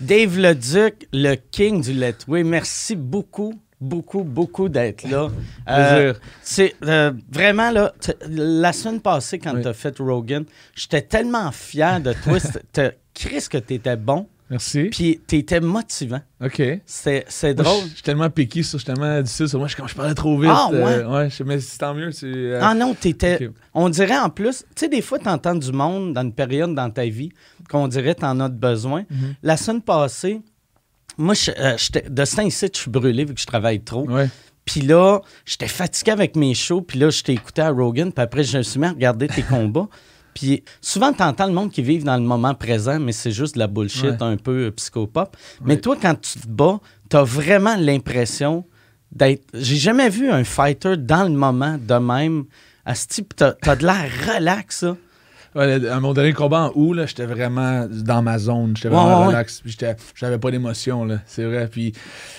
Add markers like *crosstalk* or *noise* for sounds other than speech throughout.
Dave Leduc, le king du Letway, merci beaucoup beaucoup, beaucoup d'être là. *laughs* Euh, c'est euh, vraiment là, la semaine passée, quand tu as fait Rogan, j'étais tellement fier de toi. *laughs* Chris, que tu étais bon. Merci. Puis tu étais motivant. OK. C'est drôle. Je suis tellement piqué sur, je suis tellement difficile sur moi. Je, je parlais trop vite. Ah, ouais? Euh, ouais mais c'est tant mieux. Euh, ah non, t'étais. On dirait en plus, tu sais, des fois, tu entends du monde dans une période dans ta vie qu'on dirait tu en as besoin. Mhm. La semaine passée, moi, euh, de Saint-Cyr, je suis brûlé vu que je travaille trop. Puis là, j'étais fatigué avec mes shows. Puis là, je t'ai écouté à Rogan. Puis après, je me suis mis à regarder tes *laughs* combats. Puis souvent, tu entends le monde qui vit dans le moment présent, mais c'est juste de la bullshit un peu euh, psychopop. Mais toi, quand tu te bats, tu as vraiment l'impression d'être. J'ai jamais vu un fighter dans le moment de même. À ce type, tu as, de l'air relax, ça. Ouais, à mon dernier combat en août, j'étais vraiment dans ma zone. J'étais vraiment relax. Puis j'avais pas d'émotion, c'est vrai. Puis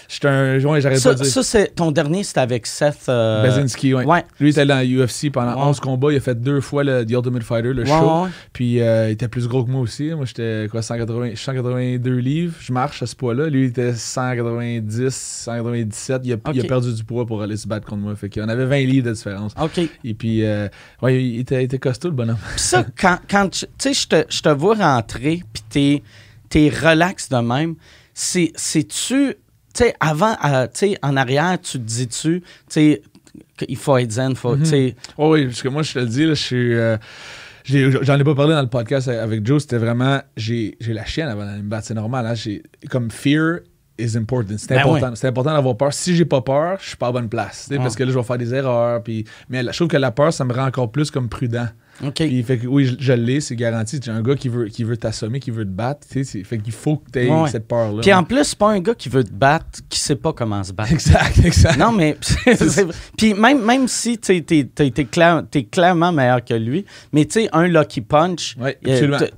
j'étais un. Ouais, j'arrête pas de dire. Ça, c'est ton dernier, c'était avec Seth. Euh... Basinski, ouais. Lui, il était dans UFC pendant 11 combats. Il a fait deux fois le The Ultimate Fighter, le show. Puis euh, il était plus gros que moi aussi. Moi, j'étais quoi, 180, 182 livres. Je marche à ce poids-là. Lui, il était 190, 197. Il a, il a, perdu du poids pour aller se battre contre moi. Fait qu'on avait 20 livres de différence. OK. Et puis, euh, ouais, il était, il était costaud, le bonhomme. ça, *laughs* quand, quand tu sais, je te, vois rentrer, puis t'es, t'es relax de même, c'est, c'est-tu, tu sais, avant, euh, tu sais, en arrière, tu te dis-tu, tu sais, qu'il faut être zen, faut, tu sais... Oh oui, parce que moi, je te le dis, là, je suis... Euh, j'en ai pas parlé dans le podcast avec Joe, c'était vraiment, j'ai, j'ai la chienne avant d'aller me battre, c'est normal, hein, j'ai, comme fear is important. C'est ben important, c'est important d'avoir peur. Si j'ai pas peur, je suis pas à bonne place. Parce que là, je vais faire des erreurs. Puis... Mais je trouve que la peur, ça me rend encore plus comme prudent. Puis, fait que, oui, je, l'ai, c'est garanti. Tu un gars qui veut, qui veut t'assommer, qui veut te battre. Fait qu'il faut que tu aies cette peur-là. Puis en plus, c'est pas un gars qui veut te battre, qui sait pas comment se battre. Exact, *laughs* exact. Non, mais. *laughs* Puis même, même si tu es, clairement meilleur que lui, mais tu sais, un lucky punch,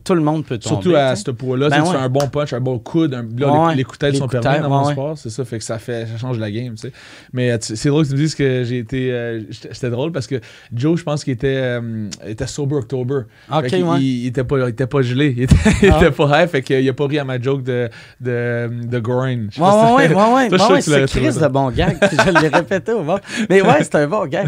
tout le monde peut tomber. Surtout à ce poids-là, ben tu fais un bon punch, un bon coude. Un, là, les, coups de tête sont permis dans mon sport. C'est ça, fait que ça, fait, ça change la game. Mais euh, c'est drôle que tu me dises que j'ai été. Euh, c'était drôle parce que Joe, je pense qu'il était, euh, était Sober October. Ok, ouais. il, était pas, il était pas gelé. *laughs* Il était, il ah. était pas high, fait qu'il a pas ri à ma joke de, de, de groin. *laughs* Ouais, ouais, ouais, ouais, ouais, c'est Chris de bon gag. je l'ai *laughs* répété au monde. Mais ouais, c'est un bon gag.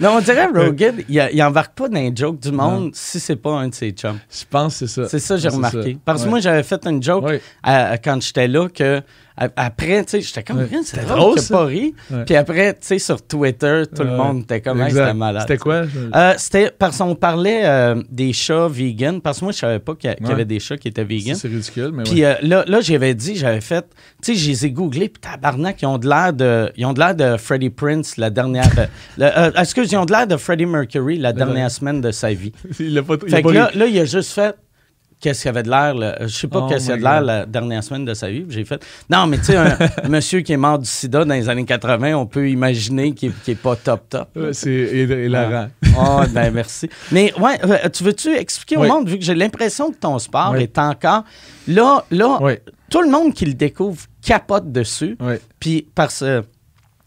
Mais on dirait Rogan, il, il embarque pas dans les jokes du monde si c'est pas un de ses chums. Je pense que c'est ça. C'est ça, j'ai remarqué. Parce que moi, j'avais fait une joke quand j'étais là que après, tu sais, j'étais comme, c'est drôle, c'est pas ri. Puis après, tu sais, sur Twitter, tout le monde était comme, c'était malade. C'était quoi? Euh, c'était parce qu'on parlait euh, des chats vegan, parce que moi, je savais pas qu'il y, avait des chats qui étaient vegan. C'est ridicule, mais Puis euh, là, là j'avais dit, j'avais fait, tu sais, je les ai googlés, puis tabarnak, ils ont de l'air de, ils ont de l'air de Freddie Prince la dernière, *laughs* excuse, ils ont de l'air de Freddie Mercury la dernière semaine de sa vie. *laughs* il a pas, fait que là, là, il a juste fait, qu'est-ce qu'il avait de l'air. Je sais pas oh qu'est-ce qu'il avait de l'air la dernière semaine de sa vie. J'ai fait. Non, mais tu sais, un *laughs* monsieur qui est mort du sida dans les années 80, on peut imaginer qu'il n'est pas top top. c'est hilarant. Oh, ben merci. Mais ouais, euh, tu veux-tu expliquer au monde, vu que j'ai l'impression que ton sport est encore. Là, là tout le monde qui le découvre capote dessus. Puis parce que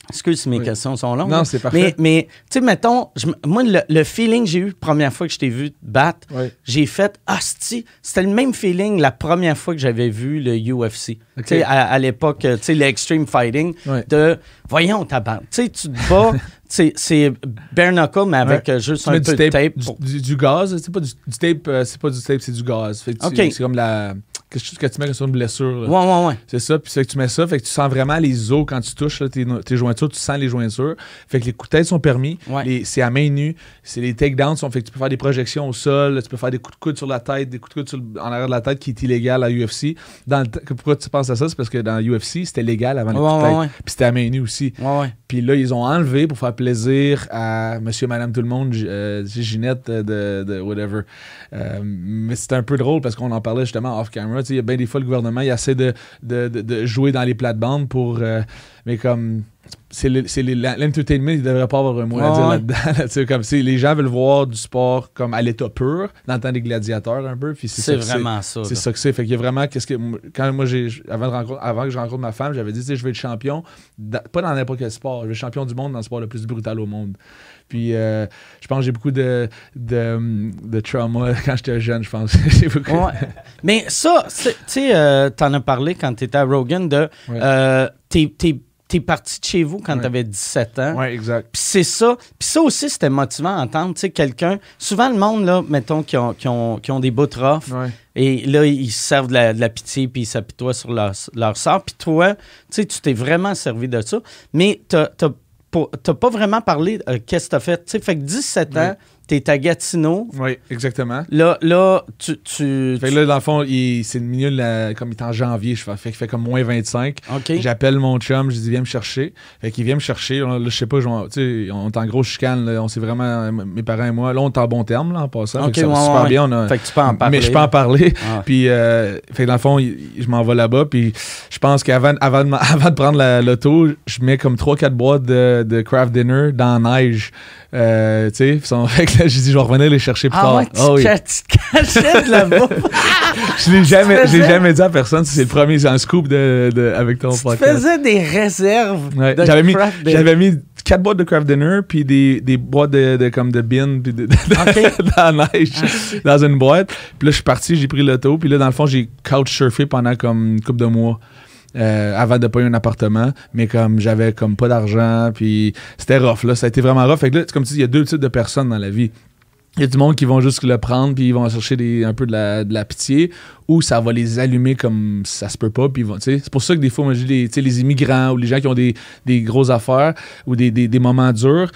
Excuse si mes questions sont longues. Non, c'est parfait. Mais, tu sais, mettons, moi, le, feeling que j'ai eu la première fois que je t'ai vu battre, j'ai fait, hostie, c'était le même feeling la première fois que j'avais vu le UFC. Tu sais, à, l'époque, tu sais, l'extreme fighting, de, voyons, ta Tu sais, tu te bats, *laughs* c'est bare knuckle, mais avec euh, juste un peu de tape. Du, gaz, c'est pas du, tape, euh, c'est pas du tape, c'est du gaz. C'est comme la quelque chose que tu mets sur une blessure. Ouais, ouais, ouais. C'est ça. Puis c'est que tu mets ça, fait que tu sens vraiment les os quand tu touches tes, tes, jointures, tu sens les jointures. Fait que les coups de tête sont permis. C'est à main nue. C'est les takedowns sont fait que tu peux faire des projections au sol, tu peux faire des coups de coude sur la tête, des coups de coude en arrière de la tête qui est illégal à UFC. Dans pourquoi tu penses à ça? C'est parce que dans UFC, c'était légal avant les coups de tête. Puis c'était à main nue aussi. Puis là, ils ont enlevé pour faire plaisir à monsieur, madame, tout le monde, euh, Ginette de, de, whatever. Euh, mais c'était un peu drôle parce qu'on en parlait justement off-camera. Il y a bien des fois, le gouvernement il essaie de, de, de, jouer dans les plates-bandes pour. Euh, Mais comme c'est l'entertainment, il devrait pas avoir un mot à dire là-dedans. comme si les gens veulent voir du sport comme à l'état pur, dans le temps des gladiateurs un peu. c'est vraiment ça. C'est ça que c'est. Fait qu'il y a vraiment qu'est-ce que quand moi avant, avant que je rencontre ma femme, j'avais dit je vais être champion, pas dans n'importe quel sport, je vais être champion du monde dans le sport le plus brutal au monde. Puis euh, je pense que j'ai beaucoup de, de, de, trauma *laughs* quand j'étais jeune, je pense. *laughs* Mais ça, tu sais, euh, t'en as parlé quand t'étais à Rogan de euh, t'es parti de chez vous quand tu avais 17 ans. Oui, exact. Puis c'est ça. Puis ça aussi, c'était motivant à entendre, tu sais, quelqu'un... Souvent, le monde, là, mettons, qui ont, qui ont, qui ont des bouts rough, et là, ils servent de la, pitié, puis ils s'apitoient sur leur, leur sort. Puis toi, tu sais, tu t'es vraiment servi de ça. Mais t'as t'as pas vraiment parlé de qu'est-ce que t'as fait. Tu sais, fait que 17 ans, t'es à Gatineau. Oui, exactement. Là, là tu. tu fait là, dans le fond, c'est le milieu, de comme il est en janvier, je fait qu'il fait comme moins 25. J'appelle mon chum, je dis, viens me chercher. Fait qu'il vient me chercher. Là, je sais pas, tu sais, on est en gros chicane, on s'est vraiment, mes parents et moi, là, on est en bon terme, là, en passant. ça super bien. On Fait que tu peux en parler. Mais je peux en parler. *laughs* Ah. Puis, euh, fait que dans le fond, je m'en vais là-bas. Puis, je pense qu'avant avant, *laughs* avant, de prendre l'auto, je mets comme 3-4 boîtes de, de craft dinner dans la neige. Euh, tu sais, là, j'ai dit, je vais revenir les chercher plus ah tard. Ouais, tu, oh, oui. tu cachais de la bouffe. *laughs* je l'ai jamais, dit à personne. C'est le premier, c'est un scoop de, de, avec ton tu podcast. Tu faisais des réserves. Ouais, de j'avais mis, j'avais mis quatre boîtes de craft dinner puis des, des boîtes de, de, comme de bin puis de, okay. *laughs* dans la neige ah, dans une boîte. Puis là, je suis parti, j'ai pris l'auto. Puis là, dans le fond, j'ai couch surfé pendant comme une couple de mois. Euh, avant de payer un appartement, mais comme j'avais comme pas d'argent, puis c'était rough, là, ça a été vraiment rough. Fait que là, comme tu dis, il y a deux types de personnes dans la vie. Il y a du monde qui vont juste le prendre puis ils vont chercher un peu de la, pitié ou ça va les allumer comme ça se peut pas puis c'est pour ça que des fois moi je dis les, immigrants ou les gens qui ont des, grosses affaires ou des moments durs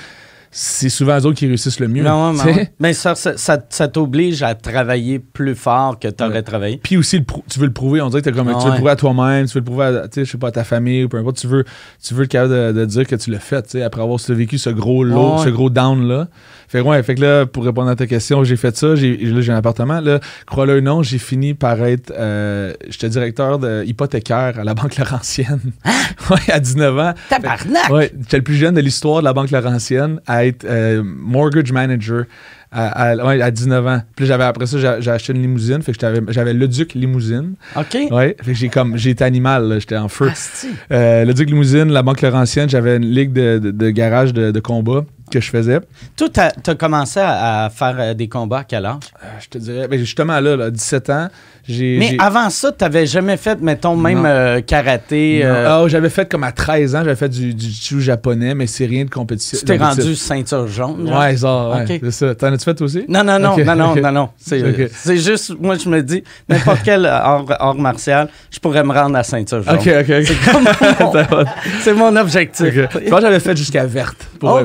c'est souvent eux autres qui réussissent le mieux. Non, mais ça, ça, t'oblige à travailler plus fort que tu aurais travaillé. Puis aussi, tu veux le prouver. On dirait que comme, tu veux le prouver à toi-même, tu veux le prouver à, je sais pas, à ta famille ou peu importe. Tu veux, tu veux être capable de, dire que tu l'as fait, après avoir vécu ce gros lot, ce gros down-là. Fait, ouais, fait que là, pour répondre à ta question, j'ai fait ça. J'ai, là, j'ai un appartement. Là, crois-le ou non, j'ai fini par être. Euh, j'étais directeur de hypothécaire à la Banque Laurentienne. Hein? *laughs* ouais, à 19 ans. Tabarnak! Ouais, j'étais le plus jeune de l'histoire de la Banque Laurentienne à être euh, mortgage manager. À, à, 19 ans. Puis j'avais après ça, j'ai acheté une limousine. Fait que j'avais le Duc Limousine. OK. Ouais. Fait que j'ai comme j'ai été animal, j'étais en feu. Euh, le Duc Limousine, la Banque Laurentienne, j'avais une ligue de, de, garage de, de combat que je faisais. Toi, tu as, commencé à, faire euh, des combats à quel âge? Euh, je te dirais, ben, justement là, là, 17 ans. Mais avant ça, tu n'avais jamais fait, mettons, même euh, karaté? Ah, j'avais fait comme à 13 ans, j'avais fait du, du japonais, mais c'est rien de compétition. Tu t'es rendu ceinture jaune? Ouais, ça, c'est ça. T'en as-tu fait aussi? Non, non, non, non, non, *laughs* non, non. C'est juste, moi, je me dis, n'importe quel art, martial, je pourrais me rendre à ceinture jaune. OK, OK, *laughs* C'est mon, objectif. Moi, j'avais fait jusqu'à verte. Pour oh,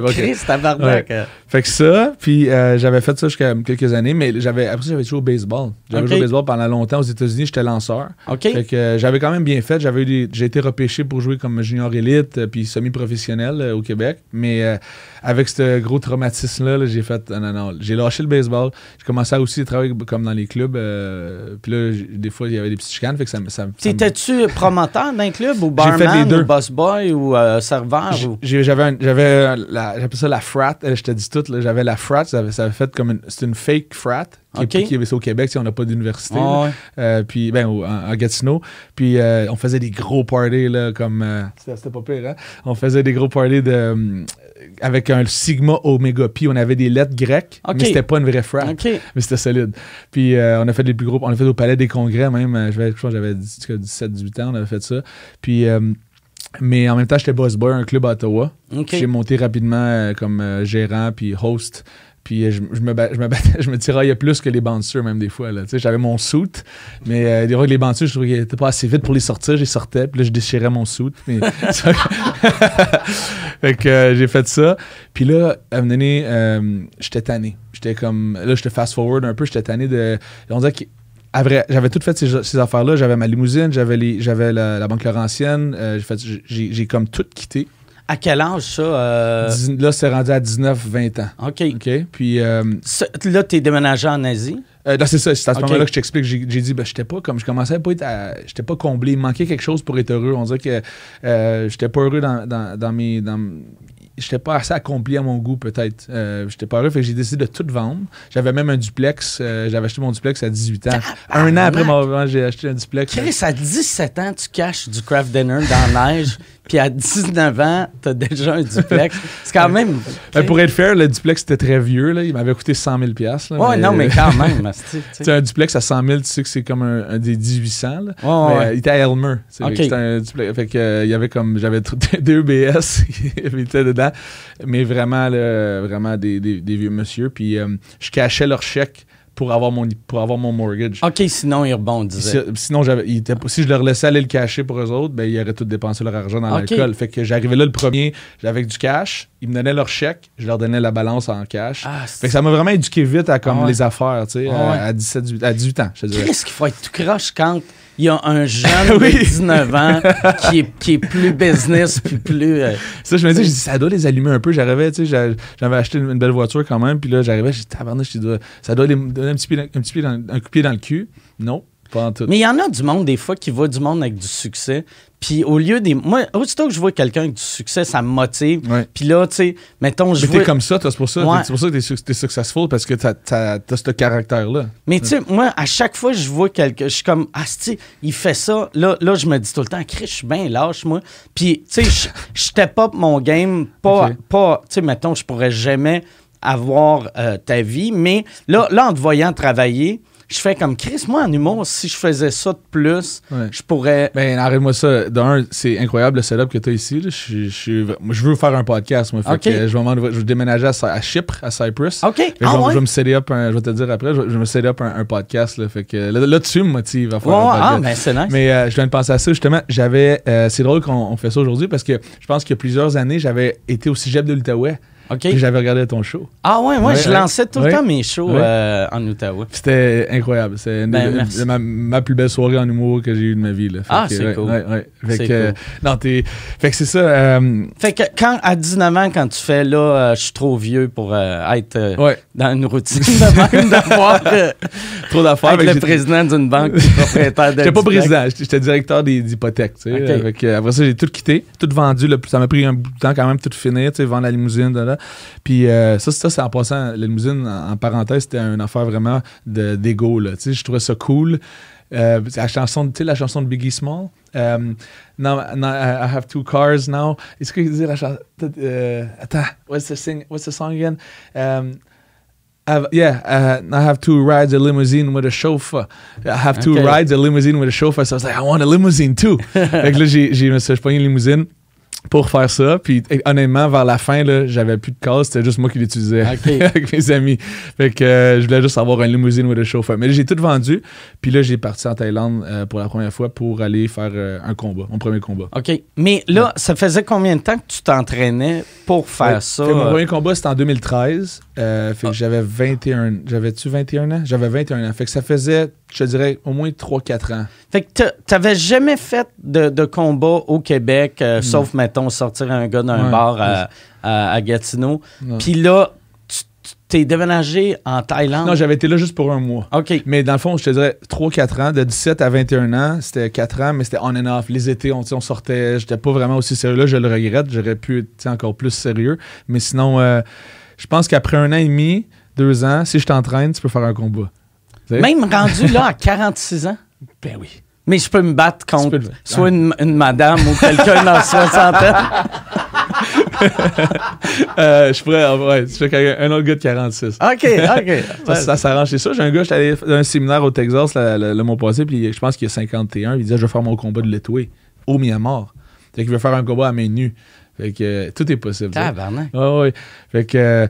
tabarnak. Fait que ça, puis euh, j'avais fait ça jusqu'à quelques années, mais j'avais après ça, j'avais joué au baseball. J'avais joué au baseball pendant longtemps aux États-Unis, j'étais lanceur. Fait que euh, j'avais quand même bien fait. J'avais j'ai été repêché pour jouer comme junior élite, euh, puis semi-professionnel au Québec. Mais avec ce gros traumatisme-là, j'ai fait non, non, j'ai lâché le baseball. J'ai commencé à aussi travailler comme dans les clubs. puis là, des fois, il y avait des petits chicanes, fait que ça, ça T'étais-tu promoteur d'un club ou *laughs* barman ou boss boy ou serveur? J'avais, j'avais, j'appelle ça la frat. Je te dis j'avais la frat, ça avait, fait comme une, c'est une fake frat qui, qui avait au Québec, si on n'a pas d'université. Euh, puis, ben, en, Gatineau. Puis, euh, on faisait des gros parties, là, comme. Euh, c'était pas pire, hein? On faisait des gros parties de, avec un sigma oméga pi. On avait des lettres grecques, mais c'était pas une vraie frat. Mais c'était solide. Puis, on a fait les plus gros. On a fait au Palais des Congrès, même. Je crois j'avais 17-18 ans, on avait fait ça. Puis, mais en même temps, j'étais boss boy un club à Ottawa. J'ai monté rapidement euh, comme euh, gérant puis host. Puis euh, je, me, je, me *laughs* je me tiraillais plus que les bouncers, même des fois. J'avais mon suit, mais des fois, les bouncers, je trouvais qu'ils n'étaient pas assez vite pour les sortir. J'y sortais, puis là, je déchirais mon. Mais... *laughs* *laughs* fait que j'ai fait ça. Puis là, à un moment donné, j'étais tanné. J'étais comme. Là, j'étais fast-forward un peu. J'étais tanné de. On dirait que j'avais tout fait ces, affaires-là. J'avais ma limousine, j'avais, j'avais la, Banque Laurentienne. Euh, j'ai, comme tout quitté. À quel âge, ça? Euh? Là, c'est rendu à 19-20 ans. OK. OK. Puis. Euh, là, tu es déménagé en Asie? Euh, c'est ça, c'est à ce moment-là que je t'explique. J'ai, dit, ben, j'étais pas comme, je commençais à pas être, j'étais pas comblé. Il manquait quelque chose pour être heureux. On dirait que euh, j'étais pas heureux dans, dans, dans mes, dans, j'étais pas assez accompli à mon goût, peut-être. Euh, j'étais pas heureux, fait que j'ai décidé de tout vendre. J'avais même un duplex. Euh, j'avais acheté mon duplex à 18 ans. un an après mon j'ai acheté un duplex. Chris, à 17 ans, tu caches du craft dinner dans la neige. *laughs* Puis à 19 ans, t'as déjà un duplex. C'est quand même. Ben, pour être fair, le duplex était très vieux. Là. Il m'avait coûté 100 000 là, Ouais, non, mais quand *laughs* même. Tu un duplex à 100 000, tu sais que c'est comme un, des 1800. Là. Ouais, mais, il était à Elmer. C'était un duplex. Fait que, euh, il y avait comme. J'avais *laughs* deux BS *laughs* qui étaient dedans. Mais vraiment, vraiment des, des, vieux monsieur. Puis euh, je cachais leur chèque pour avoir mon, pour avoir mon mortgage. OK, sinon ils rebondisaient. sinon, j'avais, si je leur laissais aller le cacher pour eux autres, ben, ils auraient tout dépensé leur argent dans l'alcool. Fait que j'arrivais là le premier, j'avais du cash, ils me donnaient leur chèque, je leur donnais la balance en cash. Ah, fait que ça m'a vraiment éduqué vite à comme ah les affaires, tu sais, ah à, 17, 18, à 18 ans, je Qu'est-ce qu'il faut être tout croche quand il y a un jeune *laughs* de 19 ans qui est, qui est plus business puis plus. Euh, ça, je me dis, ça doit les allumer un peu. J'arrivais, tu sais, j'avais acheté une, belle voiture quand même, puis là, j'arrivais, j'ai dit, ça doit les donner un petit pied, un petit pied dans, un coup de pied dans le cul. Non. Mais il y en a du monde, des fois, qui voit du monde avec du succès. Puis au lieu des. Moi, aussitôt que je vois quelqu'un avec du succès, ça me motive. Puis là, tu sais, mettons, je. Mais t'es comme ça, c'est pour ça. C'est pour ça que t'es, es successful, parce que t'as, as, ce caractère-là. Mais tu sais, moi, à chaque fois que je vois quelqu'un, je suis comme, ah, tu il fait ça. Là, là, je me dis tout le temps, Chris, je suis bien lâche, moi. Puis, tu sais, je step up mon game. Pas, pas tu sais, mettons, je pourrais jamais avoir euh, ta vie. Mais là, là, en te voyant travailler, je fais comme Chris, moi en humour, si je faisais ça de plus, je pourrais. Ben, arrête-moi ça. D'un, c'est incroyable le setup que tu as ici. Je, je, veux faire un podcast, moi. Fait que je, vais, je vais déménager à, Chypre, à Cyprus. OK. je, ah vais, me set up un, je vais te dire après, je, vais me set up un, podcast. Là, fait que là, dessus me motive à faire un podcast. Ah, ben, c'est nice. Mais euh, je viens de penser à ça, justement. J'avais. Euh, c'est drôle qu'on fait ça aujourd'hui parce que je pense qu'il y a plusieurs années, j'avais été au cégep de l'Outaouais. J'avais regardé ton show. Ah ouais, moi, je lançais tout le temps mes shows euh, en Ottawa. C'était incroyable. C'est ben, ma, plus belle soirée en humour que j'ai eue de ma vie. Là. ah, c'est cool. Fait que, cool. non, fait que c'est ça. Euh, fait que quand, à 19 ans, quand tu fais là, euh, je suis trop vieux pour être dans une routine de même *laughs* d'avoir trop d'affaires. Avec le président d'une banque *laughs* propriétaire J'étais pas président, j'étais directeur d'hypothèques. après ça, j'ai tout quitté, tout vendu. ça m'a pris un bout de temps quand même, tout finir, vendre la limousine. Là, puis euh, ça, ça c'est en passant, la limousine, en, parenthèse, c'était une affaire vraiment d'ego. Je trouvais ça cool. Euh, la chanson, tu sais, la chanson de Biggie Small. Um, now, now, I have two cars now. Est-ce qu'il dit la chanson? Euh, attends, what's the, sing, what's the song again? Um, I've, yeah, uh, I have two rides a limousine with a chauffeur. I have two rides a limousine with a chauffeur. So I was like, I want a limousine too. *laughs* fait que là, j'ai, j'ai, je pris une limousine pour faire ça. Puis honnêtement, vers la fin, j'avais plus de casse, c'était juste moi qui l'utilisais *laughs* avec mes amis. Fait que euh, je voulais juste avoir une limousine ou un chauffeur. Mais j'ai tout vendu. Puis là, j'ai parti en Thaïlande euh, pour la première fois pour aller faire euh, un combat, mon premier combat. OK. Mais là, ça faisait combien de temps que tu t'entraînais pour faire ça? mon premier combat, c'était en 2013. Fait que ah. j'avais 21. J'avais-tu 21 ans? J'avais 21 ans. Fait que ça faisait, je te dirais, au moins 3-4 ans. Fait que t'avais jamais fait de, combat au Québec, sauf maintenant sortir un gars d'un bar à, Gatineau. Puis là, tu t'es déménagé en Thaïlande? Non, j'avais été là juste pour un mois. OK. Mais dans le fond, je te dirais 3-4 ans. De 17 à 21 ans, c'était 4 ans, mais c'était on and off. Les étés, on, on sortait. J'étais pas vraiment aussi sérieux là. Je le regrette. J'aurais pu être encore plus sérieux. Mais sinon, euh, je pense qu'après un an et demi, deux ans, si je t'entraîne, tu peux faire un combat. Même rendu là à 46 ans? *laughs* Ben oui. Mais je peux me battre contre soit une, madame ou quelqu'un dans 60 ans. *laughs* euh, je pourrais, ouais, je fais un autre gars de 46. OK, OK. ça, s'arrange, c'est ça. J'ai un gars, j'étais allé dans un séminaire au Texas le, mois passé, puis je pense qu'il y a 51. Il disait, je vais faire mon combat de l'étoué au Myanmar. Fait qu'il veut faire un combat à main nue. Fait que euh, tout est possible. Tabarnak. Ouais, ouais. Fait que. Euh,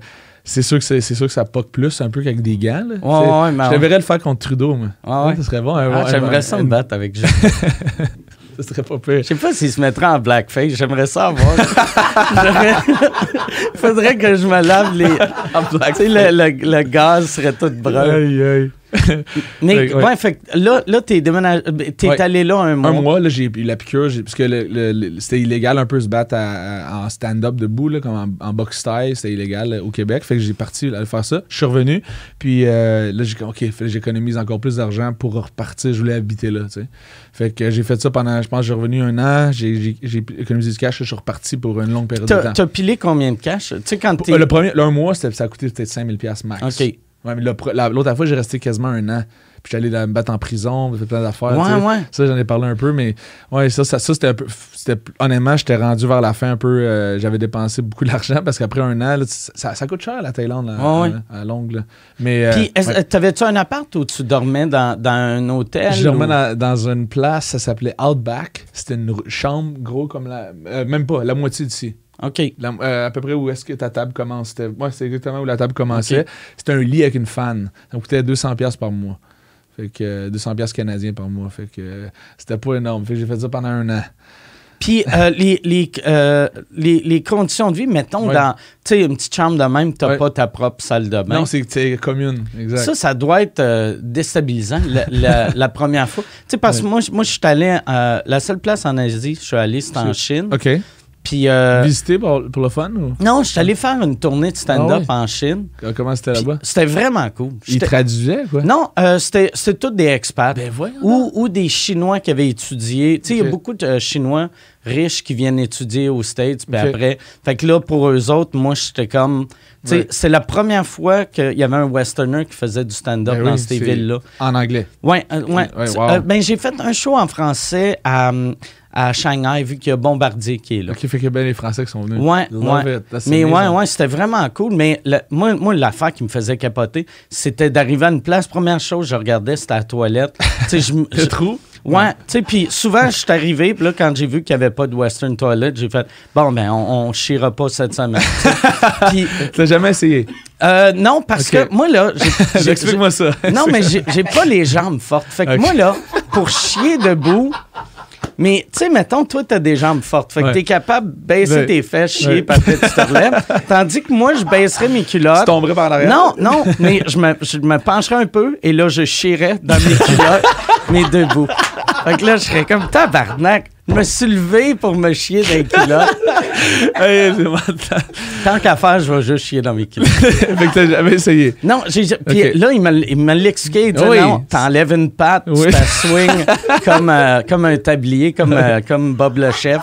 c'est sûr que c'est, sûr que ça poque plus un peu qu'avec des gants. Là. Ouais, ouais, je le faire contre Trudeau, moi. Ouais, ouais. Ça serait bon. Ah, j'aimerais ça me battre avec Jean. *laughs* ça serait pas pire. Je sais pas s'il se mettrait en blackface. J'aimerais ça avoir. Il faudrait que je me lave les. Tu sais, le, le, gaz serait tout brun. Aïe, aïe. Mais ouais. fait là, là t'es. T'es allé là un mois. Un mois, là, j'ai eu la piqûre. Parce que le, c'était illégal un peu se battre en stand-up debout, là, comme en, box style. C'était illégal au Québec. Fait que j'ai parti aller faire ça. Je suis revenu. Puis là, j'ai OK, j'économise encore plus d'argent pour repartir. Je voulais habiter là, tu sais. Fait que j'ai fait ça pendant, je pense, j'ai revenu un an. J'ai économisé du cash. Je suis reparti pour une longue période de temps. T'as pilé combien de cash? Tu sais, quand Le premier, un mois, ça a coûté peut-être 5000$ max. OK. Ouais, mais l'autre fois, j'ai resté quasiment un an. Puis j'allais me battre en prison, j'ai fait plein d'affaires. Ouais, ouais. Ça, j'en ai parlé un peu, mais ouais, ça, ça, c'était un peu. Honnêtement, j'étais rendu vers la fin un peu. Euh, j'avais dépensé beaucoup *laughs* d'argent parce qu'après un an, ça, ça, coûte cher la Thaïlande à, longue. Mais, euh, Puis, t'avais-tu un appart où tu dormais dans, dans un hôtel? Je dormais dans, une place, ça s'appelait Outback. C'était une chambre gros comme la. Euh, même pas, la moitié d'ici. OK. Euh, à peu près où est-ce que ta table commence. C'était, c'est exactement où la table commençait. C'était un lit avec une fan. Ça coûtait 200$ par mois. Fait que 200$ euh, canadiens par mois. Fait que euh, c'était pas énorme. Fait que j'ai fait ça pendant un an. Puis *laughs* les, les, conditions de vie, mettons, dans une petite chambre de même, tu n'as pas ta propre salle de bain. Non, c'est commune, exact. Ça, ça doit être déstabilisant *laughs* la, première fois. sais parce que moi, moi je suis allé, la seule place en Asie, je suis allé, c'était en Chine. OK. Puis, euh, Visiter pour, le fun? Ou? Non, je suis allé faire une tournée de stand-up ah en Chine. Comment c'était là-bas? C'était vraiment cool. Ils traduisaient, quoi? Non, euh, c'était tous des expats. Ben ou, ou, des Chinois qui avaient étudié. Tu sais, il y a beaucoup de euh, Chinois riches qui viennent étudier aux States, puis après... Fait que là, pour eux autres, moi, j'étais comme... Tu sais, c'est la première fois qu'il y avait un westerner qui faisait du stand-up ben dans ces villes-là. En anglais? Oui, ouais. ouais ben, j'ai fait un show en français à à Shanghai, vu qu'il y a Bombardier qui est là. OK, fait a bien les Français qui sont venus. Ouais, ouais. Mais ouais, ouais, c'était vraiment cool. Mais moi, moi l'affaire qui me faisait capoter, c'était d'arriver à une place. Première chose, je regardais, c'était la toilette. *laughs* tu sais, je, je trouve. Ouais, tu sais, puis souvent, je suis arrivé, puis là, quand j'ai vu qu'il n'y avait pas de Western Toilet, j'ai fait, bon, ben, on, on chiera pas cette semaine. *laughs* puis. T'as jamais essayé? Euh, non, parce que moi, là. *laughs* Explique-moi ça. non, mais j'ai pas les jambes fortes. Fait que moi, là, pour chier debout, mais, tu sais, mettons, toi, tu as des jambes fortes. Fait que tu es capable de baisser tes fesses, chier, puis après, tu te relèves. *laughs* Tandis que moi, je baisserais mes culottes. Tu tomberais par l'arrière. Non, non, mais je me, je me pencherais un peu et là, je chierais dans mes *laughs* culottes, mais debout. Fait que là, je serais comme tabarnak. Je me suis levé pour me chier dans les culottes. *laughs* hey, Tant qu'à faire, je vais juste chier dans mes culottes. *laughs* fait que t'as jamais essayé? Non, j'ai, puis là, il me, il me l'expliqué. Il dit non, t'enlèves une patte, tu la swing *laughs* comme, euh, comme un tablier, comme, euh, comme Bob le chef.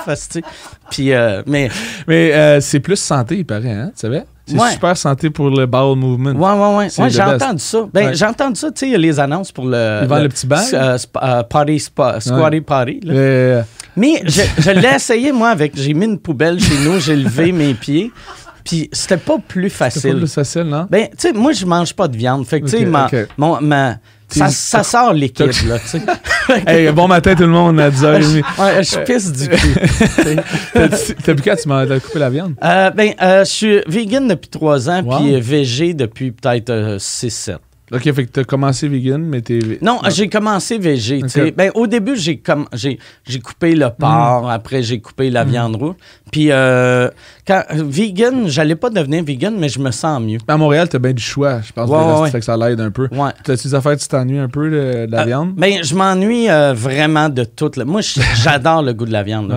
Puis, euh, mais mais c'est plus santé, il paraît, hein, tu savais? C'est super santé pour le bowel movement. Ouais, ouais, ouais. ouais j'ai entendu ça. Ben, j'ai entendu ça, tu sais, les annonces pour le. Ils vendent le, petit bag. Euh, euh, party, spa, squatty party. Là. Mais je, je l'ai essayé, moi, avec. J'ai mis une poubelle chez nous, j'ai levé mes pieds. Puis c'était pas plus facile. C'était pas plus facile, non? Ben, tu sais, moi, je mange pas de viande. Fait que, tu sais, ma, mon, ma, ça, ça sort liquide, là, tu sais. *laughs* *laughs* hey, bon matin tout le monde à 10h30. Ouais, je pisse du cul. *laughs* depuis quand tu m'as coupé la viande? Euh, ben, euh, je suis vegan depuis 3 ans, puis végé depuis peut-être 6-7. OK, fait que tu as commencé vegan, mais t'es. Non, non. j'ai commencé végé. Ben, au début, j'ai coupé le porc, mm. après j'ai coupé la mm. viande rouge. Puis, euh, quand, vegan, j'allais pas devenir vegan, mais je me sens mieux. À Montréal, tu as bien du choix, je pense. Ouais, Fait que ça l'aide un peu. Ouais. T'as-tu des affaires, tu t'ennuies un peu de, la euh, viande? Ben, je m'ennuie euh, vraiment de tout. Moi, *laughs* j'adore le goût de la viande.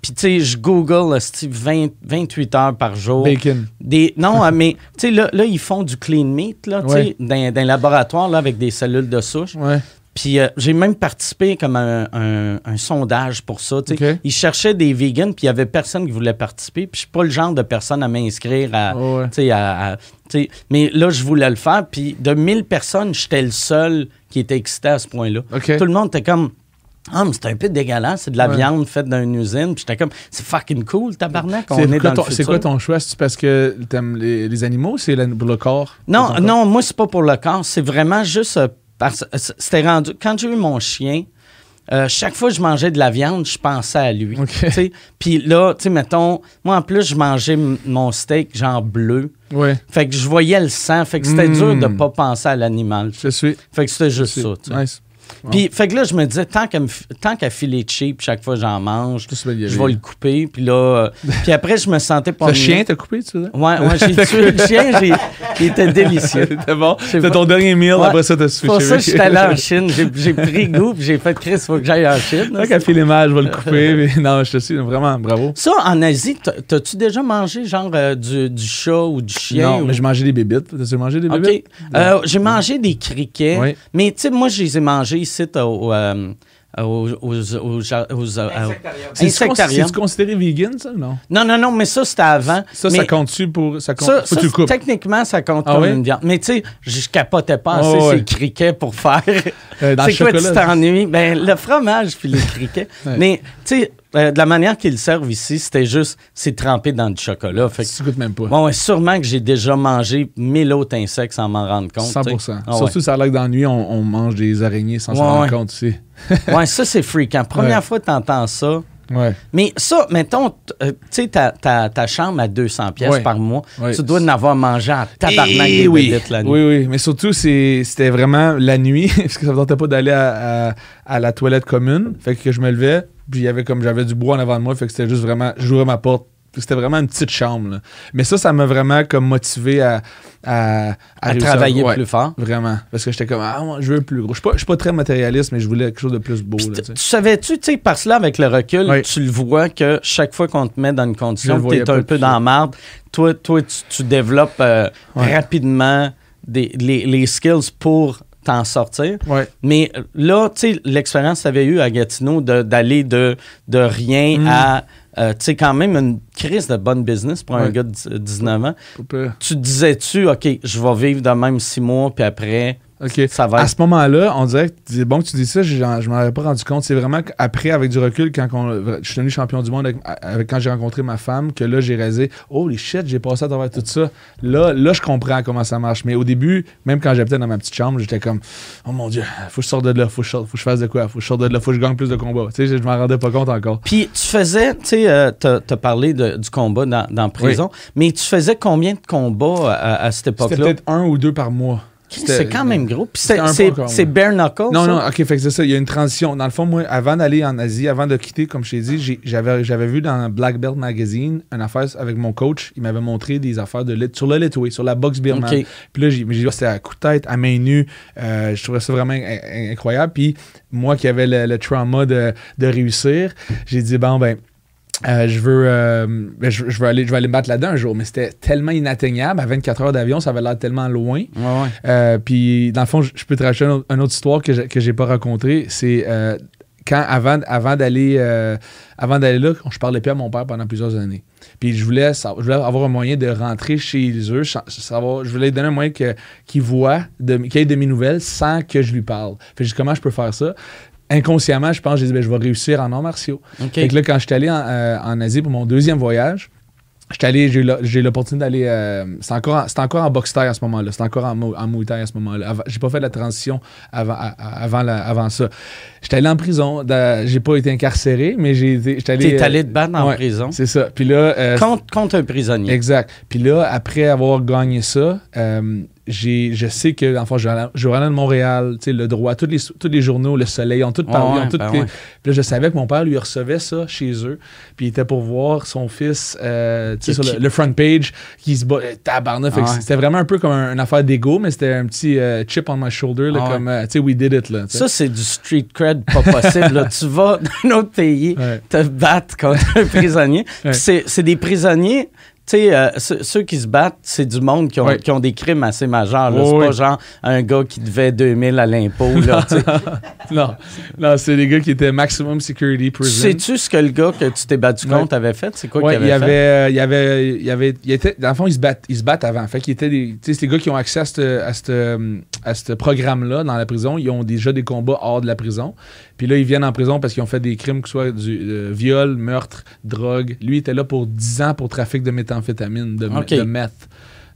Puis, tu sais, je Google 20, 28 heures par jour. Bacon. Des, non, mais, tu sais, là, là, ils font du clean meat, là, tu sais, dans, dans, laboratoire, là, avec des cellules de souche. Ouais. Puis euh, j'ai même participé comme un, un, sondage pour ça. Ils cherchaient des vegans, puis il n'y avait personne qui voulait participer. Puis je suis pas le genre de personne à m'inscrire à, oh mais là, je voulais le faire. Puis de 1000 personnes, j'étais le seul qui était excité à ce point-là. Tout le monde était comme ah, mais c'est un peu dégueulasse, c'est de la viande faite dans une usine. Puis j'étais comme, c'est fucking cool, tabarnak, on est, dans C'est quoi ton choix? C'est parce que t'aimes les, les animaux ou c'est pour le corps? Non, non, moi, c'est pas pour le corps. C'est vraiment juste euh, parce c'était rendu. Quand j'ai eu mon chien, euh, chaque fois que je mangeais de la viande, je pensais à lui. Puis là, tu sais, mettons, moi en plus, je mangeais mon steak genre bleu. Ouais. Fait que je voyais le sang. Fait que c'était dur de ne hmm. pas penser à l'animal. Je suis. Fait que c'était juste ça. Nice. Puis, fait que là, je me disais, tant qu'à, tant qu'à filer cheap, chaque fois que j'en mange, je vais le couper. Puis là, euh, *laughs* puis après, je me sentais pas Le chien t'a coupé, tu sais? Ouais, ouais, j'ai *laughs* tué le chien, il était délicieux. *laughs* C'était bon. C'était ton dernier meal, après ça, t'as switché. Pour ça, j'étais allé en Chine. J'ai, pris goût, puis j'ai fait, Chris, faut que j'aille en Chine. Tant qu'à filer mal, je vais le couper. mais non, je te suis, vraiment, bravo. Ça, en Asie, t'as-tu déjà mangé, genre, euh, du, du, chat ou du chien? Non, mais j'ai mangé des bébites. T'as-tu mangé des bébites? OK. Euh, j'ai mangé des criquets. Mais, tu sais, moi, je les ai mangés ici au euh, aux, aux, aux, C'est considéré vegan, ça, non? Non, non, non, mais ça, c'était avant. Ça, ça compte-tu pour. Ça, compte, ça, ça, tu Techniquement, ça compte ah comme une viande. Mais tu sais, je capotais pas assez oh, ces criquets pour faire. Euh, c'est quoi, tu t'ennuies? Ben, le fromage puis les *laughs* criquets. Mais, tu sais, euh, de la manière qu'ils servent ici, c'était juste, c'est trempé dans du chocolat. Fait que, tu goûtes même pas. Bon, ouais, sûrement que j'ai déjà mangé mille autres insectes sans m'en rendre compte. 100 ah, Surtout, ça a l'air que dans la nuit, on, on mange des araignées sans s'en rendre compte aussi. ouais, ça, c'est fréquent. *laughs* Première fois que tu entends ça. Ouais. Mais ça, mettons, euh, tu sais, ta, ta, ta, chambre à 200 pièces par mois, tu dois en avoir mangé en tabarnak des oui. la nuit. Oui, oui, mais surtout, c'était vraiment la nuit, *laughs* parce que ça ne me tentait pas d'aller à, à, la toilette commune. Fait que je me levais, puis il y avait comme j'avais du bois en avant de moi, fait que c'était juste vraiment, j'ouvrais ma porte. C'était vraiment une petite chambre. Mais ça, ça m'a vraiment comme motivé à, à, à, travailler plus fort. Vraiment. Parce que j'étais comme, ah, moi, je veux plus gros. Je suis pas, pas, très matérialiste, mais je voulais quelque chose de plus beau. Là, tu savais-tu, tu sais, par cela, avec le recul, tu le vois que chaque fois qu'on te met dans une condition, tu es un peu dans la marde, toi, toi tu, développes euh, rapidement des, les, les skills pour t'en sortir. Mais là, tu sais, l'expérience que tu avais eue à Gatineau d'aller de, de, rien mm. à. Euh, tu sais, quand même une crise de bonne business pour un gars de 19 ans. Tu disais-tu, OK, je vais vivre de même six mois, puis après, OK. Ça va À ce moment-là, on dirait que c'est bon que tu dis ça, je, je m'en avais pas rendu compte. C'est vraiment qu'après, avec du recul, quand je suis devenu champion du monde, avec, quand j'ai rencontré ma femme, que là, j'ai réalisé, oh les shit, j'ai passé à travers tout ça. Là, là, je comprends comment ça marche. Mais au début, même quand j'habitais dans ma petite chambre, j'étais comme, oh mon Dieu, faut que je sorte de là, faut que je, faut que je fasse de quoi, faut que je sorte de là, faut que je gagne plus de combats. Tu sais, je m'en rendais pas compte encore. Puis tu faisais, tu sais, euh, tu as, parlé du combat dans, dans prison, mais tu faisais combien de combats à, à cette époque-là? C'était peut-être un ou deux par mois. C'est quand même gros. c'est bare knuckle. Non, non, ok, fait que c'est ça. Il y a une transition. Dans le fond, moi, avant d'aller en Asie, avant de quitter, comme je t'ai dit, j'avais vu dans Black Belt Magazine une affaire avec mon coach. Il m'avait montré des affaires de sur le Litway, sur la boxe birmane. Puis là, j'ai dit, c'était à coup de tête, à main nue. Euh, je trouvais ça vraiment incroyable. Puis moi qui avais le, trauma de, de réussir, j'ai dit, bon, ben, euh, je veux euh, je, veux aller je vais aller me battre là-dedans un jour mais c'était tellement inatteignable. À 24 heures d'avion ça avait l'air tellement loin. Euh, puis dans le fond je, peux te raconter une, autre, histoire que j'ai, n'ai pas racontée. C'est quand avant avant d'aller avant d'aller là je parlais plus à mon père pendant plusieurs années. Puis je voulais, je voulais avoir un moyen de rentrer chez eux savoir, je voulais donner un moyen que, qu'il voit qu'il ait de mes nouvelles sans que je lui parle. Fait que comment je peux faire ça? Inconsciemment, je pense, j'ai dit, ben, je vais réussir en arts martiaux. Fait que là, quand je suis allé euh, en, Asie pour mon deuxième voyage, j'ai eu l'opportunité d'aller. Euh, c'était encore, encore, en boxe à ce moment-là. C'était encore en, en Muay à ce moment-là. J'ai pas fait la transition avant, avant, avant ça. J'étais allé en prison. J'ai pas été incarcéré, mais j'ai été. allé. T'es allé te battre en prison? C'est ça. Puis là. Euh, contre, contre, un prisonnier. Exact. Puis là, après avoir gagné ça, je sais que, enfin, Journal de Montréal, le droit, tous les, tous les journaux, Le Soleil, ont tout parlé. tout ben Puis là, je savais que mon père lui recevait ça chez eux. Puis il était pour voir son fils euh, sur le, front page qui se bat. Euh, tabarnak. Ah c'était vraiment un peu comme une affaire d'ego, mais c'était un petit euh, chip on my shoulder, là, ah comme, tu sais, we did it. Là, ça, c'est du street cred pas possible. *laughs* Tu vas dans un autre pays te battre contre un *laughs* prisonnier. C'est des prisonniers tu sais, euh, ceux, qui se battent, c'est du monde qui ont, qui ont, des crimes assez majeurs. c'est pas genre un gars qui devait 2000 à l'impôt. *laughs* non, non c'est des gars qui étaient maximum security prison. Sais-tu ce que le gars que tu t'es battu contre avait fait? C'est quoi qu'il avait, il avait fait? il y avait, il avait, il était, dans le fond, ils se battent, ils se battent avant. Fait qu'ils étaient des, tu c'est des gars qui ont accès à ce à ce programme-là dans la prison. Ils ont déjà des combats hors de la prison. Puis là, ils viennent en prison parce qu'ils ont fait des crimes, que ce soit du euh, viol, meurtre, drogue. Lui, il était là pour 10 ans pour trafic de méthamphétamine, de, de meth.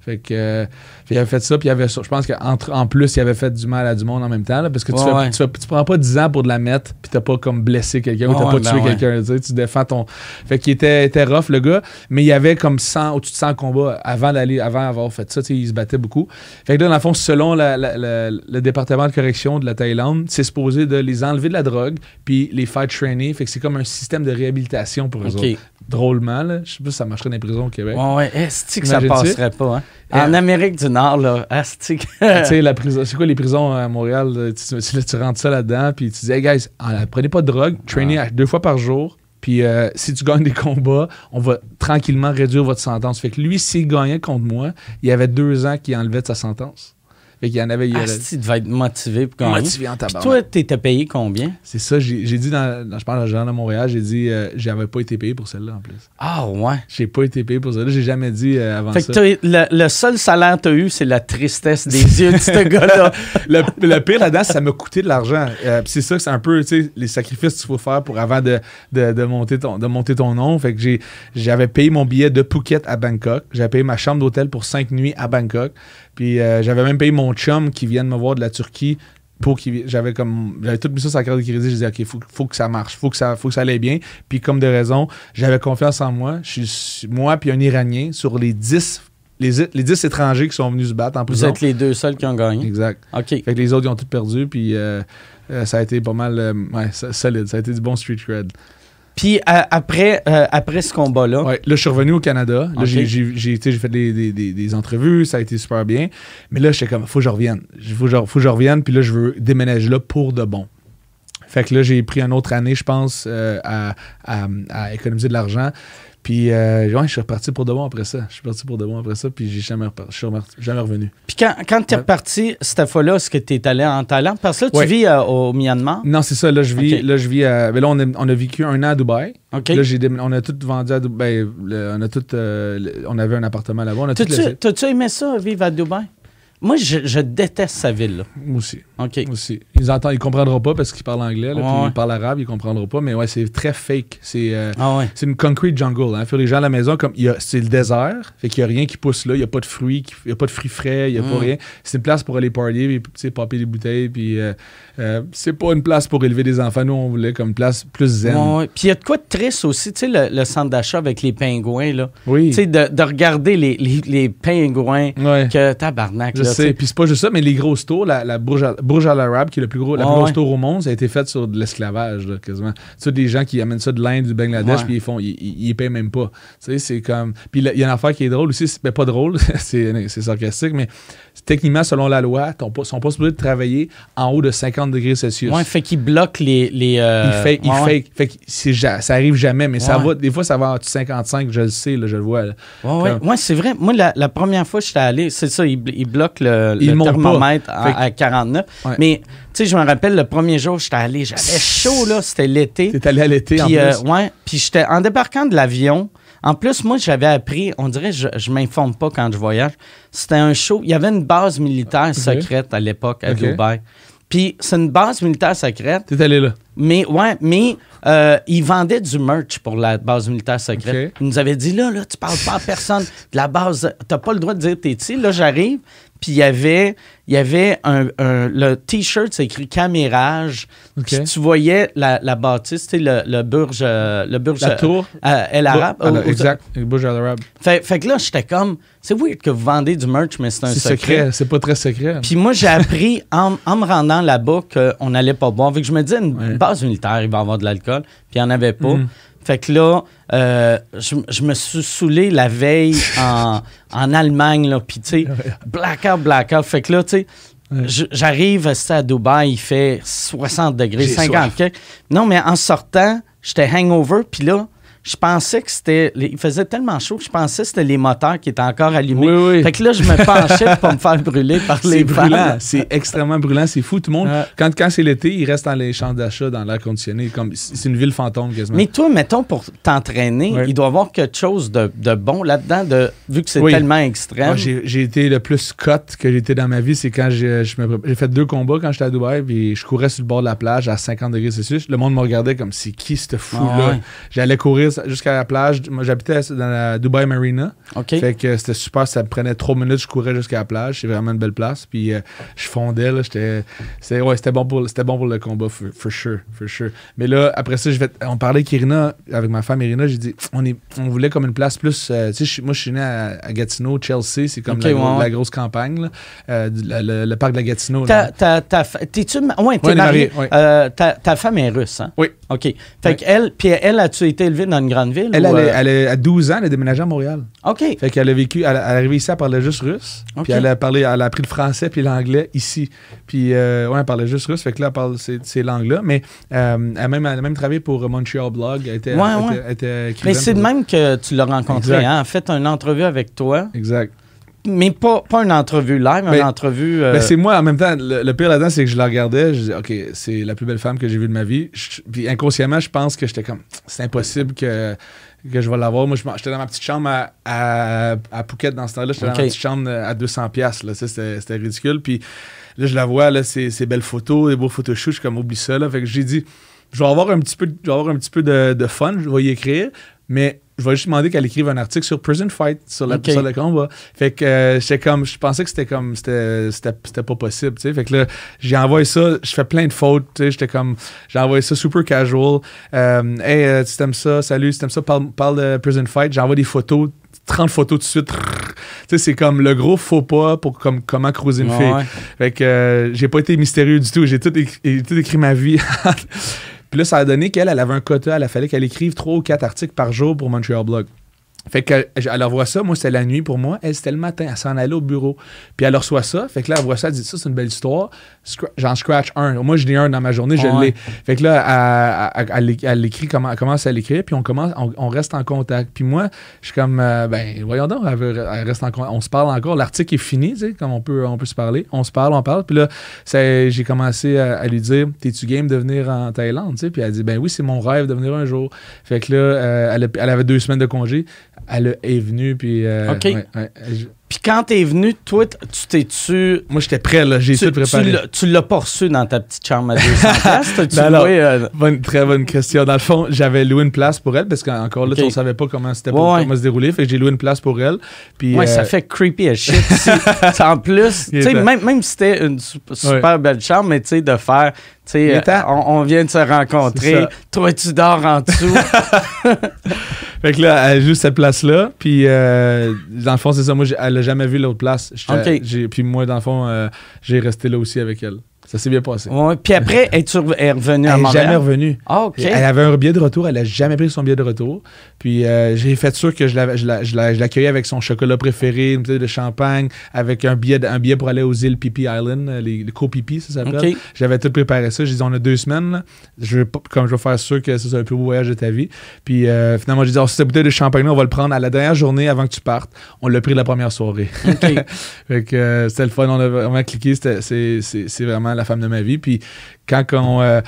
Fait que, euh, il avait fait ça, puis il avait, je pense qu'en plus, il avait fait du mal à du monde en même temps, parce que tu, tu, prends pas 10 ans pour de la mettre, puis t'as pas comme blessé quelqu'un, ou t'as pas tué ben quelqu'un, tu, défends ton. Fait qu'il était, était rough, le gars, mais il y avait comme 100, au-dessus de 100 combats avant d'aller, avant d'avoir fait ça, il se battait beaucoup. Fait que là, dans le fond, selon le département de correction de la Thaïlande, c'est supposé de les enlever de la drogue, puis les faire trainer, fait que c'est comme un système de réhabilitation pour eux autres drôlement. Là. Je sais pas si ça marcherait dans les prisons au Québec. Ouais, ouais. Est-ce que ça passerait pas? Hein? En Amérique du Nord, là, est-ce que. *laughs* tu sais, la prison, c'est quoi les prisons à Montréal? Tu, tu, rentres ça là-dedans, puis tu dis, hey guys, prenez pas de drogue, trainez deux fois par jour. Puis euh, si tu gagnes des combats, on va tranquillement réduire votre sentence. Fait que lui, s'il gagnait contre moi, il y avait deux ans qu'il enlevait de sa sentence. Fait qu'il y en avait. Ah, il devait être motivé pour gagner. Motivé en tabac. toi, t'étais payé combien? C'est ça, j'ai dit dans, je parle de Montréal, j'ai dit euh, j'avais pas été payé pour celle-là en plus. Ah ouais? J'ai pas été payé pour celle-là, j'ai jamais dit euh, avant fait ça. Que le, le, seul salaire que t'as eu, c'est la tristesse des yeux de ce *laughs* gars-là. le, pire là-dedans, ça m'a coûté de l'argent. Euh, c'est ça, c'est un peu, tu sais, les sacrifices qu'il faut faire pour avant de, de, de, monter ton, de monter ton nom. Fait que j'avais payé mon billet de Phuket à Bangkok. J'avais payé ma chambre d'hôtel pour cinq nuits à Bangkok. Puis euh, j'avais même payé mon chum qui vient de me voir de la Turquie pour qu'il j'avais comme j'avais tout mis ça sur la carte de crédit je disais ok faut, faut que ça marche faut que ça faut que ça allait bien puis comme de raison j'avais confiance en moi je suis moi puis un iranien sur les 10 les, les 10 étrangers qui sont venus se battre en prison. Vous êtes les deux seuls qui ont gagné? Exact. OK. Fait que les autres, ils ont tout perdu. Puis euh, euh, ça a été pas mal ouais, solide. Ça a été du bon street cred. Puis euh, après, euh, après ce combat-là. Ouais, là, je suis revenu au Canada. Là, j'ai, fait des, des, entrevues, ça a été super bien. Mais là, j'étais comme, faut que je revienne. Faut faut que je revienne, puis là, je veux déménager là pour de bon. Fait que là, j'ai pris une autre année, je pense, euh, à, à, économiser de l'argent. Puis, euh, ouais, je suis reparti pour de bon après ça. Je suis parti pour de bon après ça, puis j'ai jamais, je suis jamais revenu. Puis, quand, quand tu es reparti cette fois-là, est-ce que tu es allé en Thaïlande? Parce que là, tu vis euh, au Myanmar? Non, c'est ça. Là, je vis, là, je vis mais là, on a, on a, vécu un an à Dubaï. Là, j'ai on a tout vendu à Dubaï. Ben, on, a tout, euh, on avait un appartement là-bas. T'as-tu aimé ça, vivre à Dubaï? Moi, je, déteste sa ville. Moi aussi. OK. aussi. Ils entendent, ils comprendront pas parce qu'ils parlent anglais, là, ils parlent arabe, ils comprendront pas. Mais ouais, c'est très fake. C'est euh, ah une concrete jungle. Hein. Fait les gens à la maison, comme c'est le désert, fait qu'il y a rien qui pousse là. Il y a pas de fruits, il y a pas de fruits frais, il y a pas mm. rien. C'est une place pour aller parler, puis popper des bouteilles, puis euh, euh, c'est pas une place pour élever des enfants. Nous, on voulait comme une place plus zen. Puis il y a de quoi de triste aussi, tu sais, le, centre d'achat avec les pingouins, là. Oui. Tu sais, de, regarder les, les, pingouins que tabarnak. Je sais. Puis c'est pas juste ça, mais les gros tours, la, la Burj Al Arab, qui est le plus gros, la plus grosse tour au monde, ça a été fait sur de l'esclavage, quasiment. Tu sais, des gens qui amènent ça de l'Inde, du Bangladesh, puis ils font, ils, ils, payent même pas. Tu sais, c'est comme. Puis il y a une affaire qui est drôle aussi, mais pas drôle, *laughs* c'est sarcastique, mais techniquement, selon la loi, ils sont pas supposés de travailler en haut de 50 degrés Celsius. Ouais, fait qu'ils bloquent les. les euh... Il fait, il fait, fait que ça arrive jamais, mais ça va, des fois, ça va à 55, je le sais, là, je le vois. Ouais, ouais. c'est vrai. Moi, la, première fois que j'étais allé, c'est ça, ils, bloquent le, le thermomètre à, 49. Mais, tu sais, je me rappelle, le premier jour, j'étais allé, j'avais chaud, là, c'était l'été. T'es allé à l'été, en euh, plus? ouais, puis j'étais, en débarquant de l'avion, en plus, moi, j'avais appris, on dirait, je, je m'informe pas quand je voyage. C'était un show. Il y avait une base militaire secrète à l'époque à Dubaï. Puis c'est une base militaire secrète. T'es allé là? Mais ouais, mais euh, ils vendaient du merch pour la base militaire secrète. Ils nous avaient dit là, là, tu parles pas à personne de la base. T'as pas le droit de dire t'es ici. Là, j'arrive. Puis il y avait, il y avait un, le t-shirt, c'est écrit Camérage. Puis tu voyais la, la bâtisse, tu sais, le, le burj, euh, le burj. La tour. Euh, El Arab. Ah, exact, le burj Al Arab. Fait, fait, que là, j'étais comme, c'est weird que vous vendez du merch, mais c'est un secret. secret. C'est pas très secret. Puis moi, j'ai appris en, en, me rendant là-bas qu'on n'allait pas boire. Fait que je me disais, une base militaire, il va y avoir de l'alcool. Puis il n'y en avait pas. Mm. Fait que là, euh, je, me suis saoulé la veille *laughs* en, en Allemagne, là, puis tu sais, blackout, blackout. Fait que là, tu sais, j'arrive à Dubaï, il fait 60 degrés, 50 Non, mais en sortant, j'étais hangover, puis là, je pensais que c'était. Il faisait tellement chaud que je pensais que c'était les moteurs qui étaient encore allumés. Oui, oui. Fait que là, je me penchais pour me faire brûler par les C'est brûlant. C'est extrêmement brûlant. C'est fou. Tout le monde, quand, quand c'est l'été, il reste dans les champs d'achat, dans l'air conditionné. Comme, c'est une ville fantôme quasiment. Mais toi, mettons, pour t'entraîner, il doit y avoir quelque chose de, de bon là-dedans, de, vu que c'est tellement extrême. Ah, j'ai, été le plus cut que j'ai été dans ma vie. C'est quand j'ai, j'ai fait deux combats quand j'étais à Dubaï, puis je courais sur le bord de la plage à 50 degrés Celsius. Le monde me regardait comme c'est qui ce fou-là? Ah, J'allais courir jusqu'à la plage. Moi, j'habitais dans la Dubai Marina. OK. Fait que c'était super. Ça me prenait trois minutes, je courais jusqu'à la plage. C'est vraiment une belle place. Puis euh, je fondais, là. J'étais. C'était ouais, c'était bon, pour, c'était bon pour le combat, for, for sure. For sure. Mais là, après ça, je vais, on parlait avec Irina, avec ma femme Irina. J'ai dit, on, est, on voulait comme une place plus. euh, tu sais, moi, je suis né à, à Gatineau, Chelsea. C'est comme la, ouais, grosse campagne, là. Euh, le, parc de la Gatineau. Ta, ta, ta, t'es-tu, ouais, t'es Ouais, marié. ouais. Ta, femme est russe, hein? Oui. OK. Fait qu'elle, puis elle, as-tu été élevée dans une grande ville? Elle, ou, elle, euh, elle à 12 ans, elle a déménagé à Montréal. OK. Fait qu'elle a vécu, elle, elle est arrivée ici, elle parlait juste russe. Ok. Puis elle a parlé, elle a appris le français puis l'anglais ici. Puis euh, ouais, elle parlait juste russe. Fait que là, elle parle ces, ces langues-là. Mais euh, elle, a même, elle a même travaillé pour Montreal Blog. Elle était, Ouais, elle ouais. était- elle était Mais c'est de même que tu l'as rencontré, hein? En fait, une entrevue avec toi, Exact. Mais pas, pas une entrevue live, mais une entrevue... euh, Ben, c'est moi, en même temps, le, le pire là-dedans, c'est que je la regardais, je disais, OK, c'est la plus belle femme que j'ai vue de ma vie. Je- puis inconsciemment, je pense que j'étais comme, c'est impossible que, que je vais l'avoir. Moi, j'étais dans ma petite chambre à, à, à Phuket dans ce temps-là. J'étais OK. dans ma petite chambre à 200$. piastres, Là, Ça, c'était, ridicule. Puis là, je la vois, là, ces, ces belles photos, des beaux photoshoots. Je suis comme, oublie ça. Là. Fait que j'ai dit, je vais avoir un petit peu, je vais avoir un petit peu de, de fun, je vais y écrire, mais je vais juste demander qu'elle écrive un article sur Prison Fight, sur, la, OK. sur le combat. Fait que euh, j'étais comme, je pensais que c'était comme, c'était, pas possible, tu sais. Fait que là, j'ai envoyé ça, je fais plein de fautes, tu sais. J'étais comme, j'ai envoyé ça super casual. Euh, hey, euh, tu t'aimes ça, salut, tu t'aimes ça, parle, parle de Prison Fight. J'envoie des photos, 30 photos tout de suite. Tu sais, c'est comme le gros faux pas pour comme, comment cruiser une ouais, fille. ouais. Fait que euh, j'ai pas été mystérieux du tout. J'ai tout, écrit, j'ai tout écrit ma vie. *laughs* Puis là, ça a donné qu'elle, elle avait un quota. Elle fallait qu'elle écrive trois ou quatre articles par jour pour Montreal Blog. Fait que elle revoit ça, moi c'était la nuit pour moi, elle c'était le matin, elle s'en allait au bureau. Puis elle reçoit ça, fait que là elle voit ça, elle dit ça c'est une belle histoire, Scra- j'en scratch un. Moi je l'ai un dans ma journée, je Ouais. l'ai. Fait que là elle, elle- elle, écrit comment, elle commence à l'écrire, puis on commence, on, on reste en contact. Puis moi je suis comme euh, ben voyons donc, elle, veut- elle reste en on se parle encore, l'article est fini, tu sais, comme on peut, on peut se parler, on se parle, on parle. Puis là j'ai commencé à, à lui dire t'es-tu game de venir en Thaïlande, tu sais, puis elle dit ben oui c'est mon rêve de venir un jour. Fait que là euh, elle avait deux semaines de congé, elle est venue puis euh, OK. ouais, ouais, je- Puis quand t'es venu, toi, tu t'es-tu... moi, j'étais prêt, là. J'ai tout préparé. tu l'as- pas reçu dans ta petite chambre à 200 *laughs* places? Non, loué, euh, Bonne- très bonne question. Dans le fond, j'avais loué une place pour elle parce qu'encore là, Ok. tu sais, on savait pas comment c'était Ouais, pour- comment se dérouler. Fait que j'ai loué une place pour elle. Puis, Ouais, euh, ça fait creepy as shit. *laughs* En plus, même, même si c'était une su- super belle chambre, mais tu sais, de faire, euh, on, on vient de se rencontrer, toi, tu dors en dessous. *laughs* Fait que là, elle joue cette place-là. Puis, euh, dans le fond, c'est ça. Moi, elle a jamais vu l'autre place. J'étais- Ok. j'ai- Puis, moi, dans le fond, euh, j'ai resté là aussi avec elle. Ça s'est bien passé. Ouais, Puis après, *laughs* es-tu re- est revenue à Elle n'est Montréal? jamais revenue. Ah, OK. Elle avait un billet de retour, elle a jamais pris son billet de retour. Puis euh, j'ai fait sûr que je l'accueillais avec son chocolat préféré, une bouteille de champagne, avec un billet, un billet pour aller aux îles Pipi Island, euh, les, les Co-Pipi, ça s'appelle. OK. J'avais tout préparé ça. J'ai dit, on a deux semaines. là. Je veux comme je veux faire sûr que ce soit le plus beau voyage de ta vie. Puis euh, finalement, j'ai dit, oh, cette bouteille de champagne, on va le prendre à la dernière journée avant que tu partes. On l'a pris la première soirée. OK. *laughs* Fait que euh, c'était le fun, on a vraiment cliqué, c'est vraiment la femme de ma vie. Puis quand on. euh,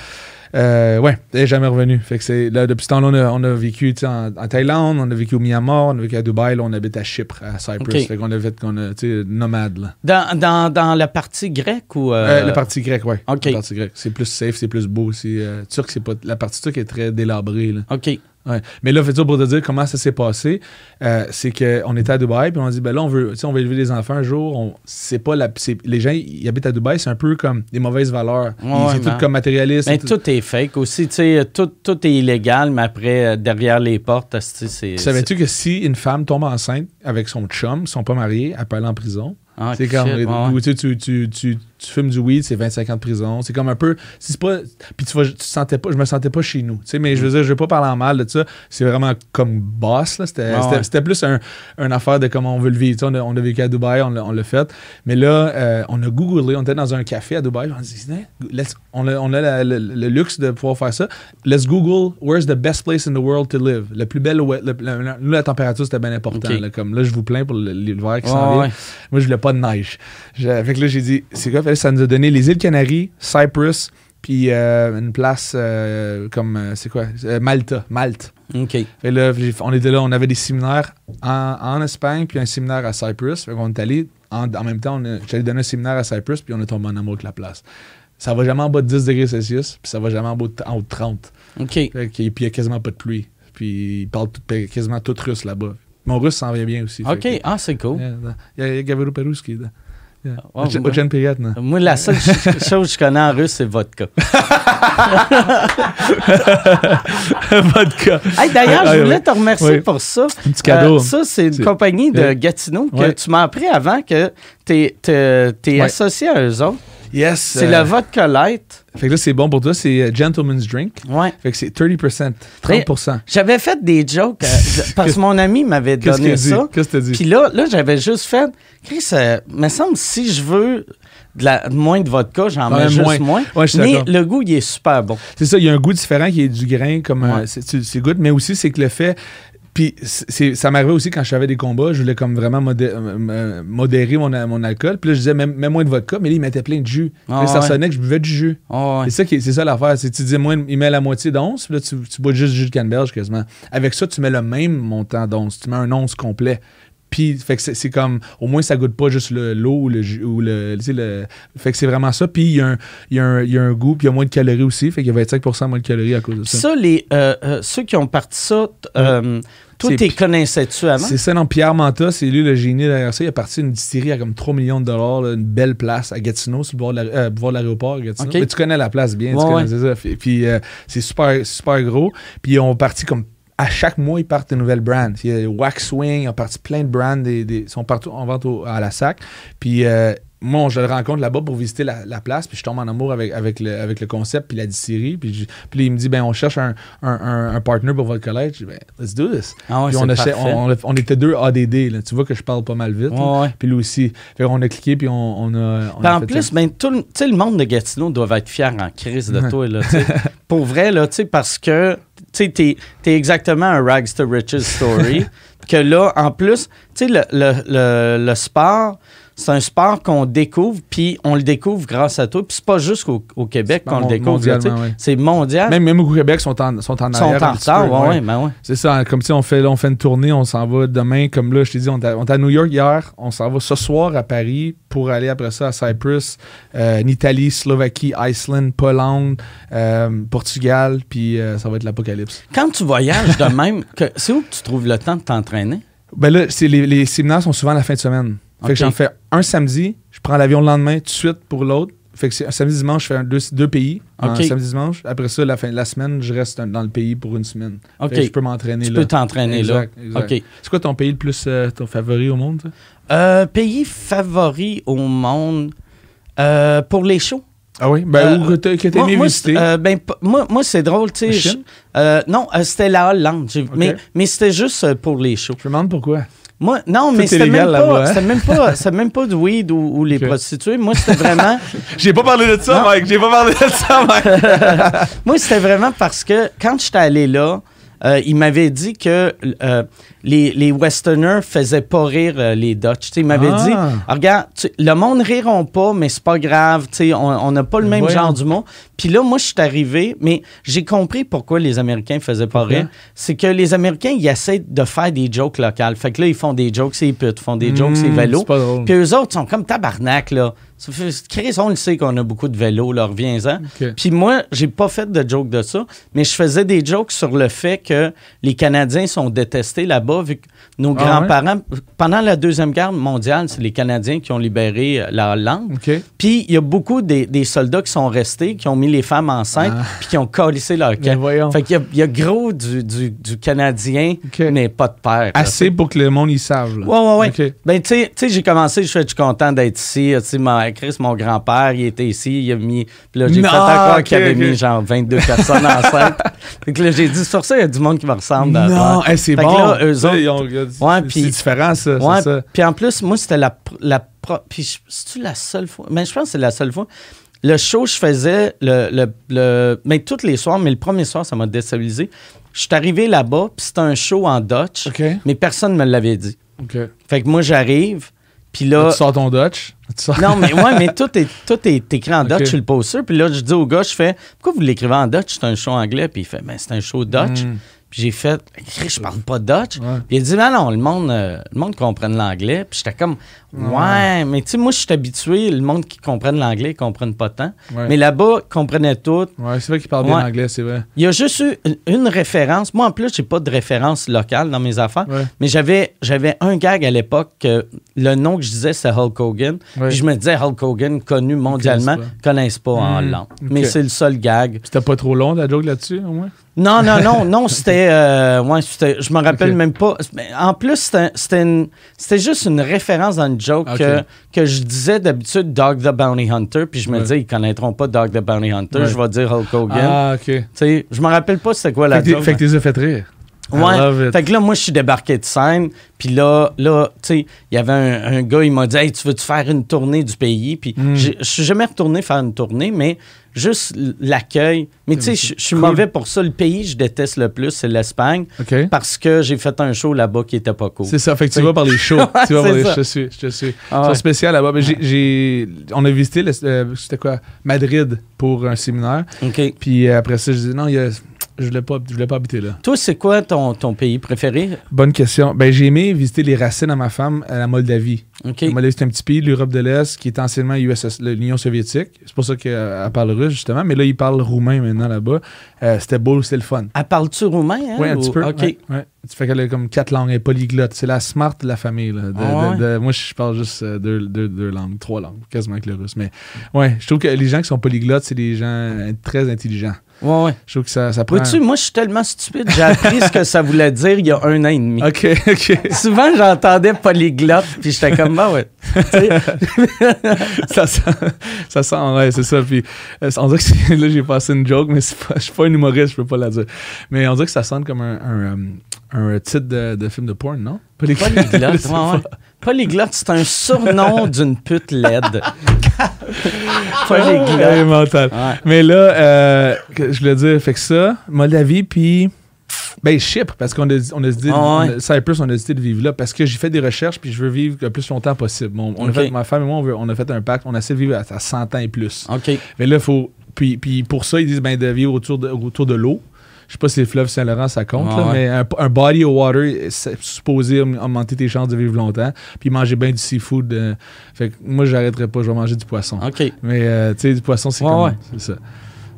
euh, ouais, elle est jamais revenue. Fait que c'est là, depuis ce temps-là, on a, on a vécu en, en Thaïlande, on a vécu au Myanmar, on a vécu à Dubaï, là, on habite à Chypre, à Cyprus. Ok. Fait qu'on a fait qu'on a, nomade, là. Dans, dans, dans la partie grecque ou... euh, Euh, la partie grecque, ouais. ok. La partie grecque. C'est plus safe, c'est plus beau aussi. Euh, turc, c'est pas. La partie turque est très délabrée, là. OK. Ouais. Mais là, fait ça pour te dire comment ça s'est passé, euh, c'est qu'on était à Dubaï, puis on a dit, ben là, on veut, on va élever des enfants un jour. On, c'est pas la, c'est- les gens, ils habitent à Dubaï, c'est un peu comme des mauvaises valeurs. Ils- Ouais, c'est tout comme matérialiste. Mais c'est tout- tout est fake aussi. Tu sais, tout, tout est illégal, mais après, euh, derrière les portes, c'est... c'est- Savais-tu que si une femme tombe enceinte avec son chum, ils sont pas mariés, elle peut aller en prison? Ah, c'est comme, ouais, ouais. ou tu, tu, tu, tu, fumes du weed, c'est 25 ans de prison. C'est comme un peu, si c'est pas, puis tu, vas, tu te sentais pas, je me sentais pas chez nous. Tu sais, mais je veux dire, je veux pas parler en mal de ça. C'est vraiment comme boss, là. C'était, c'était, ouais. plus un, une affaire de comment on veut le vivre. Tu sais, on, a, on a vécu à Dubaï, on l'a, fait. Mais là, euh, on a googlé, on était dans un café à Dubaï, on a dit, let's- on a, on a la- le, le luxe de pouvoir faire ça. Let's Google, where's the best place in the world to live? Le plus bel, le- le- nous, la température, c'était bien important. Là, comme là, je vous plains pour l'hiver qui Ouais, s'en vient. ouais. Moi, je voulais pas de neige. Je- fait que là, j'ai dit, c'est quoi? Ça nous a donné les îles Canaries, Cyprus, puis euh, une place euh, comme, euh, c'est quoi? Malta, Malte. OK. Fait là, on était là, on avait des séminaires en, en Espagne, puis un séminaire à Cyprus. Fait qu'on est allé, en, en même temps, a- j'allais donner un séminaire à Cyprus, puis on est tombé en amour avec la place. Ça va jamais en bas de 10 degrés Celsius, puis ça va jamais en bas de, en haut de 30. OK. Fait puis il y a quasiment pas de pluie. puis ils parlent quasiment tout russe là-bas. Mon russe s'en vient bien aussi. OK, ah, c'est cool. Il y a, Gavrilo Peruski. Là. Moi, la seule chose que je connais en russe, c'est vodka. *laughs* vodka. D'ailleurs, je voulais te remercier pour ça. Un petit cadeau. Euh, ça, c'est une compagnie de Gatineau que tu m'as appris avant que tu es, associé à eux autres. Yes. C'est le vodka light. Fait que là, c'est bon pour toi. C'est euh, Gentleman's Drink. Ouais. Fait que c'est 30%, 30%. J'avais fait des jokes euh, *laughs* parce que mon ami m'avait donné ça. Qu'est-ce que tu dit? Puis là, là j'avais juste fait. Chris, euh, me semble si je veux de la, moins de vodka, j'en mets juste moins. mais le goût, il est super bon. C'est ça, il y a un goût différent qui est du grain, comme c'est goût, mais aussi c'est que le fait puis ça m'arrivait aussi quand j'avais des combats, je voulais comme vraiment euh, modérer mon, mon, alcool. Puis là, je disais, même, moins de vodka, mais là, il mettait plein de jus. Ah, ça sonnait que je buvais du jus. Ah, c'est ça, ça l'affaire. C'est tu disais, moi, il met la moitié d'once, puis là, tu, tu, bois juste du jus de canneberge quasiment. Avec ça, tu mets le même montant d'once. Tu mets un once complet. Puis, fait que c'est comme, au moins, ça goûte pas juste l'eau ou le jus. Ou le, le, fait que c'est vraiment ça. Puis, il y, a un, y, y, a un goût, puis il y a moins de calories aussi. Fait qu'il y a 25% moins de calories à cause de ça. Ça, les, euh, euh, ceux qui ont parti ça, euh, toi, tu connaissais-tu avant? C'est ça, non. Pierre Manta, c'est lui le génie derrière ça. Il a parti une distillerie à comme 3 millions de dollars, une belle place à Gatineau, sur le bord de l'aéroport Gatineau. Mais tu connais la place bien, tu connais ça. Puis, c'est super, super gros. Puis ils ont parti comme à chaque mois, ils partent de nouvelles brands. Il y a Waxwing, ils ont parti plein de brands, ils sont partout en vente à la sac. Puis euh, moi, je le rencontre là-bas pour visiter la, place, puis je tombe en amour avec, avec, le, avec le concept, puis la distillerie. Puis, puis il me dit, ben on cherche un, un, un, partner pour votre collège. Je dis, ben, let's do this. Ah puis on, on, était deux ADD. Là. Tu vois que je parle pas mal vite. Puis lui aussi. Fait on a cliqué, puis on, a. en plus, ben, tout le monde de Gatineau doit être fier en crise de toi. Là, *laughs* pour vrai, là, parce que tu es, es exactement un rags to riches story. *laughs* que là, en plus, tu sais, le, le, le sport c'est un sport qu'on découvre, puis on le découvre grâce à toi. Puis c'est pas juste au, Québec qu'on le découvre. C'est mondial. Même, même au Québec, ils sont en, sont en arrière. Sont en retard, oui, ben ouais. C'est ça, comme si on fait, on fait une tournée, on s'en va demain, comme là, je t'ai dit, on est à New York hier, on s'en va ce soir à Paris pour aller après ça à Cyprus, euh, en Italie, Slovaquie, Iceland, Pologne, euh, Portugal, puis euh, ça va être l'apocalypse. Quand tu voyages de *laughs* même, c'est où que tu trouves le temps de t'entraîner? Ben là, les, les séminaires sont souvent à la fin de semaine. Fait que j'en fais un samedi, je prends l'avion le lendemain tout de suite pour l'autre. Fait que samedi dimanche, je fais deux, deux pays. samedi dimanche. Après ça, la fin de la semaine, je reste dans le pays pour une semaine. OK. je peux m'entraîner là. Tu peux t'entraîner là. C'est quoi ton pays le plus euh, ton favori au monde? Euh, pays favori au monde euh, pour les shows. Ah oui? Ben, où que t'as aimé visiter? ben, moi, moi c'est drôle, tu sais. non, c'était la Hollande. Mais, mais c'était juste pour les shows. Je me demande pourquoi. Moi, non, mais c'était même, pas, hein? même, pas, même pas du weed ou, les prostituées. Moi, c'était vraiment. *laughs* J'ai pas parlé de ça, Mike. J'ai pas parlé de ça, Mike. *laughs* Moi, c'était vraiment parce que quand j'étais allé là, euh, il m'avait dit que euh, les, les Westerners faisaient pas rire euh, les Dutch. il m'avait dit ah. Ah, Regarde, le monde riront pas, mais c'est pas grave. On n'a pas le même genre d'humour. Puis là, moi, je suis arrivé, mais j'ai compris pourquoi les Américains faisaient pas rire. C'est que les Américains, ils essaient de faire des jokes locales. Fait que là, ils font des jokes, c'est putes, font des jokes, c'est vélo. Puis eux autres sont comme tabarnak, là. Chris, on le sait qu'on a beaucoup de vélos, là, reviens-en. Puis moi, j'ai pas fait de joke de ça, mais je faisais des jokes sur le fait que les Canadiens sont détestés là-bas, vu que nos ah grands-parents, pendant la Deuxième Guerre mondiale, c'est les Canadiens qui ont libéré euh, la Hollande. Puis il y a beaucoup des, soldats qui sont restés, qui ont mis les femmes enceintes, ah. puis qui ont collissé leur camp. Fait qu'il y, a gros du, du, Canadien, mais pas de père. Assez pour que le monde y sache. Oui, oui, oui. Ben, tu sais, j'ai commencé, je suis content d'être ici. Tu sais, Chris, mon grand-père, il était ici, il a mis. Puis là, j'ai fait encore qu'il avait mis genre 22 personnes enceintes. *laughs* Fait que là, j'ai dit, sur ça, il y a du monde qui me ressemble. Non, c'est bon. Là, eux autres, Ouais, c'est différent, ça. Ouais, ça. Puis en plus, moi, c'était la, la Puis c'est-tu la seule fois? Mais je pense que c'est la seule fois. Le show, je faisais le, le, le, Mais tous les soirs, mais le premier soir, ça m'a déstabilisé. Je suis arrivé là-bas, puis c'était un show en Dutch, mais personne ne me l'avait dit. Fait que moi, j'arrive, puis là. Tu sors ton Dutch? Non, mais ouais, mais *laughs* tout est, tout est écrit en Dutch sur le poster. Puis là, je dis au gars, je fais, pourquoi vous l'écrivez en Dutch? C'est un show anglais. Puis il fait, ben, c'est un show Dutch. Hmm. J'ai fait, je parle pas Dutch. Puis il a dit, non, non, le monde, euh, le monde comprenne l'anglais. Puis j'étais comme, ouais, mais tu sais, moi, je suis habitué, le monde qui comprenne l'anglais, ils comprennent pas tant. Mais là-bas, ils comprenaient tout. Ouais, c'est vrai qu'ils parlent bien l'anglais, c'est vrai. Il y a juste eu une, référence. Moi, en plus, j'ai pas de référence locale dans mes affaires. Mais j'avais, j'avais un gag à l'époque que le nom que je disais, c'est Hulk Hogan. Puis je me disais, Hulk Hogan, connu mondialement, connaissent pas en hmm. langue. Mais c'est le seul gag. C'était pas trop long, la joke là-dessus, au moins? Non, non, non, *laughs* non, c'était. Euh, ouais, je me rappelle même pas. En plus, c'était juste une référence dans une joke que, que, je disais d'habitude Dog the Bounty Hunter, puis je me disais, ils connaîtront pas Dog the Bounty Hunter, je vais dire Hulk Hogan. Ah, OK. Tu sais, je me rappelle pas c'était quoi la fait joke. Fait que t'es fait rire? Ouais. Fait que là, moi, je suis débarqué de scène. Puis là, là tu sais, il y avait un, gars, il m'a dit Hey, tu veux-tu faire une tournée du pays? Puis hmm. je suis jamais retourné faire une tournée, mais juste l'accueil. Mais tu sais, je suis mauvais pour ça. Le pays que je déteste le plus, c'est l'Espagne. Parce que j'ai fait un show là-bas qui était pas cool. C'est ça. Fait que tu vas par les shows. *laughs* tu vas par les... Je te suis. Je te suis. Ah c'est spécial là-bas. Mais j'ai, on a visité, c'était quoi? Madrid pour un séminaire. Puis après ça, je disais Non, il y a je voulais pas, je voulais pas habiter là. Toi, c'est quoi ton, ton, pays préféré? Bonne question. Ben, j'ai aimé visiter les racines à ma femme à la Moldavie. La Moldavie, c'est un petit pays, l'Europe de l'Est, qui est anciennement l'Union soviétique. C'est pour ça qu'elle parle russe, justement. Mais là, il parle roumain maintenant là-bas. Euh, c'était beau, c'était le fun. Elle parle-tu roumain? Hein, oui, un petit peu. OK. Ouais, Tu fais qu'elle a comme quatre langues, elle est polyglotte. C'est la smart de la famille. Là. Ah moi, je parle juste euh, deux, deux, deux, langues, trois langues, quasiment avec le russe. Mais ouais, je trouve que les gens qui sont polyglottes, c'est des gens très intelligents. Ouais, ouais. Je trouve que ça, ça prend. tu moi, je suis tellement stupide. J'ai appris ce que ça voulait dire il y a un an et demi. OK, OK. Souvent, j'entendais polyglotte, puis j'étais comme, bah ouais. *laughs* ça, sent, ça sent, ouais, c'est ça. Puis, euh, on dirait que là, j'ai passé une joke, mais pas, je suis pas un humoriste, je peux pas la dire. Mais on dirait que ça sonne comme un, un, un, un titre de, de, film de porn, non? Polyglotte. Polyglotte, *laughs* ouais, Polyglotte, c'est un surnom *laughs* d'une pute laide. *laughs* Polyglotte. mental. Mais là, euh, je voulais dire, fait que ça, Moldavie, puis. Ben, Chypre, parce qu'on a, on a dit, ah Cyprus, on a décidé de vivre là, parce que j'ai fait des recherches, puis je veux vivre le plus longtemps possible. on a fait, ma femme et moi, on, a fait un pacte, on a essayé de vivre à, 100 ans et plus. OK. Mais là, il faut. Puis, puis pour ça, ils disent ben, de vivre autour de, autour de l'eau. Je sais pas si le fleuve Saint-Laurent, ça compte, mais un, body of water, c'est supposé augmenter tes chances de vivre longtemps. Puis manger bien du seafood. Euh, fait que moi, j'arrêterai pas, je vais manger du poisson. OK. Mais euh, tu sais, du poisson, c'est comme c'est ça.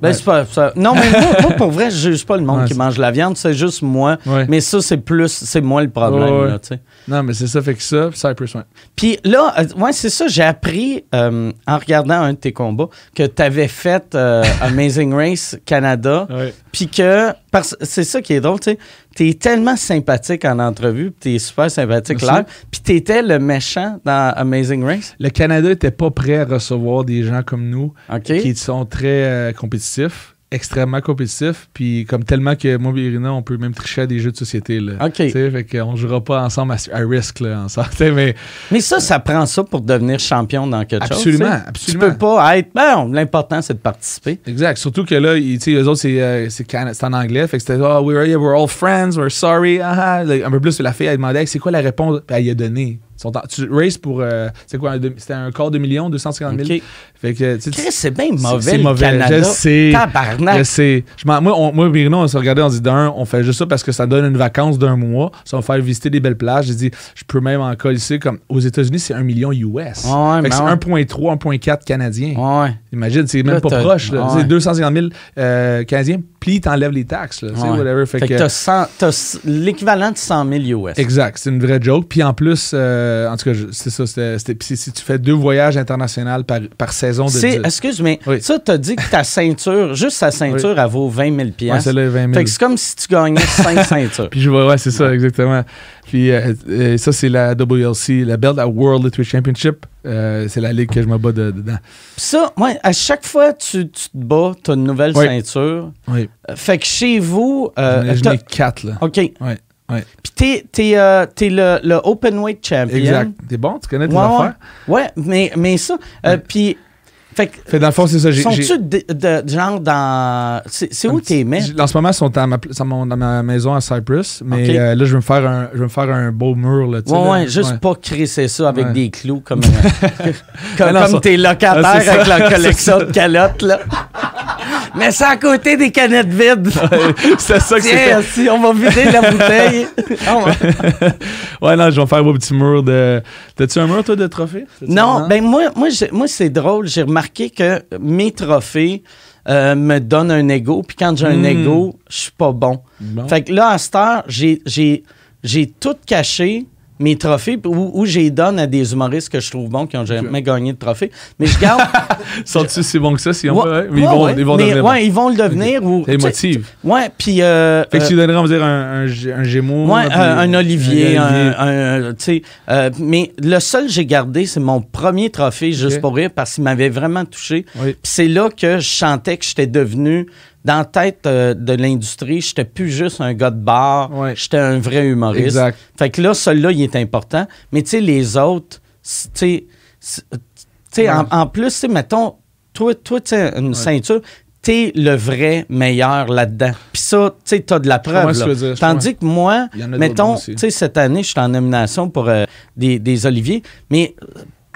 Ben, c'est pas ça. Non, mais moi, pour vrai, je juge pas le monde *laughs* qui mange la viande, c'est juste moi. Mais ça, c'est plus, c'est moi le problème, là, tu sais. Non, mais c'est ça, fait que ça, Cypress, ouais. Puis là, euh, ouais, c'est ça, j'ai appris euh, en regardant un de tes combats que tu avais fait euh, Amazing Race Canada. *laughs* Puis que, c'est ça qui est drôle, tu sais, t'es tellement sympathique en entrevue, t'es super sympathique là. Puis t'étais le méchant dans Amazing Race. Le Canada était pas prêt à recevoir des gens comme nous qui sont très compétitifs extrêmement compétitif, puis comme tellement que moi et Irina, on peut même tricher à des jeux de société. Là. OK. Fait qu'on jouera pas ensemble à, risque, là, ensemble. *laughs* Mais, mais ça, ça prend ça pour devenir champion dans quelque absolument, chose. Absolument, Tu peux pas être... Ben, l'important, c'est de participer. Exact. Surtout que là, eux autres, c'est, euh, c'est, en anglais. Fait que c'était « Oh, we're, we're all friends, we're sorry. Ah, ah. Un peu plus, la fille, elle demandait « C'est quoi la réponse? » Puis elle a donné tu races pour. Euh, c'est quoi C'était un quart de million, 250 000. Fait que. c'est bien mauvais. C'est mauvais. Canada. Je sais. Tabarnak. Je sais. moi, on, moi, Bruno, on s'est regardé, on dit d'un, on fait juste ça parce que ça donne une vacance d'un mois. Ça va faire visiter des belles plages. J'ai dit, je peux même en ici, comme aux États-Unis, c'est un million US. Ouais, c'est 1,3, 1,4 canadien. Ouais. Imagine, c'est même pas proche. C'est 250 000 euh, canadiens, puis t'enlèves les taxes. Là, whatever. Fait, que, t'as l'équivalent de 100 000 US. Exact. C'est une vraie joke. Puis en plus, euh, en tout cas, c'est ça. C'était, si tu fais deux voyages internationaux par, par saison de. Excuse, moi ça, t'as dit que ta ceinture, juste ta ceinture, elle vaut 20 000 Ouais, c'est 20 000. Fait que c'est comme si tu gagnais *laughs* 5 ceintures. Puis je vois, ouais, c'est ça, exactement. Puis euh, euh, ça, c'est la WLC, la Belt World Literature Championship. Euh, c'est la ligue que je me bats dedans. Puis ça, ouais, à chaque fois que tu, tu te bats, tu as une nouvelle ceinture. Oui. fait que chez vous. J'en ai quatre, là. OK. Ouais. Ouais. Puis t'es, t'es, euh, t'es le, le open champion. Exact. T'es bon, tu connais tes affaires. Ouais, mais, mais ça. Euh, puis fait, que, fait dans le fond, c'est ça. Sont-tu de, de, genre dans. C'est, où t'es mets? En ce moment, ils sont dans ma, dans ma maison à Cyprus. Mais euh, là, je vais me faire un, je vais me faire un beau mur. Là, ouais, ouais, juste pas crisser ça avec des clous comme, *laughs* euh, *laughs* comme, comme tes locataires *laughs* avec la collection de calottes. Là. Mais c'est à côté des canettes vides. *laughs* c'est ça que Tiens, si on va vider la bouteille. *laughs* ouais, non, je vais faire mon petit mur de. T'as-tu un mur, toi, de trophées? Non, ben moi, moi, moi c'est drôle. J'ai remarqué que mes trophées euh, me donnent un ego. Puis quand j'ai un hmm. ego, je suis pas bon. Fait que là, à cette heure, j'ai tout caché mes trophées où, j'ai donne à des humoristes que je trouve bons qui ont jamais gagné de trophée. Mais je garde. *laughs* Sont-ils si bons que ça? Si on ouais, mais ils, vont, ils vont devenir. Ouais, ils vont le devenir. Ou, ça motive. Ouais, puis. Euh, fait que tu euh, donnerais, on va dire, un, un, Gémeaux. Ouais, un, Olivier. Un, tu sais. Euh, mais le seul que j'ai gardé, c'est mon premier trophée, juste pour rire, parce qu'il m'avait vraiment touché. Puis c'est là que je chantais que j'étais devenu dans la tête euh, de l'industrie, j'étais plus juste un gars de bar, j'étais un vrai humoriste. Exact. Fait que là, celui-là, il est important. Mais tu sais, les autres, tu sais, en, plus, tu sais, mettons, toi, toi tu une ceinture, t'es le vrai meilleur là-dedans. Puis ça, tu sais, t'as de la preuve. Là. Tandis que moi, mettons, tu sais, cette année, je suis en nomination pour euh, des, des Oliviers, mais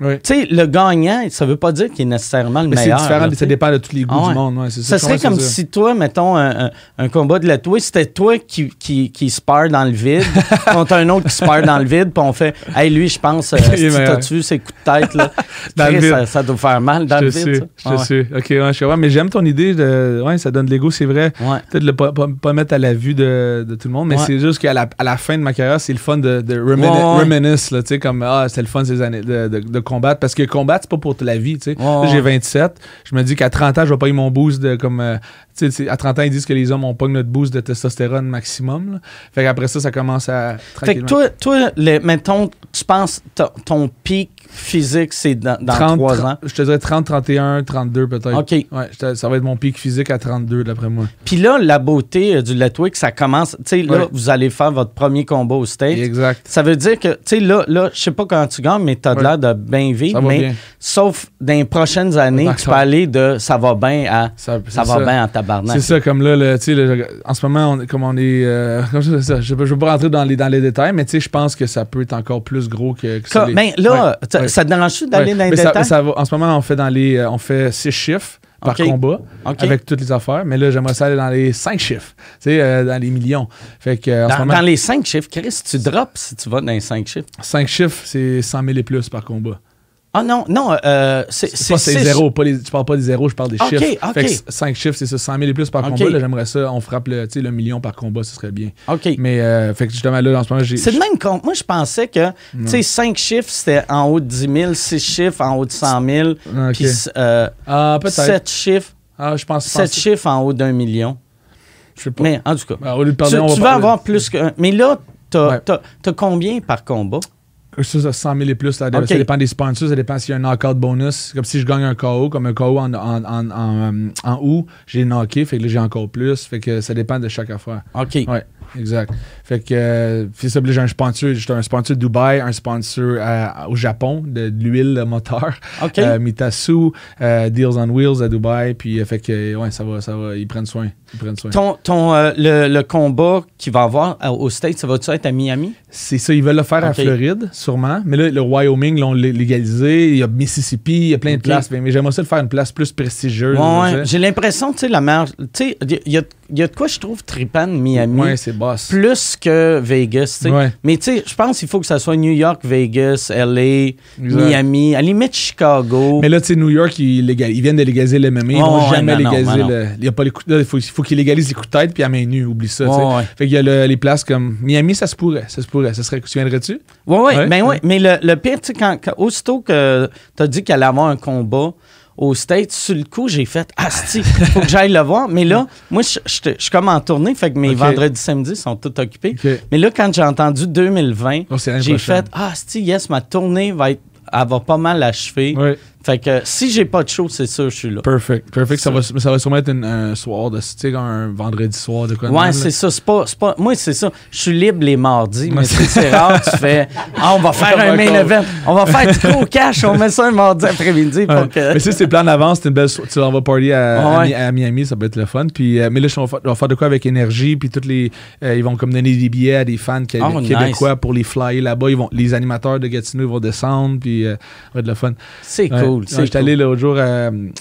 tu sais, le gagnant, ça veut pas dire qu'il est nécessairement le meilleur. C'est différent, ça dépend de tous les goûts ah du monde. Ouais, ça, ça serait comme si toi, mettons, un, un, combat de la twist, c'était toi qui, qui, qui spare dans le vide *laughs* contre un autre qui spare dans le vide, puis on fait Hey, lui, je pense, *laughs* euh, si t'as tué ses coups de tête, là, *laughs* ça, ça, doit faire mal dans le vide. Je sais, ok, ouais, je sais. mais j'aime ton idée. De, ouais, ça donne de l'ego, c'est vrai. Peut-être le pas, pas, mettre à la vue de, de tout le monde, mais c'est juste qu'à la, à la fin de ma carrière, c'est le fun de, de reminisce, tu sais, comme Ah, c'était le fun ces années de, de combattre parce que combattre, c'est pas pour toute la vie. tu sais. J'ai 27. Je me dis qu'à 30 ans, je vais pas eu mon boost de comme. Euh, à 30 ans, ils disent que les hommes ont pas notre boost de testostérone maximum. Là. Fait qu'après ça, ça commence à. Fait que toi, toi mettons, tu penses ton pic physique, c'est dans, dans 3 ans? Je te dirais 30, 31, 32 peut-être. OK. Ouais, ça va être mon pic physique à 32, d'après moi. Puis là, la beauté euh, du Letwick, ça commence. Tu sais, là, vous allez faire votre premier combat au State. Exact. Ça veut dire que, tu sais, là, là je sais pas quand tu gagnes, mais tu as l'air de bien vivre. mais sauf dans les prochaines années, tu peux aller de ça va bien à ça, va bien en tabarnak. C'est ça, comme là, tu sais, en ce moment, on, comme on est. Euh, *laughs* je ne veux pas rentrer dans les, dans les détails, mais tu sais, je pense que ça peut être encore plus gros que, ça. Mais là, ça te dérange d'aller dans les détails? Ça, en ce moment, on fait dans les, euh, on fait six chiffres par combat avec toutes les affaires. Mais là, j'aimerais ça aller dans les cinq chiffres, tu sais, euh, dans les millions. Fait que, dans, dans, les cinq chiffres, Chris, tu drops si tu vas dans les cinq chiffres. Cinq chiffres, c'est 100 000 et plus par combat. Ah non, non, euh, c'est. C'est pas zéros, pas les, je parle pas des zéros, je parle des chiffres. OK. Fait que 5 chiffres, c'est ça, 100 000 et plus par combat. Là, j'aimerais ça, on frappe le, le million par combat, ce serait bien. OK. Mais, euh, fait que justement, là, en ce moment, j'ai. C'est le même compte. Moi, je pensais que, tu sais, 5 chiffres, c'était en haut de 10 000, 6 chiffres en haut de 100 000, okay. puis euh, ah, 7 chiffres. Ah, je pense 7 chiffres en haut d'un million. Je sais pas. Mais, en tout cas. Ben, au lieu de parler, tu, on va tu vas avoir plus que. Mais là, t'as as combien par combat? Ça, 100 000 et plus. Là, Ça dépend des sponsors, ça dépend s'il y a un knockout bonus. Comme si je gagne un KO, comme un KO en, en, en, en, en août, j'ai knocké, fait que là, j'ai encore plus. Fait que ça dépend de chaque affaire. OK. Ouais. Exact. Fait que, euh, ça, j'ai un sponsor, j'ai un sponsor de Dubaï, un sponsor euh, au Japon de, l'huile moteur. OK. Euh, Mitasu, euh, Deals on Wheels à Dubaï. Puis, fait que, ouais, ça va, ça va, ils prennent soin. Ils prennent soin. Ton, ton le, le, combat qu'il va avoir au States, ça va-tu être à Miami? C'est ça, ils veulent le faire à Floride, sûrement. Mais là, le Wyoming l'ont légalisé. Il y a Mississippi, il y a plein de places. Mais, j'aimerais ça le faire une place plus prestigieuse. Ouais, j'ai l'impression, tu sais, la mère. Tu sais, il y y a de quoi je trouve trippant Miami. Ouais, c'est boss. Plus que Vegas, tu sais. Mais tu sais, je pense qu'il faut que ça soit New York, Vegas, LA, Miami, à la limite Chicago. Mais là, tu sais, New York, ils, ils, viennent de légaliser le MMA. Ils vont jamais légaliser le. Il y a pas les coups, il faut, faut qu'ils légalisent les coups de tête puis à main nue, oublie ça. Fait qu'il y a les places comme Miami, ça se pourrait. Ça se pourrait. Ça serait, tu viendrais-tu? Oui, oui. Ben ouais. Mais le, le pire, tu sais, quand, aussitôt que tu as dit qu'il allait avoir un combat, au States, sur le coup, j'ai fait Asti, faut que j'aille le voir. Mais là, *laughs* moi, je suis comme en tournée, fait que mes vendredis, samedis sont tous occupés. Mais là, quand j'ai entendu 2020, j'ai fait Asti, yes, ma tournée va être elle va pas mal achever. Fait que si j'ai pas de show, c'est sûr, je suis là. Perfect. Perfect. Ça, va, ça va sûrement être un soir de sais, un vendredi soir de quoi. Ouais, c'est ça. C'est pas, pas, moi, c'est ça. Je suis libre les mardis, mais c'est rare. Tu fais Ah, on va *laughs* faire un main event. On va faire du gros cash. On met ça un mardi après-midi. Mais si c'est plan d'avance, c'est une belle Tu vas party à, à, Miami, ça peut être le fun. Puis, euh, mais là, on va, faire de quoi avec énergie. Puis, toutes les, euh, ils vont comme donner des billets à des fans oh, québécois pour les flyer là-bas. Ils vont, les animateurs de Gatineau vont descendre. Puis, euh, ça va être le fun. C'est cool. Cool. Je suis allé l'autre jour,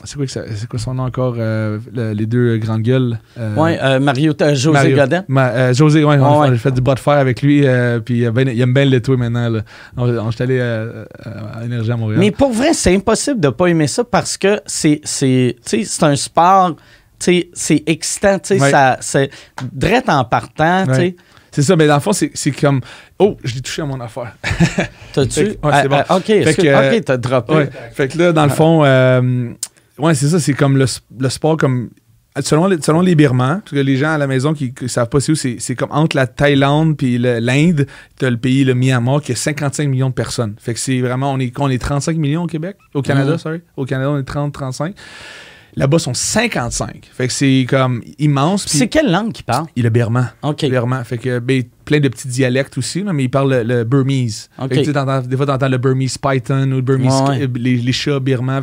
c'est quoi, quoi, son nom encore, les deux grandes gueules? oui, Mario, José Mario, Godin. José, oui, ouais, j'ai fait du bras de fer avec lui, puis ben, il aime bien le tout maintenant. Là. On, allé à Énergie à Montréal. Mais pour vrai, c'est impossible de pas aimer ça parce que c'est un sport c'est excitant, ça, drette en partant, sais. C'est ça, mais dans le fond, c'est comme. Oh, je l'ai touché à mon affaire. *laughs* T'as-tu? Ouais, c'est bon. Ah, ok, que, ok, t'as droppé. Ouais. Fait que là, dans le ah. fond, euh, ouais, c'est ça, c'est comme le, le, sport comme. Selon les, selon les Birmans, parce que les gens à la maison qui ne savent pas c'est où, c'est comme entre la Thaïlande puis l'Inde, t'as le pays, le Myanmar, qui a 55 millions de personnes. Fait que c'est vraiment, on est, on est 35 millions au Québec, au Canada, mm. sorry. Au Canada, on est 30, 35. Là-bas, sont 55. Fait que c'est comme immense. C'est quelle langue qu'il parle? Il est birman. OK. Birman. Fait que, ben, plein de petits dialectes aussi, mais il parle le, Burmese. des fois, tu entends le Burmese Python ou le Burmese, les, chats birmans.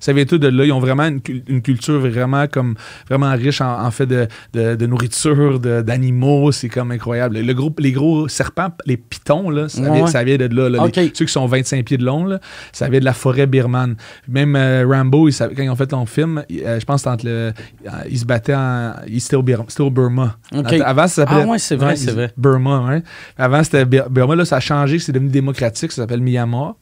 ça vient tout de là. Ils ont vraiment une, culture vraiment comme vraiment riche en, fait de, de, nourriture, d'animaux. C'est comme incroyable. Le gros, les gros serpents, les pitons, là, ça, vient, de là. ceux qui sont 25 pieds de long, là, ça vient de la forêt birmane. Même euh, Rambo, quand ils ont fait ton film, euh, je pense le, il se battait en. C'était au, Burma. Avant, ça s'appelait. Ah ouais, c'est vrai, c'est vrai. Burma. Avant, c'était Burma. Là, ça a changé. C'est devenu démocratique. Ça s'appelle Myanmar.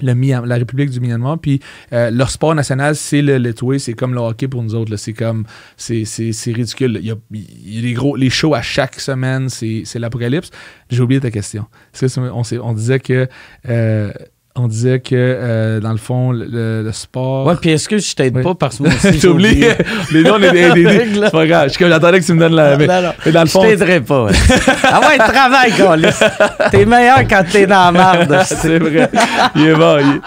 Le la République du Myanmar. Puis euh, leur sport national, c'est le, le C'est comme le hockey pour nous autres. C'est comme. C'est ridicule. Il y, a, les, gros, les shows à chaque semaine. C'est l'apocalypse. J'ai oublié ta question. On, on disait que. Euh, on disait que, euh, dans le fond, le, sport. Ouais, puis est-ce que je t'aide pas parce que moi aussi. T'oublies. les noms, on est des. C'est pas grave. J'attendais que tu me donnes la. Mais, non, non. mais dans le fond. Je t'aiderai pas. *laughs* ah ouais, travail, Colis. T'es meilleur quand t'es dans la merde. *laughs* c'est vrai. Il est bon. Il...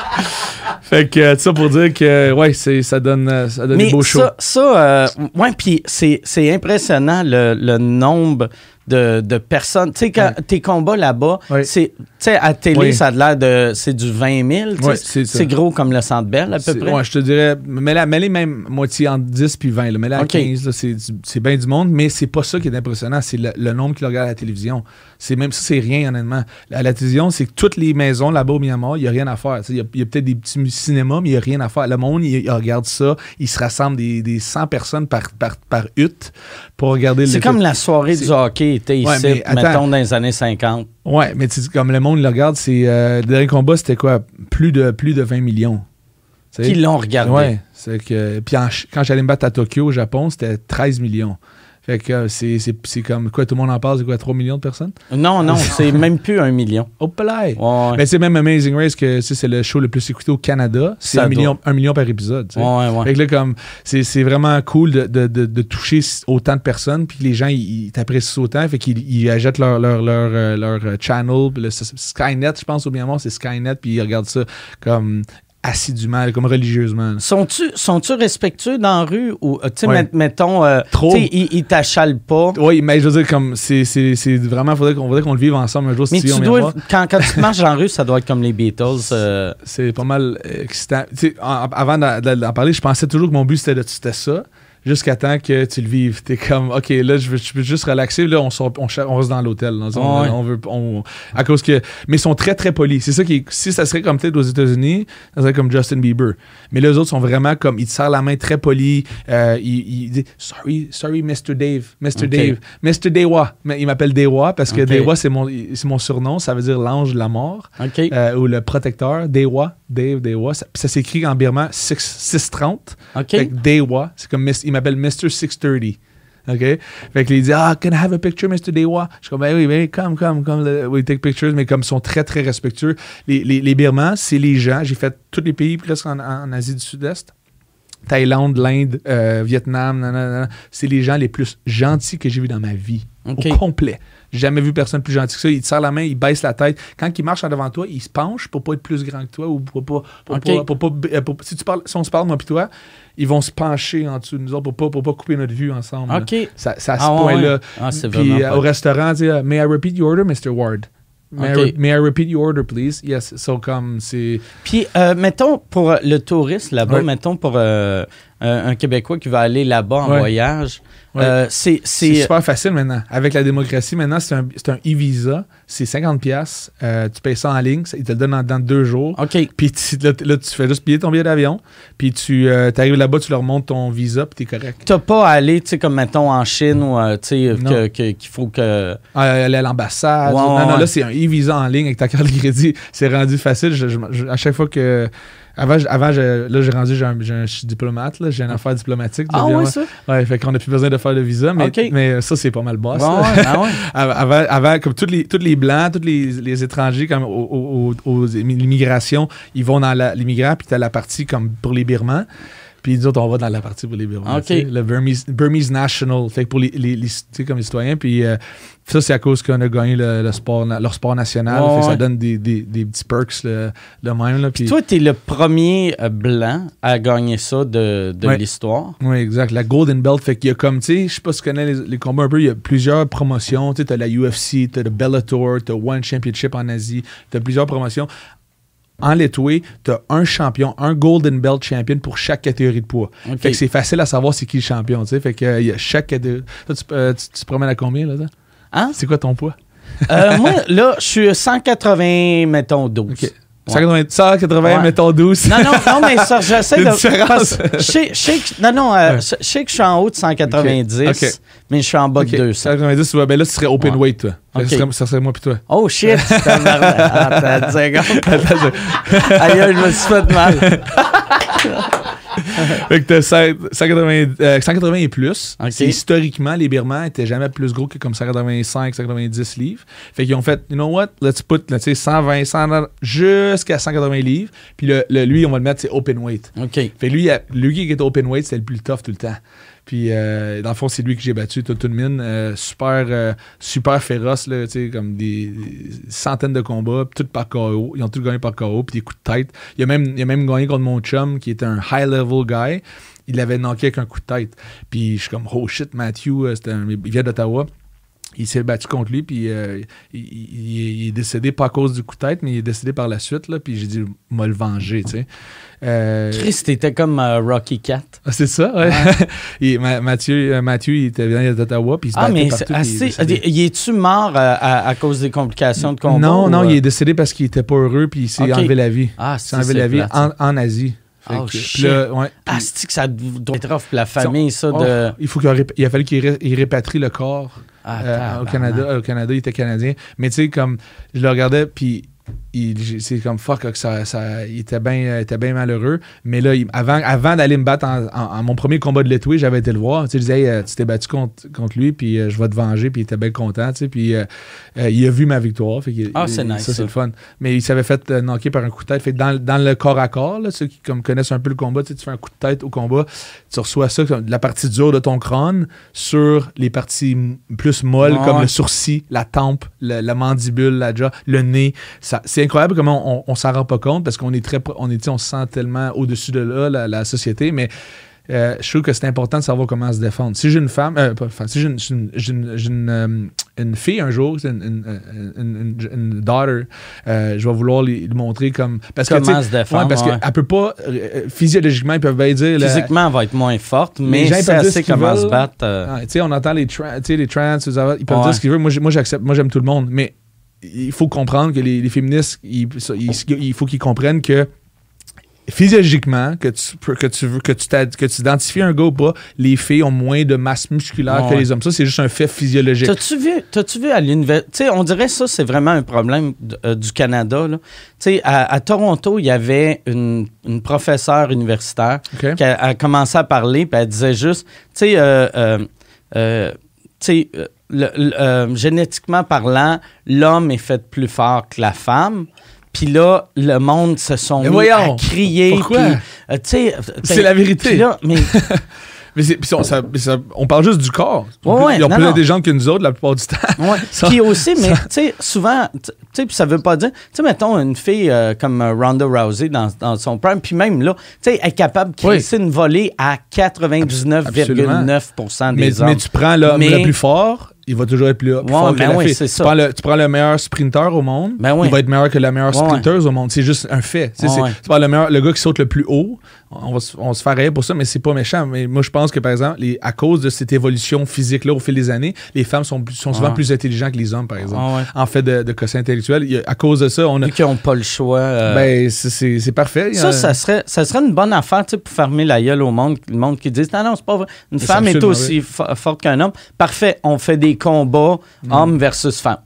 Fait que, ça pour dire que, ouais, ça donne, euh, ça donne des beaux shows. Ça, ça euh, ouais, puis c'est impressionnant le, le nombre de, de personnes. Tu sais, quand tes combats là-bas, c'est, tu sais, à télé, ça a l'air de. C'est du 20 000. c'est gros comme le Centre Bell, à peu près. Ouais, je te dirais, mets-la, mets même moitié entre 10 puis 20. Mets-la à 15, c'est bien du monde, mais c'est pas ça qui est impressionnant, c'est le, nombre qui le regarde à la télévision. C'est même ça, c'est rien, honnêtement. À la télévision, c'est que toutes les maisons là-bas au Myanmar, il n'y a rien à faire. Il y a, a peut-être des petits cinémas, mais il n'y a rien à faire. Le monde, il, regarde ça, il se rassemble des, des 100 personnes par, par, par hutte pour regarder C'est comme la soirée du hockey était ici, mettons, dans les années 50. Ouais, mais comme le monde le regarde, c'est euh, le dernier combat, c'était quoi? Plus de, plus de 20 millions. Qui l'ont regardé? Ouais, c'est que. Puis quand j'allais me battre à Tokyo, au Japon, c'était 13 millions. Fait que euh, c'est comme quoi, tout le monde en parle, c'est quoi, 3 millions de personnes? Non, non, *laughs* c'est même plus un million. Oh, play! Mais c'est même Amazing Race que c'est le show le plus écouté au Canada. C'est un million, un million par épisode. Ouais, ouais. Fait que là, comme, c'est vraiment cool de, de, de, toucher autant de personnes, puis les gens, ils t'apprécient autant, fait qu'ils ils achètent leur, leur, leur, euh, leur, euh, channel, le Skynet, je pense, au bien c'est Skynet, puis ils regardent ça comme assidûment, comme religieusement. Sont-tu sont respectueux dans la rue ou euh, tu sais mettons euh, trop ils, ils t'achalent pas? Oui, mais je veux dire comme c'est vraiment faudrait qu'on qu'on le vive ensemble un jour mais tu dois quand, quand tu marches en rue, ça doit être comme les Beatles. Euh. C'est pas mal excitant. avant d'en parler, je pensais toujours que mon but c'était ça jusqu'à temps que tu le vives. T'es comme, OK, là, je veux, juste relaxer. Là, on, sort, on, reste dans l'hôtel. on, veut, à cause que, mais ils sont très, très polis. C'est ça qui, si ça serait comme peut-être aux États-Unis, ça serait comme Justin Bieber. Mais les autres sont vraiment comme, ils te serrent la main très poli. Euh, ils, disent, sorry, sorry, Mr. Dave, Mr. Dave, Mr. Dewa. Il m'appelle Dewa parce que Dewa, c'est mon, mon surnom. Ça veut dire l'ange de la mort. Euh, ou le protecteur. Dewa, Dave, Dewa. Ça, ça s'écrit en birman 630. OK. Dewa, c'est comme il m'appelle Mr. 630. OK? Fait qu'il dit Ah, can I have a picture, Mr. Dewa? Je suis comme Ben oui, ben come, come, come, we take pictures, mais comme ils sont très, très respectueux. Les, les, les Birmans, c'est les gens, j'ai fait tous les pays presque en, en Asie du Sud-Est. Thaïlande, l'Inde, euh, Vietnam, c'est les gens les plus gentils que j'ai vus dans ma vie. Au complet. Jamais vu personne plus gentil que ça. Il te serre la main, il baisse la tête. Quand il marche en devant toi, il se penche pour pas être plus grand que toi ou pour pas. Pour euh, si, tu parles, si on se parle, moi et toi, ils vont se pencher en dessous de nous autres pour pas, pour pas couper notre vue ensemble. OK. Ça, ça à ce ah, point-là. Ah, Puis euh, au restaurant, tu May I repeat your order, Mr. Ward? May, I, repeat your order, please? Yes. So, comme c'est. Puis, euh, mettons, pour le touriste là-bas, mettons, pour un Québécois qui va aller là-bas en voyage, Euh, c'est super facile maintenant. Avec la démocratie, maintenant, c'est un, un e-visa. C'est 50$. Euh, tu payes ça en ligne. ils te le donnent dans, deux jours. OK. Puis là, tu fais juste payer ton billet d'avion. Puis tu euh, arrives là-bas, tu leur montres ton visa, puis t'es correct. T'as pas à aller, tu sais, comme mettons en Chine, ou tu sais, qu'il faut que. Aller à l'ambassade. non, non, là, c'est un e-visa en ligne avec ta carte de crédit. C'est rendu facile. à chaque fois que avant, avant là, j'ai rendu, je suis diplomate, j'ai une affaire diplomatique. Ah ouais, ça? Ouais, fait qu'on n'a plus besoin de faire de visa, mais, mais ça, c'est pas mal boss. Bon, ah *laughs* avant, avant, comme tous les, tous les Blancs, tous les, les étrangers, comme aux, aux, l'immigration, ils vont dans l'immigration, puis tu as la partie comme pour les Birmans. Puis nous autres, on va dans la partie pour les Birmans. Le Burmese, Burmese, National, fait pour les, les, les comme les citoyens. Puis euh, ça, c'est à cause qu'on a gagné le, sport, leur sport national. Ça donne des, des, des, petits perks le, même. Là, puis... toi, tu es le premier euh, blanc à gagner ça de, de l'histoire. Oui, exact. La Golden Belt. Fait qu'il y a comme, tu sais, je sais pas si tu connais les, les, combats un peu, il y a plusieurs promotions. Tu as la UFC, tu as le Bellator, tu as One Championship en Asie, tu as plusieurs promotions en Letway, tu as un champion, un Golden Belt champion pour chaque catégorie de poids. Fait que c'est facile à savoir c'est qui le champion, tu sais. Fait que euh, y a chaque catégorie. tu, euh, tu, te promènes à combien, là? Hein? C'est quoi ton poids? Euh, moi, là, je suis 180, mettons, 12. 180, 180 mettons 12. Non, non, non, mais ça, j'essaie de. Je sais que, non, non, euh, je sais que je suis en haut de 190, mais je suis en bas de 200. 190, ben là, tu serais open weight, toi. Ça, serait, ça, serait, moi puis toi. Oh shit, c'est merde. Attends, 10 secondes. Aïe, je me suis fait que t'as 180, 180 euh, et plus. Historiquement, les Birmans étaient jamais plus gros que comme 185, 190 livres. Fait qu'ils ont fait, you know what, let's put 120, 100, jusqu'à 180 livres. Puis le, lui, on va le mettre, c'est open weight. OK. Fait lui, lui qui était open weight, c'était le plus tough tout le temps. Puis, euh, dans le fond, c'est lui que j'ai battu, mine. Euh, super, euh, super féroce, là, comme des, centaines de combats, tout par KO. Ils ont tous gagné par KO, puis des coups de tête. Il a même, il a même gagné contre mon chum, qui est un high-level guy. Il l'avait knocké avec un coup de tête. Puis, je suis comme, oh shit, Matthew, il vient d'Ottawa il s'est battu contre lui, puis euh, il, est décédé pas à cause du coup de tête, mais il est décédé par la suite, là, puis j'ai dit, m'a le venger, tu sais. Euh, Chris, t'étais comme euh, Rocky Cat. Ah, c'est ça, ouais. *laughs* Mathieu, Mathieu, il était venu d'Ottawa, puis il se ah, mais partout. Assez, il est-tu mort à, cause des complications de combat? Non, non, il est décédé parce qu'il était pas heureux, puis il s'est enlevé la vie. Ah, il s'est enlevé la vie en, Asie. Oh, ouais. Ah, c'est que ça doit être pour la famille, ça. De... Oh, il, faut qu'il il a fallu qu'il répatrie le corps ah, euh, au, Canada, au Canada, il était canadien. Mais tu sais, comme, je le regardais, puis c'est comme fuck, ça, ça, il était bien malheureux. Mais là, avant, avant d'aller me battre en, mon premier combat de l'étoué, j'avais été le voir. Tu sais, je disais, tu t'es battu contre, contre lui, puis euh, je vais te venger, puis il était bien content. Tu sais, puis euh, euh, il a vu ma victoire. Fait ah, c'est nice. Ça, c'est le fun. Mais il s'avait fait knocker par un coup de tête. Fait dans, dans le corps à corps, là, ceux qui comme, connaissent un peu le combat, tu, sais, tu fais un coup de tête au combat, tu reçois ça, comme, la partie dure de ton crâne, sur les parties plus molles, comme le sourcil, la tempe, la mandibule, la jaw, le nez. C'est incroyable comment on, on s'en rend pas compte parce qu'on est très on est on se sent tellement au-dessus de là la, société mais euh, je trouve que c'est important de savoir comment se défendre. Si j'ai une femme, euh, enfin, si j'ai une, une, euh, une, fille un jour, une, daughter, je vais vouloir lui, montrer comme. Parce comment que, se défendre. parce qu'elle peut pas. physiologiquement, ils peuvent bien dire. Physiquement, elle va être moins forte, mais c'est assez comment se battre. Ah, sais on entend les, les trans, ils peuvent dire ce qu'ils veulent. Moi, j'accepte, moi, j'aime tout le monde. Mais il faut comprendre que les, féministes, il, faut qu'ils comprennent que physiologiquement, que tu, que tu veux, que tu, que tu identifies un gars ou pas, les filles ont moins de masse musculaire que les hommes. Ça, c'est juste un fait physiologique. T'as-tu vu, -tu vu à l'université, on dirait ça, c'est vraiment un problème euh, du Canada. Là. À, à, Toronto, il y avait une, une professeure universitaire qui a, commencé à parler, puis elle disait juste, tu sais, euh, euh, euh euh, génétiquement parlant, l'homme est fait plus fort que la femme. Puis là, le monde se sont mis à crier. Pourquoi? Euh, c'est la vérité. Là, mais *laughs* Mais, on, parle juste du corps. Ouais, il y a plus des gens que nous autres la plupart du temps. *laughs* Puis aussi, mais souvent, tu sais, ça veut pas dire, tu mettons une fille euh, comme euh, Ronda Rousey dans, dans son prime, puis même là, tu elle est capable de créer une volée à 99,9% des mais, hommes. Mais tu prends l'homme le plus fort, il va toujours être plus haut. Ouais, ben oui. Tu prends, le, tu prends, le, meilleur sprinter au monde, ben oui. il va être meilleur que la meilleure sprinter au monde. C'est juste un fait. Tu prends le, meilleur, le gars qui saute le plus haut, on va, on se fait pour ça, mais c'est pas méchant. Mais moi, je pense que, par exemple, les, à cause de cette évolution physique-là au fil des années, les femmes sont, sont souvent plus intelligentes que les hommes, par exemple. En fait de, de quotient intellectuel. à cause de ça, on a. Vu qu'ils n'ont pas le choix. Euh, ben, c'est parfait. Ça, ça, serait, ça serait une bonne affaire pour fermer la gueule au monde. Le monde qui dit Non, non, c'est pas vrai. Une femme est aussi forte qu'un homme. Parfait, on fait des combats mm. homme versus femme.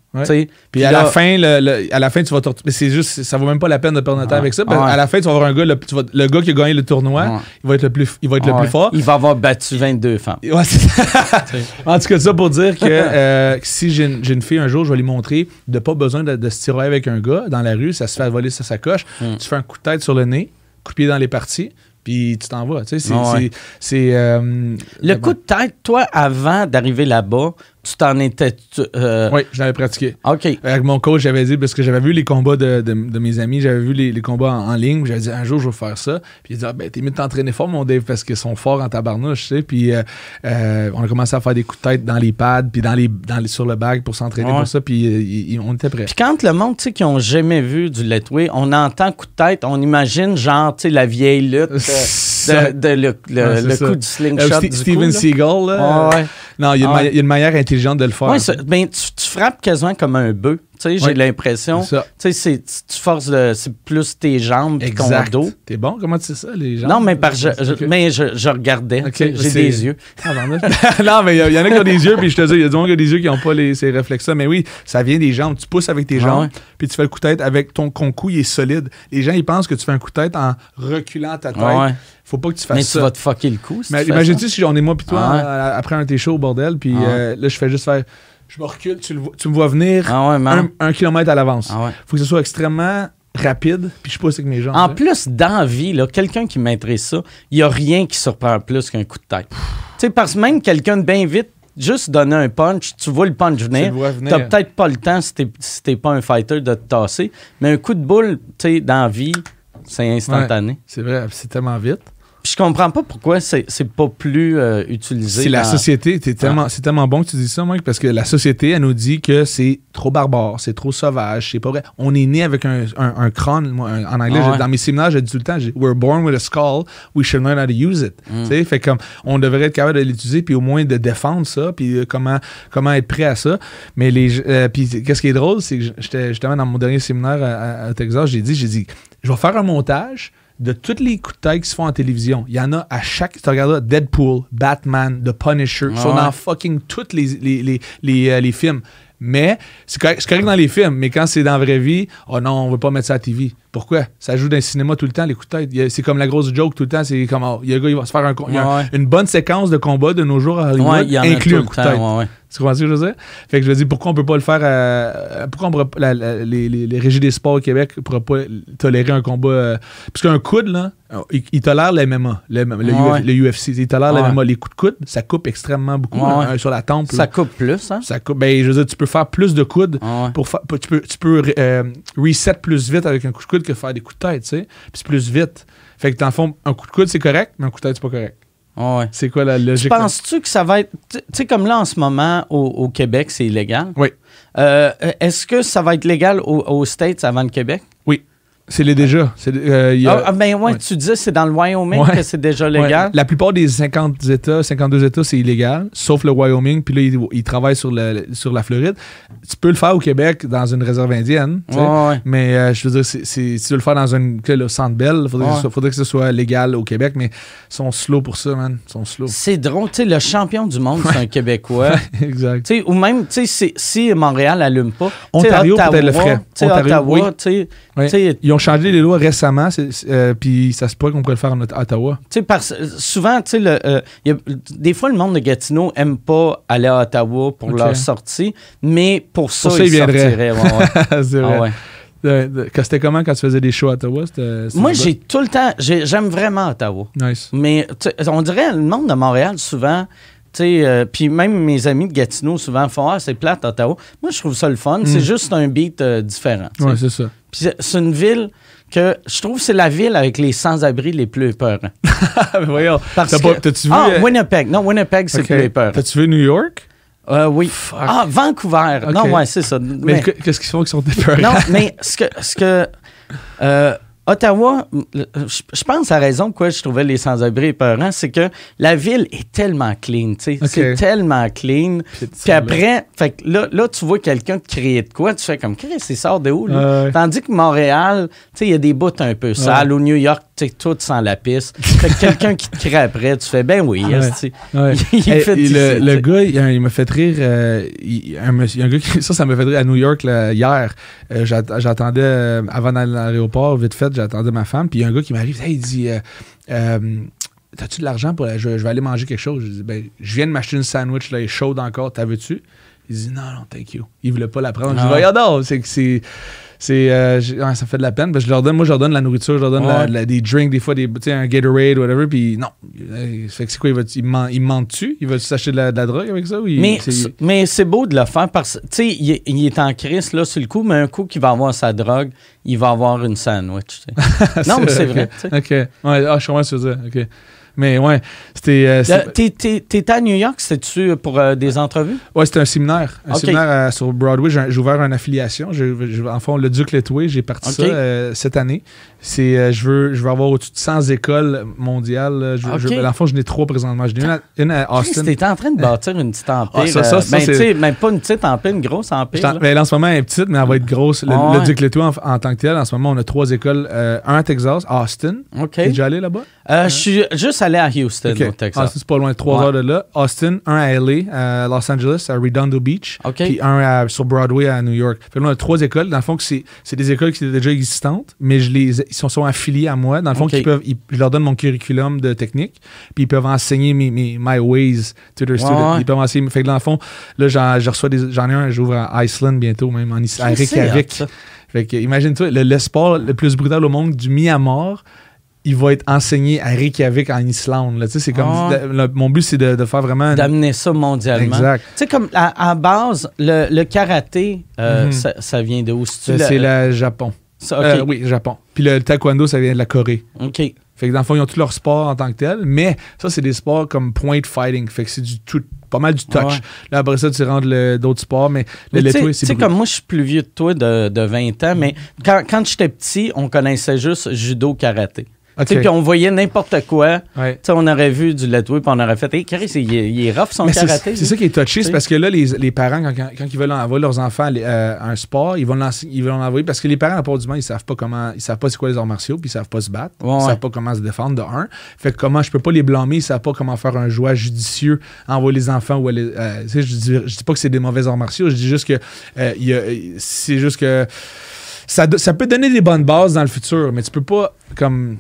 Puis, à, la fin, le, à la fin, tu vas Mais c'est juste, ça vaut même pas la peine de perdre notre temps avec ça. À la fin, tu vas avoir un gars, le, le gars qui a gagné le tournoi, il va être le plus, il va être le plus fort. Il va avoir battu 22 femmes. *laughs* en tout cas, ça pour dire que *laughs* euh, si j'ai une, une, fille un jour, je vais lui montrer de pas besoin de, se tirer avec un gars dans la rue, ça se fait voler sa sacoche. Hmm. Tu fais un coup de tête sur le nez, coup de pied dans les parties, puis tu t'en vas. c'est. Euh, le coup de tête, toi, avant d'arriver là-bas, tu t'en étais. Euh, oui, je l'avais pratiqué. OK. Avec mon coach, j'avais dit, parce que j'avais vu les combats de, de, mes amis, j'avais vu les, les combats en, ligne, j'avais dit, un jour, je vais faire ça. Puis il dit, ah, ben, t'es mieux de t'entraîner fort, mon Dave, parce qu'ils sont forts en tabarnouche, tu sais. Puis euh, euh, on a commencé à faire des coups de tête dans les pads, puis dans les, dans les, sur le bag pour s'entraîner pour ça, puis on était prêts. Puis quand le monde, tu sais, qui n'ont jamais vu du letway, on entend coup de tête, on imagine, genre, tu sais, la vieille lutte, *laughs* de, le, coup du slingshot. du Steven Seagal, là. ouais. Non, il y, a une manière intelligente de le faire. Oui, ben, tu, tu, frappes quasiment comme un bœuf. Tu sais, j'ai l'impression. Tu sais, tu forces c'est plus tes jambes et ton dos. T'es bon? Comment tu sais ça, les jambes? Non, mais, par, je, mais je, je regardais. J'ai des yeux. Ah, non, mais *laughs* il y, en a qui ont des yeux, puis je te dis, il y a des gens qui ont des yeux qui n'ont pas les, ces réflexes-là. Mais oui, ça vient des jambes. Tu pousses avec tes ah jambes, puis tu fais le coup de tête avec ton, ton cou, il est solide. Les gens, ils pensent que tu fais un coup de tête en reculant ta tête. Ah Faut pas que tu fasses ça. Mais tu vas te fucker le cou. mais imagine-tu si on est moi puis toi ah après un de tes shows au bordel, puis euh, là, je fais juste faire je me recule, tu, me vois venir ah un, kilomètre à l'avance. Il ah faut que ce soit extrêmement rapide, puis je pousse avec mes jambes. En plus, dans vie, quelqu'un qui maîtrise ça, il n'y a rien qui surprend plus qu'un coup de tête. tu sais, parce que même quelqu'un de bien vite, juste donner un punch, tu vois le punch venir. Tu n'as peut-être pas le temps si tu n'es pas un fighter de te tasser, mais un coup de boule, tu sais, dans vie, c'est instantané. c'est vrai, c'est tellement vite je comprends pas pourquoi c'est pas plus euh, utilisé. C'est la société. tellement, C'est tellement bon que tu dis ça, Mike, parce que la société, elle nous dit que c'est trop barbare, c'est trop sauvage, c'est pas vrai. On est né avec un, un, crâne. en anglais, dans mes séminaires, j'ai dit tout le temps We're born with a skull, we should learn how to use it. Mm. Fait comme on devrait être capable de l'utiliser, puis au moins de défendre ça, puis euh, comment, comment être prêt à ça. Mais les. Euh, puis qu'est-ce qui est drôle, c'est que j'étais justement dans mon dernier séminaire à, à Texas, j'ai dit, j'ai dit, je vais faire un montage de tous les coups de tête qui se font en télévision, il y en a à chaque. Tu regardes là, Deadpool, Batman, The Punisher, ils sont dans fucking tous les, les, les, euh, les, films. Mais c'est correct, correct, dans les films, mais quand c'est dans la vraie vie, oh non, on veut pas mettre ça à la TV. Pourquoi? Ça joue dans le cinéma tout le temps, les coups de tête. C'est comme la grosse joke tout le temps. C'est comme, oh, il y a un gars, il va se faire un. Il y a une bonne séquence de combat de nos jours à Hollywood inclut un coup de tête. Tu comprends ce que je veux dire? Fait que je veux dire, pourquoi on peut pas le faire à, Pourquoi on les, les, les, régies des sports au Québec ne pourraient pas tolérer un combat. Euh, parce qu'un coude, là, il, il tolère les MMA, le, le, UFC. Il tolère les MMA. Les coups de coude, ça coupe extrêmement beaucoup sur la tempe. Ça coupe plus, hein? Ça coupe. Ben, je veux dire, tu peux faire plus de coudes. pour tu peux, tu peux euh, reset plus vite avec un coup de coude que faire des coups de tête, tu sais. Puis c'est plus vite. Fait que dans le fond, un coup de coude, c'est correct, mais un coup de tête, c'est pas correct. ouais. C'est quoi la logique? Penses-tu que ça va être. Tu sais, comme là, en ce moment, au, Québec, c'est illégal. Oui. Euh, Est-ce que ça va être légal aux States avant le Québec? Oui. C'est les déjà. Euh, ah, ah, ben ouais, tu dis c'est dans le Wyoming que c'est déjà légal. La plupart des 50 États, 52 États, c'est illégal, sauf le Wyoming. Puis là, ils, travaillent sur, le, sur la Floride. Tu peux le faire au Québec dans une réserve indienne. mais euh, je veux dire, si tu veux le faire dans une, le Centre Bell, il faudrait, que ce soit légal au Québec. Mais ils sont slow pour ça, man. Ils sont slow. C'est drôle. Tu sais, le champion du monde, c'est un Québécois. *laughs* exact. ou même, tu sais, si Montréal n'allume pas. Ontario peut-être le ferait. Ottawa, tu sais ont changé les lois récemment, euh, puis ça se pourrait qu'on pourrait le faire en Ottawa. Tu sais, parce souvent, tu sais, euh, des fois, le monde de Gatineau aime pas aller à Ottawa pour leur sortie, mais pour ça, pour ça ils, viendraient. *laughs* C'est vrai. Ah c'était comment quand tu faisais des shows à Ottawa? Moi, j'ai tout le temps. J'aime vraiment Ottawa. Nice. Mais on dirait le monde de Montréal, souvent, euh, puis même mes amis de Gatineau souvent font Ah, c'est plate, Ottawa. Moi, je trouve ça le fun. C'est mm. juste un beat différent. Oui, c'est ça. Puis c'est une ville que je trouve que c'est la ville avec les sans-abri les plus peurs. *laughs* Mais voyons. T'as-tu vu. Ah, euh, Winnipeg. Non, Winnipeg, c'est okay. plus peur. T'as-tu vu New York? Euh, oui. Ah, Vancouver. Non, ouais, c'est ça. Mais, qu'est-ce qu'ils font qu'ils sont dépeurés? Non, *laughs* mais ce que. Ce que euh, Ottawa, je pense la raison pourquoi je trouvais les sans-abri épeurants, c'est que la ville est tellement clean, tu sais. C'est tellement clean. Puis après, fait là, là, tu vois quelqu'un créer de quoi, tu fais comme, Chris, il sort de où, Tandis que Montréal, tu sais, il y a des bouts un peu sales. Ou New York, sais, tout sans la piste. fait que quelqu'un qui te crée après, tu fais, ben oui, *laughs* il, fait le, gars, il, m'a fait rire. Euh, il, y a un gars qui, *laughs* ça, ça m'a fait rire à New York hier. Euh, j'attendais, euh, avant d'aller à l'aéroport, vite fait, j'attendais ma femme, puis il y a un gars qui m'arrive, il dit euh, euh, T'as-tu de l'argent pour. Je, vais aller manger quelque chose. Je dis ben, Je viens de m'acheter une sandwich, là, elle est chaude encore, t'as vu-tu Il dit Non, non, thank you. Il voulait pas la prendre. Je dis ah. Regarde, c'est que c'est c'est euh, ça fait de la peine. Parce que je leur donne moi je leur donne la nourriture je leur donne des drinks des fois des un Gatorade whatever puis non. Fait que c'est quoi il, va, il, ment-tu? Il va s'acheter de, de la, drogue avec ça mais c'est, mais c'est beau de le faire parce que tu sais il, est en crise là sur le coup mais un coup qu'il va avoir sa drogue il va avoir une sandwich *laughs* non mais c'est vrai ok. Ouais ah, je comprends ce que tu veux dire. Ok mais ouais, c'était. Euh, T'étais à New York, c'était-tu pour euh, des entrevues? Ouais, c'était un séminaire. Un séminaire euh, sur Broadway. J'ai ouvert une affiliation. en fond, le Duc Letway, j'ai parti ça cette année. C'est, euh, je, veux, je veux avoir au-dessus de 100 écoles mondiales. Je, okay. je, fond, j'en ai trois présentement. J'en ai une à, Austin. Tu étais en train de bâtir une petite empire. Ah, ça, ça, ça, ben, même pas une petite empire, une grosse empire. Ben, en ce moment, elle est petite, mais elle va être grosse. Le, ah, Duc Leto en, en, tant que tel, en ce moment, on a trois écoles. Euh, un à Texas, Austin. OK. T'es déjà allé là-bas? Euh, je suis juste allé à Houston, au Texas. Austin, c'est pas loin, trois heures de là. Austin, un à LA, à Los Angeles, à Redondo Beach. Puis un sur Broadway à New York. Fait là, on a trois écoles. Dans le fond, c'est des écoles qui étaient déjà existantes, mais je les, ils sont, sont affiliés à moi. Dans le fond, peuvent, je leur donne mon curriculum de technique, puis ils peuvent enseigner mes, mes my ways to their students. Ils peuvent enseigner. Fait que dans le fond, là, j'en, reçois des, j'en ai un, j'ouvre à Iceland bientôt, même en à Reykjavik. Fait que, imagine-toi, le, sport le plus brutal au monde, du Myanmar, il va être enseigné à Reykjavik en Islande. Là. C'est comme, mon but, c'est de, faire vraiment... D'amener ça mondialement. Exact. Tu sais, comme à, base, le, karaté, euh, mm-hmm. ça, vient de où? C'est le Japon. Euh, oui, Japon. Puis le taekwondo, ça vient de la Corée. OK. Fait que dans le fond, ils ont tous leur sport en tant que tel, mais ça, c'est des sports comme point fighting. Fait que c'est du tout, pas mal du touch. Là, après ça, tu rentres d'autres sports, mais le Tu sais, comme moi, je suis plus vieux de toi de, de 20 ans, mais quand, quand j'étais petit, on connaissait juste judo-karaté. Puis on voyait n'importe quoi. On aurait vu du letway, puis on aurait fait Hey, Chris, il, est rough son karaté. C'est ça qui est touché, c'est parce que là, les, les parents, quand, quand, ils veulent envoyer leurs enfants euh, à un sport, ils vont l'envoyer parce que les parents, à part du monde, ils savent pas comment, ils savent pas c'est quoi les arts martiaux, puis ils savent pas se battre. ils savent pas comment se défendre, de un. Fait que comment, je peux pas les blâmer, ils savent pas comment faire un joueur judicieux, envoyer les enfants ou aller. Euh, je, dis, je dis pas que c'est des mauvais arts martiaux, je dis juste que euh, c'est juste que ça, ça peut donner des bonnes bases dans le futur, mais tu peux pas comme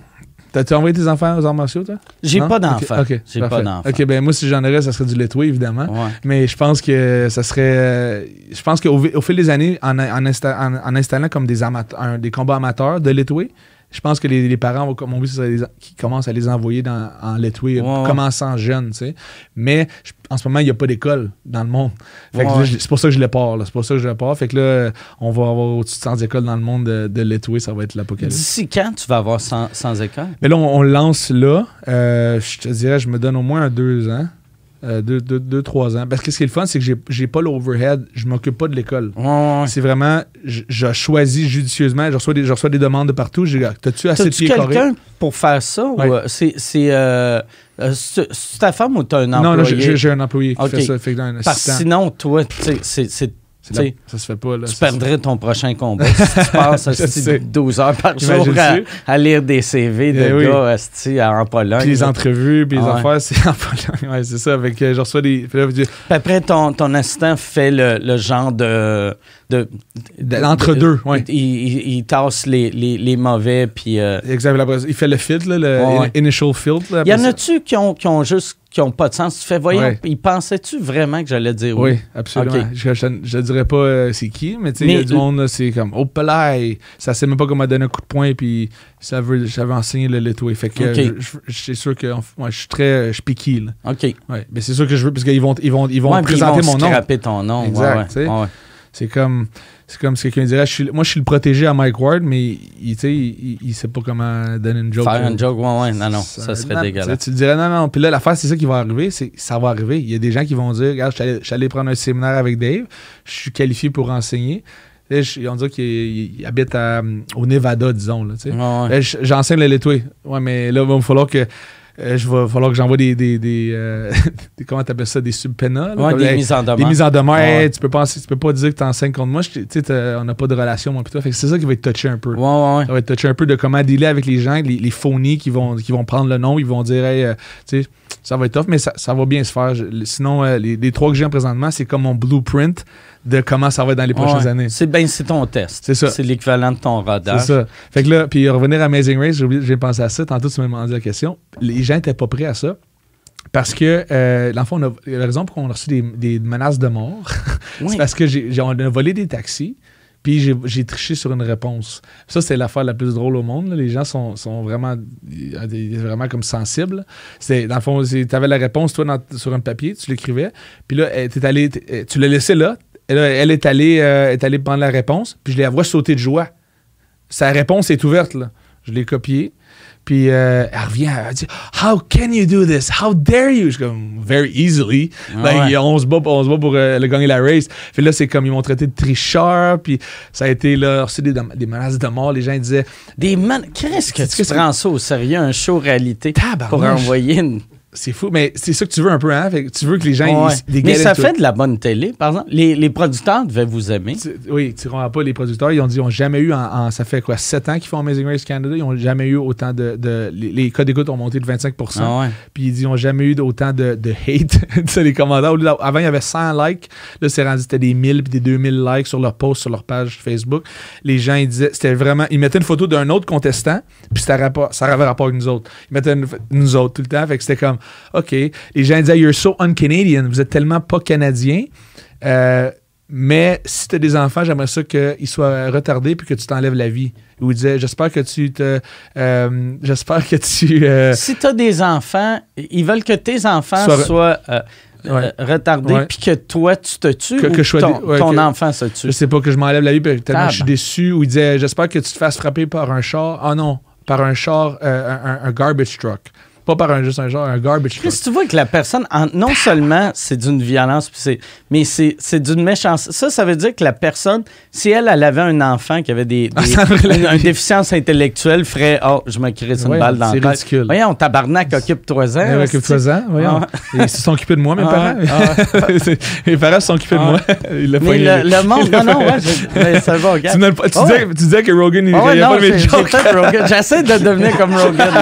T'as-tu envoyé tes enfants aux arts martiaux, toi? J'ai pas d'enfants. J'ai pas d'enfants. OK, ben moi, si j'en aurais, ça serait du letway, évidemment. Mais je pense que ça serait. Je pense qu'au au fil des années, en, en, installant comme des, amateurs, des combats amateurs de letway, je pense que les, parents vont, mon but, c'est qu'ils commencent à les envoyer dans, en letway, commençant jeunes, tu sais. Mais en ce moment, il n'y a pas d'école dans le monde. c'est pour ça que je les pars. C'est pour ça que je les pars. Fait que là, on va avoir au-dessus de 100 écoles dans le monde de, de ça va être l'apocalypse. D'ici quand tu vas avoir 100, écoles? Mais là, on, lance là. Euh, je te dirais, je me donne au moins deux ans. Euh, deux, deux, trois ans. Parce que ce qui est le fun, c'est que j'ai pas l'overhead, je m'occupe pas de l'école. C'est vraiment, je, choisis judicieusement, je reçois des, je reçois des demandes de partout. T'as-tu assez de pieds quelqu'un pour faire ça? Euh, c'est euh, ta femme ou t'as un employé? Non, j'ai un employé qui fait ça. Fait Parce que sinon, toi, c'est ça se fait pas. Là, tu perdrais ton prochain combat si tu *laughs* passes 12 heures par jour à, lire des CV de eh gars en Pologne. Puis les entrevues, puis les ah affaires, c'est en *laughs* Pologne. Ouais, c'est ça. Avec, je reçois des. Puis après, ton, ton assistant fait le, le genre de de, L'entre-deux, oui. Il, tasse les, les, les mauvais, puis... Euh, Exactement. Il fait le filtre, là, le initial filtre. Il y en a-tu qui ont, qui ont juste qui ont pas de sens? Tu fais, voyons, il pensait-tu vraiment que j'allais dire oui? Oui, absolument. Je, je, dirais pas euh, c'est qui, mais tu sais, il y a du monde, c'est comme, oh, palais, ça sait même pas comment donner un coup de poing, puis ça veut, j'avais enseigné le letway. Fait que c'est sûr que moi, je suis très, je piqué, OK. Ouais, mais c'est sûr que je veux, parce qu'ils vont, ils vont, ils vont présenter mon nom. Ils vont ton nom. Exact, ouais, C'est comme, c'est comme si quelqu'un dirait, moi, je suis le protégé à Mike Ward, mais il, il, il, sait pas comment donner une joke. Faire une joke, ouais, ouais, non, non, ça, serait dégueulasse. Tu dirais, non, non. Puis là, l'affaire, c'est ça qui va arriver, c'est ça va arriver. Il y a des gens qui vont dire, regarde, je suis allé prendre un séminaire avec Dave, je suis qualifié pour enseigner. Là, on dirait qu'il habite au Nevada, disons. Là, ouais, J'enseigne le Letway. Ouais, mais là, il va falloir que euh, je va falloir que j'envoie des, des, des, euh, *laughs* des comment t'appelles ça, des subpénals. Ouais, des mises en demeure. Des mises en demeure. tu peux pas, tu peux pas dire que t'enseignes contre moi. On n'a pas de relation, moi, plutôt. Fait que c'est ça qui va être touché un peu. Ouais, ouais, Ça va être touché un peu de comment dealer avec les gens, les, les phonies qui vont, qui vont prendre le nom, ils vont dire, hey, euh, tu sais, ça va être tough, mais ça, ça va bien se faire. sinon, les, les, trois que j'ai présentement, c'est comme mon blueprint de comment ça va être dans les prochaines années. C'est ben, c'est ton test. C'est ça. C'est l'équivalent de ton radar. C'est ça. Fait que là, puis revenir à Amazing Race, j'ai pensé à ça. Tantôt, tu m'as demandé la question. Les gens n'étaient pas prêts à ça. Parce que, euh, l'enfant, la raison pour qu'on a reçu des, des menaces de mort, *laughs* c'est parce que j'ai, on a volé des taxis. Puis j'ai triché sur une réponse. Ça, c'est l'affaire la plus drôle au monde. Les gens sont, sont, vraiment, vraiment comme sensibles. C'est, dans le fond, tu avais la réponse, toi, sur un papier, tu l'écrivais. Puis là, allé, tu l'as laissé là, elle, est, allée, euh, est allée prendre la réponse, puis je la vois sauter de joie. Sa réponse est ouverte, là. Je l'ai copiée. Puis euh, elle revient, elle dit How can you do this? How dare you? Je suis comme Very easily. Ah on, se bat, on se bat pour euh, le gagner la race. Puis là, c'est comme ils m'ont traité de tricheur. Puis ça a été là, c'est des, des menaces de mort. Les gens disaient Des menaces. Qu'est-ce que tu prends ça au sérieux, un show réalité pour envoyer une c'est fou, mais c'est ça que tu veux un peu, hein? tu veux que les gens. mais ça fait de la bonne télé, par exemple. Les, les producteurs devaient vous aimer. oui, tu ne pas les producteurs. Ils ont dit ils n'ont jamais eu, en, ça fait quoi, 7 ans qu'ils font Amazing Race Canada, ils n'ont jamais eu autant de. de les, les, codes d'écoute ont monté de 25 ah Puis ils n'ont jamais eu autant de, de hate. *laughs* les commentaires. Avant, il y avait 100 likes. Là, c'est rendu, c'était des 1000 puis des 2000 likes sur leur post, sur leur page Facebook. Les gens, ils disaient, c'était vraiment. Ils mettaient une photo d'un autre contestant, puis ça avait rapport avec nous autres. Ils mettaient nous autres tout le temps. Fait que c'était comme. OK. Les gens disaient, You're so un-Canadian. Vous êtes tellement pas canadien. Euh, mais si tu as des enfants, j'aimerais ça qu'ils soient retardés puis que tu t'enlèves la vie. Ils disaient, j'espère que tu te. Euh, j'espère que tu. Euh, si tu as des enfants, ils veulent que tes enfants soient. retardés puis que toi tu te tues ou ton, enfant se tue. Je sais pas que je m'enlève la vie tellement je suis déçu ou il disait j'espère que tu te fasses frapper par un char. Ah non, par un char, un, garbage truck. Pas par un, juste un genre, un garbage Chris, tu vois que la personne, non seulement c'est d'une violence, mais c'est d'une méchanceté. Ça, ça veut dire que la personne, si elle, elle avait un enfant qui avait des, *laughs* des une, déficience intellectuelle, ferait Oh, je me crée une balle dans le C'est ridicule. Voyons, tabarnak, occupe-toi-en. occupe-toi-en, voyons. Ils se sont occupés de moi, mes parents. *laughs* mes parents se sont occupés de moi. *laughs* mais le, monde, non, non, ouais, ça va, regarde. Tu, disais, que Rogan, il ne pas mes jokes. J'essaie de devenir comme Rogan.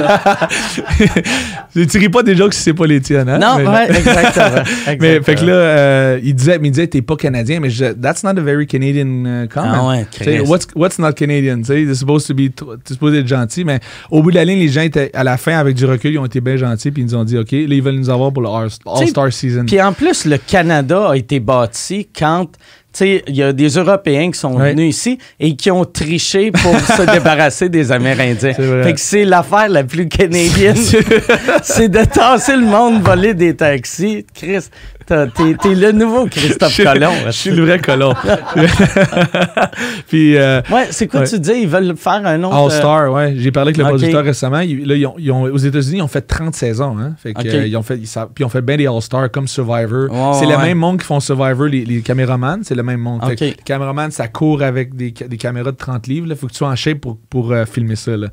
*laughs* tu ris pas des jokes si c'est pas les tiennes, hein? Non, mais, ouais, *laughs* exactement. mais fait que là, euh, il disait, mais il disait, t'es pas canadien, mais je, that's not a very Canadian uh, comment? Ah ouais, what's, what's not Canadian? Tu sais, supposed to be, t'es supposé être gentil, mais au bout de la ligne, les gens étaient, à la fin, avec du recul, ils ont été bien gentils, puis ils nous ont dit, OK, là, ils veulent nous avoir pour le All-Star Season. Puis en plus, le Canada a été bâti quand il y a des Européens qui sont venus ici et qui ont triché pour *laughs* se débarrasser des Amérindiens. Fait que c'est l'affaire la plus canadienne. *laughs* c'est de tasser le monde, voler des taxis. Chris, T'es le nouveau Christophe Colomb. Je suis le vrai Colomb. *laughs* Puis, euh, ouais, c'est quoi tu dis? Ils veulent faire un autre. All-Star, euh, ouais. J'ai parlé avec le producteur récemment. là, ils ont, aux États-unis, ils ont fait 30 saisons. Hein? Fait que, ils ont fait, puis ils ont fait bien des All-Stars comme Survivor. c'est le même monde qui font Survivor, les, les caméramans. C'est le même monde. les caméramans, ça court avec des, des, caméras de 30 livres. Il faut que tu sois en shape pour, pour euh, filmer ça. Là.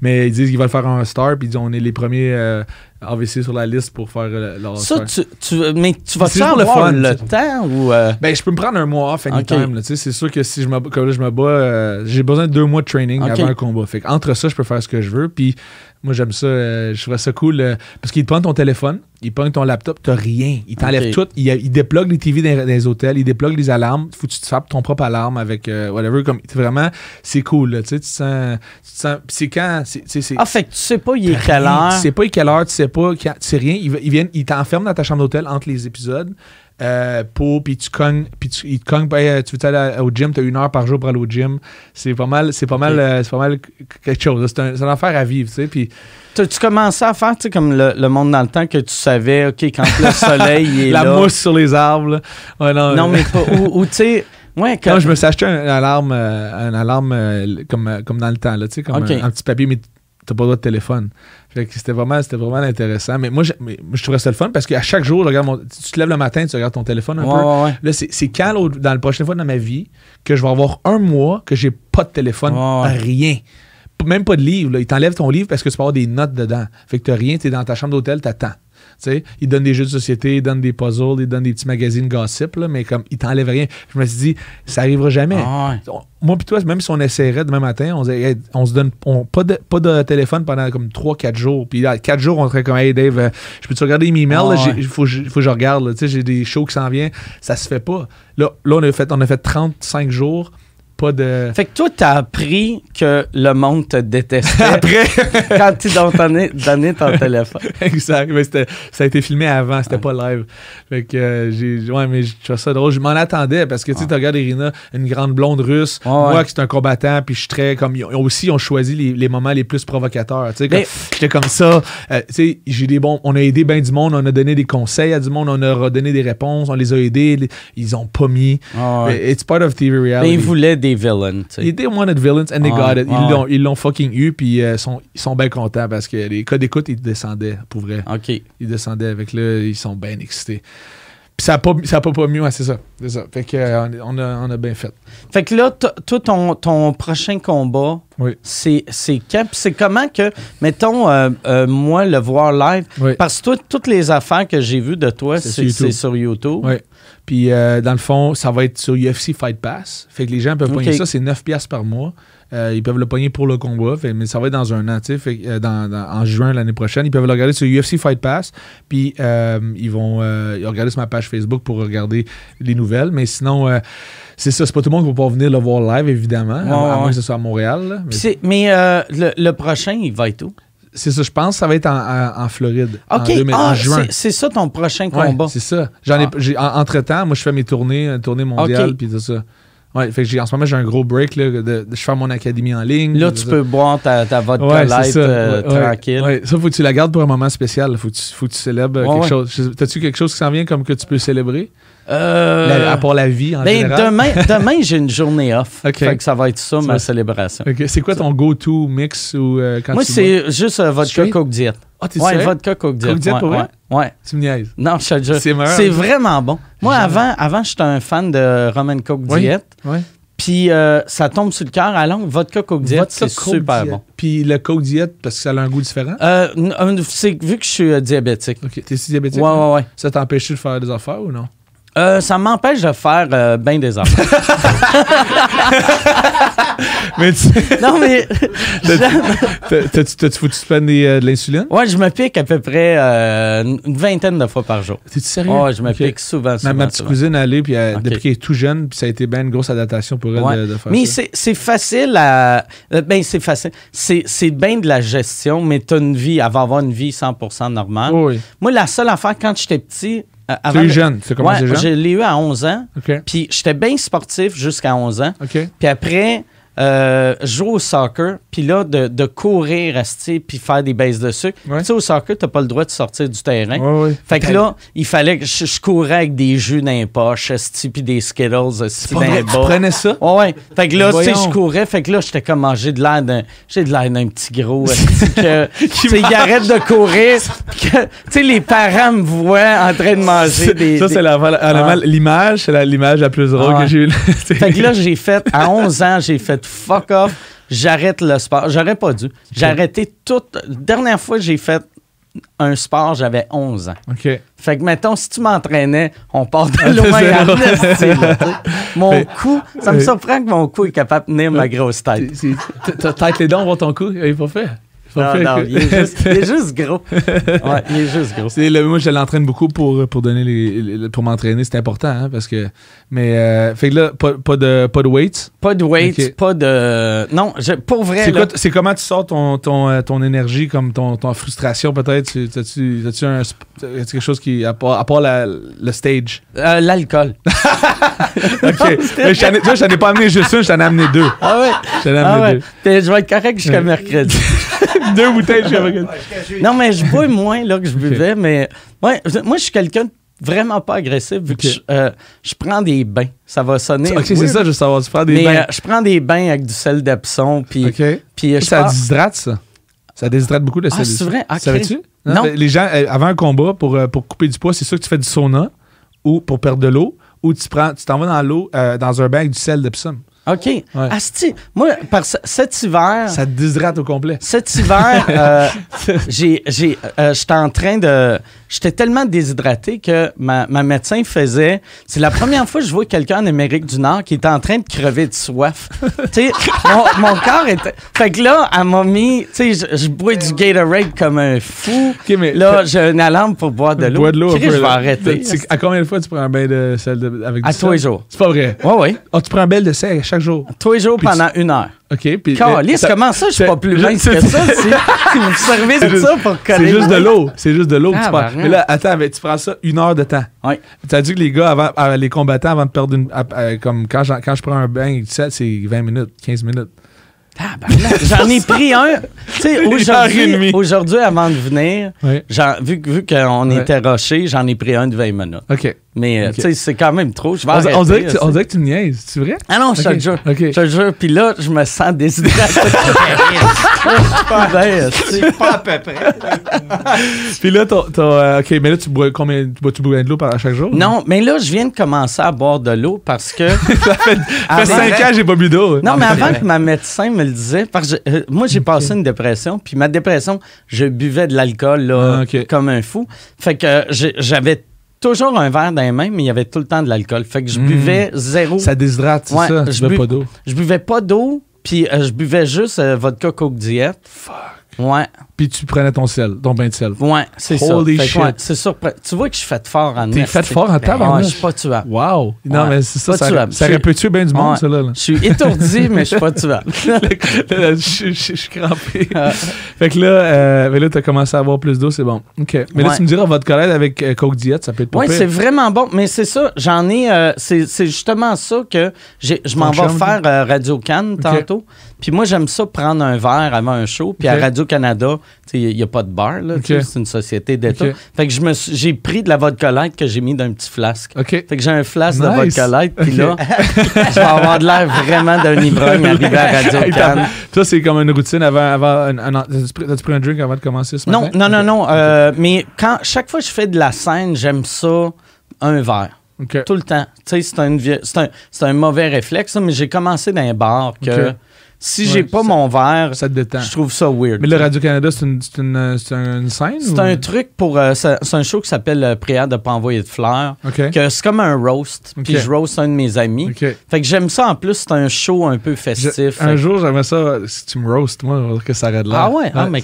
Mais ils disent qu'ils veulent faire un Star, puis ils disent on est les premiers AVC sur la liste pour faire euh, leur Ça, tu, tu, mais tu vas faire le, fun, le temps ou. Euh? Ben, je peux me prendre un mois off anytime. Okay. C'est sûr que si je me, comme là, je me bats, euh, j'ai besoin de deux mois de training avant un combat. Fait entre ça, je peux faire ce que je veux. Puis moi, j'aime ça. Euh, je trouve ça cool. Euh, parce qu'ils te prennent ton téléphone, ils prennent ton laptop, t'as rien. Ils t'enlèvent tout. Ils, ils dépluguent les TV dans, les hôtels, ils dépluguent les alarmes. Faut que tu te fasses ton propre alarme avec euh, whatever. Comme, vraiment, c'est cool. tu sais, tu sens. c'est quand. ah, fait que tu sais pas, il est quelle heure. Tu sais pas, il est quelle heure, tu sais pas. Tu sais rien. Ils, ils viennent, ils t'enferment dans ta chambre d'hôtel entre les épisodes. Euh, pour, puis tu cognes, puis tu, ils te cognent, ben, tu veux aller au gym, tu as une heure par jour pour aller au gym. C'est pas mal, c'est pas, mal, euh, c'est pas mal quelque chose. C'est un, une affaire à vivre, tu sais. Puis. Tu commençais à faire, tu sais, comme le, monde dans le temps que tu savais, OK, quand le soleil *laughs* est La mousse sur les arbres, non, non, mais pas. Ou, *laughs* tu sais Ouais, quand... je me suis acheté un alarme, un alarme comme, comme dans le temps, là, comme un, petit papier, mais t'as pas le droit de téléphone. Fait que c'était vraiment, c'était vraiment intéressant. Mais moi, je, mais, je trouvais ça le fun parce qu'à chaque jour, regarde tu te lèves le matin, tu regardes ton téléphone un peu. Là, c'est quand, dans la prochaine fois dans ma vie, que je vais avoir un mois que j'ai pas de téléphone, rien. Même pas de livre. Là. Ils t'enlèvent ton livre parce que tu peux avoir des notes dedans. Fait que t'as rien, t'es dans ta chambre d'hôtel, t'attends. Sais ils donnent des jeux de société, ils donnent des puzzles, ils donnent des petits magazines gossip, là, mais comme ils t'enlèvent rien. Je me suis dit, ça arrivera jamais. Ah moi puis toi, même si on essaierait demain matin, on, on se donne pas, de, pas de téléphone pendant comme 3-4 jours. Puis là, 4 jours, on serait comme Hey Dave, euh, je peux-tu regarder mes emails? Il ah faut, faut, que je regarde. J'ai des shows qui s'en viennent. Ça se fait pas. Là, là on, a fait, on a fait 35 jours pas de. Fait que toi, t'as appris que le monde te détestait. Après. *laughs* quand tu donné, donné ton téléphone. *laughs* exact. Mais ça a été filmé avant, c'était pas live. Fait que euh, j'ai. Ouais, mais je trouve ça drôle. Je m'en attendais parce que tu sais, tu regardes Irina, une grande blonde russe. moi, qui c'est un combattant, puis je suis très comme. Ils ont aussi ont choisi les, moments les plus provocateurs. Tu sais, j'étais comme ça. Euh, tu sais, j'ai des bons. On a aidé bien du monde, on a donné des conseils à du monde, on a donné des réponses, on les a aidés. Ils ont pas mis. It's part of TV reality. Mais ils voulaient des villains. Ils étaient wanted villains and they got it. Ils l'ont fucking eu, puis euh, sont, ils sont bien contents parce que les codes d'écoute, ils descendaient, pour vrai. OK. Ils descendaient avec là, ils sont bien excités. Puis ça n'a pas, ça pas, pas mieux, c'est ça. C'est ça. Fait que, euh, on, a, on a bien fait. Fait que là, toi, ton, ton prochain combat, oui. c'est quand? c'est comment que, mettons, euh, moi, le voir live, parce que toi, toutes les affaires que j'ai vues de toi, c'est sur YouTube. Oui. Puis, euh, dans le fond, ça va être sur UFC Fight Pass. Fait que les gens peuvent okay. ça, c'est 9 piastres par mois. Euh, ils peuvent le pogner pour le combat, mais ça va être dans un an, tu sais, euh, en juin l'année prochaine. Ils peuvent le regarder sur UFC Fight Pass, puis ils vont regarder sur ma page Facebook pour regarder les nouvelles. Mais sinon, c'est ça, c'est pas tout le monde qui va pouvoir venir le voir live, évidemment, à, moins que ce soit à Montréal. mais, mais le, prochain, il va être où? C'est ça, je pense que ça va être en, Floride. OK. En, ah, juin. C'est ça ton prochain combat. c'est ça. J'en ai, ah. entre-temps, moi, je fais mes tournées, euh, tournées mondiales, puis tout ça. Ouais, fait que en ce moment, j'ai un gros break. Là, de, je fais mon académie en ligne. Là, tu peux boire ta, ta vodka light euh, tranquille. Ouais, ça, faut que tu la gardes pour un moment spécial. Faut que tu, faut que tu célèbres quelque chose. T'as-tu quelque chose qui s'en vient comme que tu peux célébrer? Euh, à part la vie en ben, général. Demain, *laughs* demain j'ai une journée off. Fait que ça va être ça, ma célébration. C'est quoi ton go-to mix ou euh, Moi, c'est juste euh, vodka Coke Diet. Ah, t'es ouais, vodka Coke Diet. Coke Diet, pour vrai? Ouais. Tu me niaises. Non, je te jure. C'est vraiment bon. Moi, avant, avant j'étais un fan de Roman Coke Diet. Oui. Puis euh, ça tombe sur le cœur. Alors, vodka Coke Diet, c'est super bon. Puis le Coke Diet, parce que ça a un goût différent? Euh, c'est vu que je suis diabétique. OK. T'es diabétique? Ouais, ouais, ouais. Ça t'empêche de faire des affaires ou non? Euh, ça m'empêche de faire euh, bien des affaires. *laughs* mais tu... *laughs* Non, mais. T'as-tu foutu euh, de l'insuline? Ouais, je me pique à peu près une vingtaine de fois par jour. T'es-tu sérieux? Ouais, je me pique souvent, souvent. Ma, petite cousine, elle est, puis depuis qu'elle est tout jeune, puis ça a été bien une grosse adaptation pour elle de, faire mais ça. Mais c'est facile à. Ben, c'est facile. C'est bien de la gestion, mais t'as une vie, elle va avoir une vie 100% normale. Oui. Moi, la seule affaire, quand j'étais petit, euh, avant tu es jeune, c'est comment ouais, jeune? Je l'ai eu à 11 ans. Puis j'étais bien sportif jusqu'à 11 ans. Puis après, euh, jouer au soccer, puis là, de, de courir, rester, puis faire des baisses de sucre. Tu sais, au soccer, t'as pas le droit de sortir du terrain. Fait que là, il fallait que je, courais avec des jus dans les poches, puis des Skittles, dans les bas. Tu prenais ça? Ouais, ouais. Fait que là, tu sais, je courais, fait que là, j'étais comme, j'ai de l'air d'un, j'ai de l'air d'un petit gros, *laughs* que, tu sais, il arrête de courir, tu sais, les parents me voient en train de manger des... Ça, c'est l'image, c'est l'image la plus drôle que j'ai eue. *laughs* fait que là, j'ai fait, à 11 ans, j'ai fait fuck off, j'arrête le sport. J'aurais pas dû. J'ai arrêté toute. Dernière fois que j'ai fait un sport, j'avais 11 ans. OK. Fait que, mettons, si tu m'entraînais, on part de loin Mon cou, ça me surprend que mon cou est capable de tenir ma grosse tête. Tête les dents, voir ton cou, il est pas fait. Non, non, il est, *laughs* juste, gros. Ouais, il est juste gros. Le, moi, je l'entraîne beaucoup pour, pour donner les, pour m'entraîner. C'est important, hein, parce que. Mais, euh, fait que là, pas, pas, de, pas de weights? Pas de weights, pas de. Non, je, pour vrai. C'est comment tu sors ton, ton, euh, ton énergie, comme ton, ton frustration, peut-être? As-tu un, quelque chose qui. À part, à part la, le stage? Euh, L'alcool. *laughs* ok. je t'en ai pas amené juste une, je t'en ai amené deux. Ah ouais. Je t'en ai amené ah deux. Je vais être correct jusqu'à mercredi. *laughs* *laughs* Deux bouteilles de Non, mais je bois moins là, que je buvais, mais ouais, moi, je suis quelqu'un vraiment pas agressif vu que euh, je, prends des bains. Ça va sonner. Ok, c'est ça, je veux savoir. Tu prends des bains. je prends des bains avec du sel d'Epsom. Puis, puis ça déshydrate, ça? Ça déshydrate beaucoup le sel. Ah, c'est vrai? Ah, Savais-tu? Non. Les gens, avant un combat, pour, pour couper du poids, c'est sûr que tu fais du sauna ou pour perdre de l'eau ou tu prends, tu t'en vas dans l'eau, dans un bain avec du sel d'Epsom. OK. Asti, moi, par cet hiver. Ça te déshydrate au complet. Cet hiver, euh, *laughs* j'ai, j'ai, euh, j'étais en train de. J'étais tellement déshydraté que ma, ma médecin faisait. C'est la première fois que je vois quelqu'un en Amérique du Nord qui était en train de crever de soif. tu mon, mon, corps était. Fait que là, elle m'a mis. Tu sais, je, bois du Gatorade comme un fou. mais là, j'ai une alarme pour boire de l'eau. Bois de l'eau. Je vais arrêter. À combien de fois tu prends un bain de sel de, avec du À tous les jours. C'est pas vrai. Oui, oui. Oh, tu prends un bain de sel chaque jour. Tous les jours pendant une heure. OK. Puis, Calice, comment ça, je suis pas plus mince *laughs* que ça? Si vous *laughs* servez de ça pour coller. C'est juste de l'eau. C'est juste de l'eau que tu prends. Mais là, attends, tu prends ça une heure de temps. Oui. Tu as dit que les gars, avant, les combattants, avant de perdre une. comme quand, quand je prends un bain, c'est 20 minutes, 15 minutes. J'en ai pris un. *laughs* Tu sais, aujourd'hui, aujourd'hui, avant de venir, vu, vu qu'on était roché, j'en ai pris un de 20 minutes. OK. Mais, euh, tu sais, c'est quand même trop. Je vais on, on, dirait que tu, on dirait que tu me niaises. C'est vrai? Ah non, je te jure. Je te jure. Puis là, je me sens déshydraté. c'est *laughs* pas à peu près. *laughs* Puis là, t'as, euh, OK, mais là, tu bois combien tu bois, tu bois de l'eau par chaque jour? Non, mais là, je viens de commencer à boire de l'eau parce que. *laughs* ça fait, 5 ans que j'ai pas bu d'eau. Non, mais avant que ma médecin me le disait, parce que euh, moi, j'ai passé une dépression. Puis ma dépression, je buvais de l'alcool là, ah, comme un fou. Fait que j'avais toujours un verre dans les mains, mais il y avait tout le temps de l'alcool. Fait que je hmm. buvais zéro. Ça déshydrate, c'est ça? Je buvais pas d'eau? Je buvais pas d'eau, puis euh, je buvais juste euh, vodka Coke Diet. Fuck. Ouais puis tu prenais ton sel, ton bain de sel. Ouais, c'est ça. Holy shit. c'est Tu vois que je suis fait fort en T'es fait fort en table, Ouais, je suis pas tuable. Wow. Non, mais c'est ça, ça, tuable. ça aurait pu tuer bien du monde, ça, là. Je suis étourdi, mais je suis pas tuable. *laughs* je suis crampé. fait que là, euh, mais là, t'as commencé à avoir plus d'eau, c'est bon. OK. Mais là, tu me diras, votre collègue avec euh, Coke Diet, ça peut être pas Oui, c'est vraiment bon. Mais c'est ça, j'en ai... Euh, c'est justement ça que je m'en vais faire euh, Radio Cannes tantôt. Puis moi, j'aime ça prendre un verre avant un show. Puis à Radio-Canada, il n'y a pas de bar, là. C'est une société d'État. Fait que je me j'ai pris de la vodka light que j'ai mis dans un petit flasque. Fait que j'ai un flasque de vodka light. Puis là, *laughs* je vais avoir de l'air vraiment d'un ivrogne arrivé à Radio Cannes. Toi, c'est comme une routine avant. avant As-tu pris un drink avant de commencer ce matin? Non, non, non, non. Euh, mais quand, chaque fois que je fais de la scène, j'aime ça un verre. Tout le temps. C'est un, un, mauvais réflexe, mais j'ai commencé dans un bar que si j'ai pas mon verre, ça te détend. je trouve ça weird. Mais le Radio-Canada, c'est une, une, une, scène? C'est un truc pour. Euh, c'est un show qui s'appelle euh, Prière de pas envoyer de fleurs. Que c'est comme un roast. Puis je roast un de mes amis. Fait que j'aime ça en plus, c'est un show un peu festif. un jour, j'aimerais ça, si tu me roast, moi, que ça arrête là. Ah ouais, ah, mais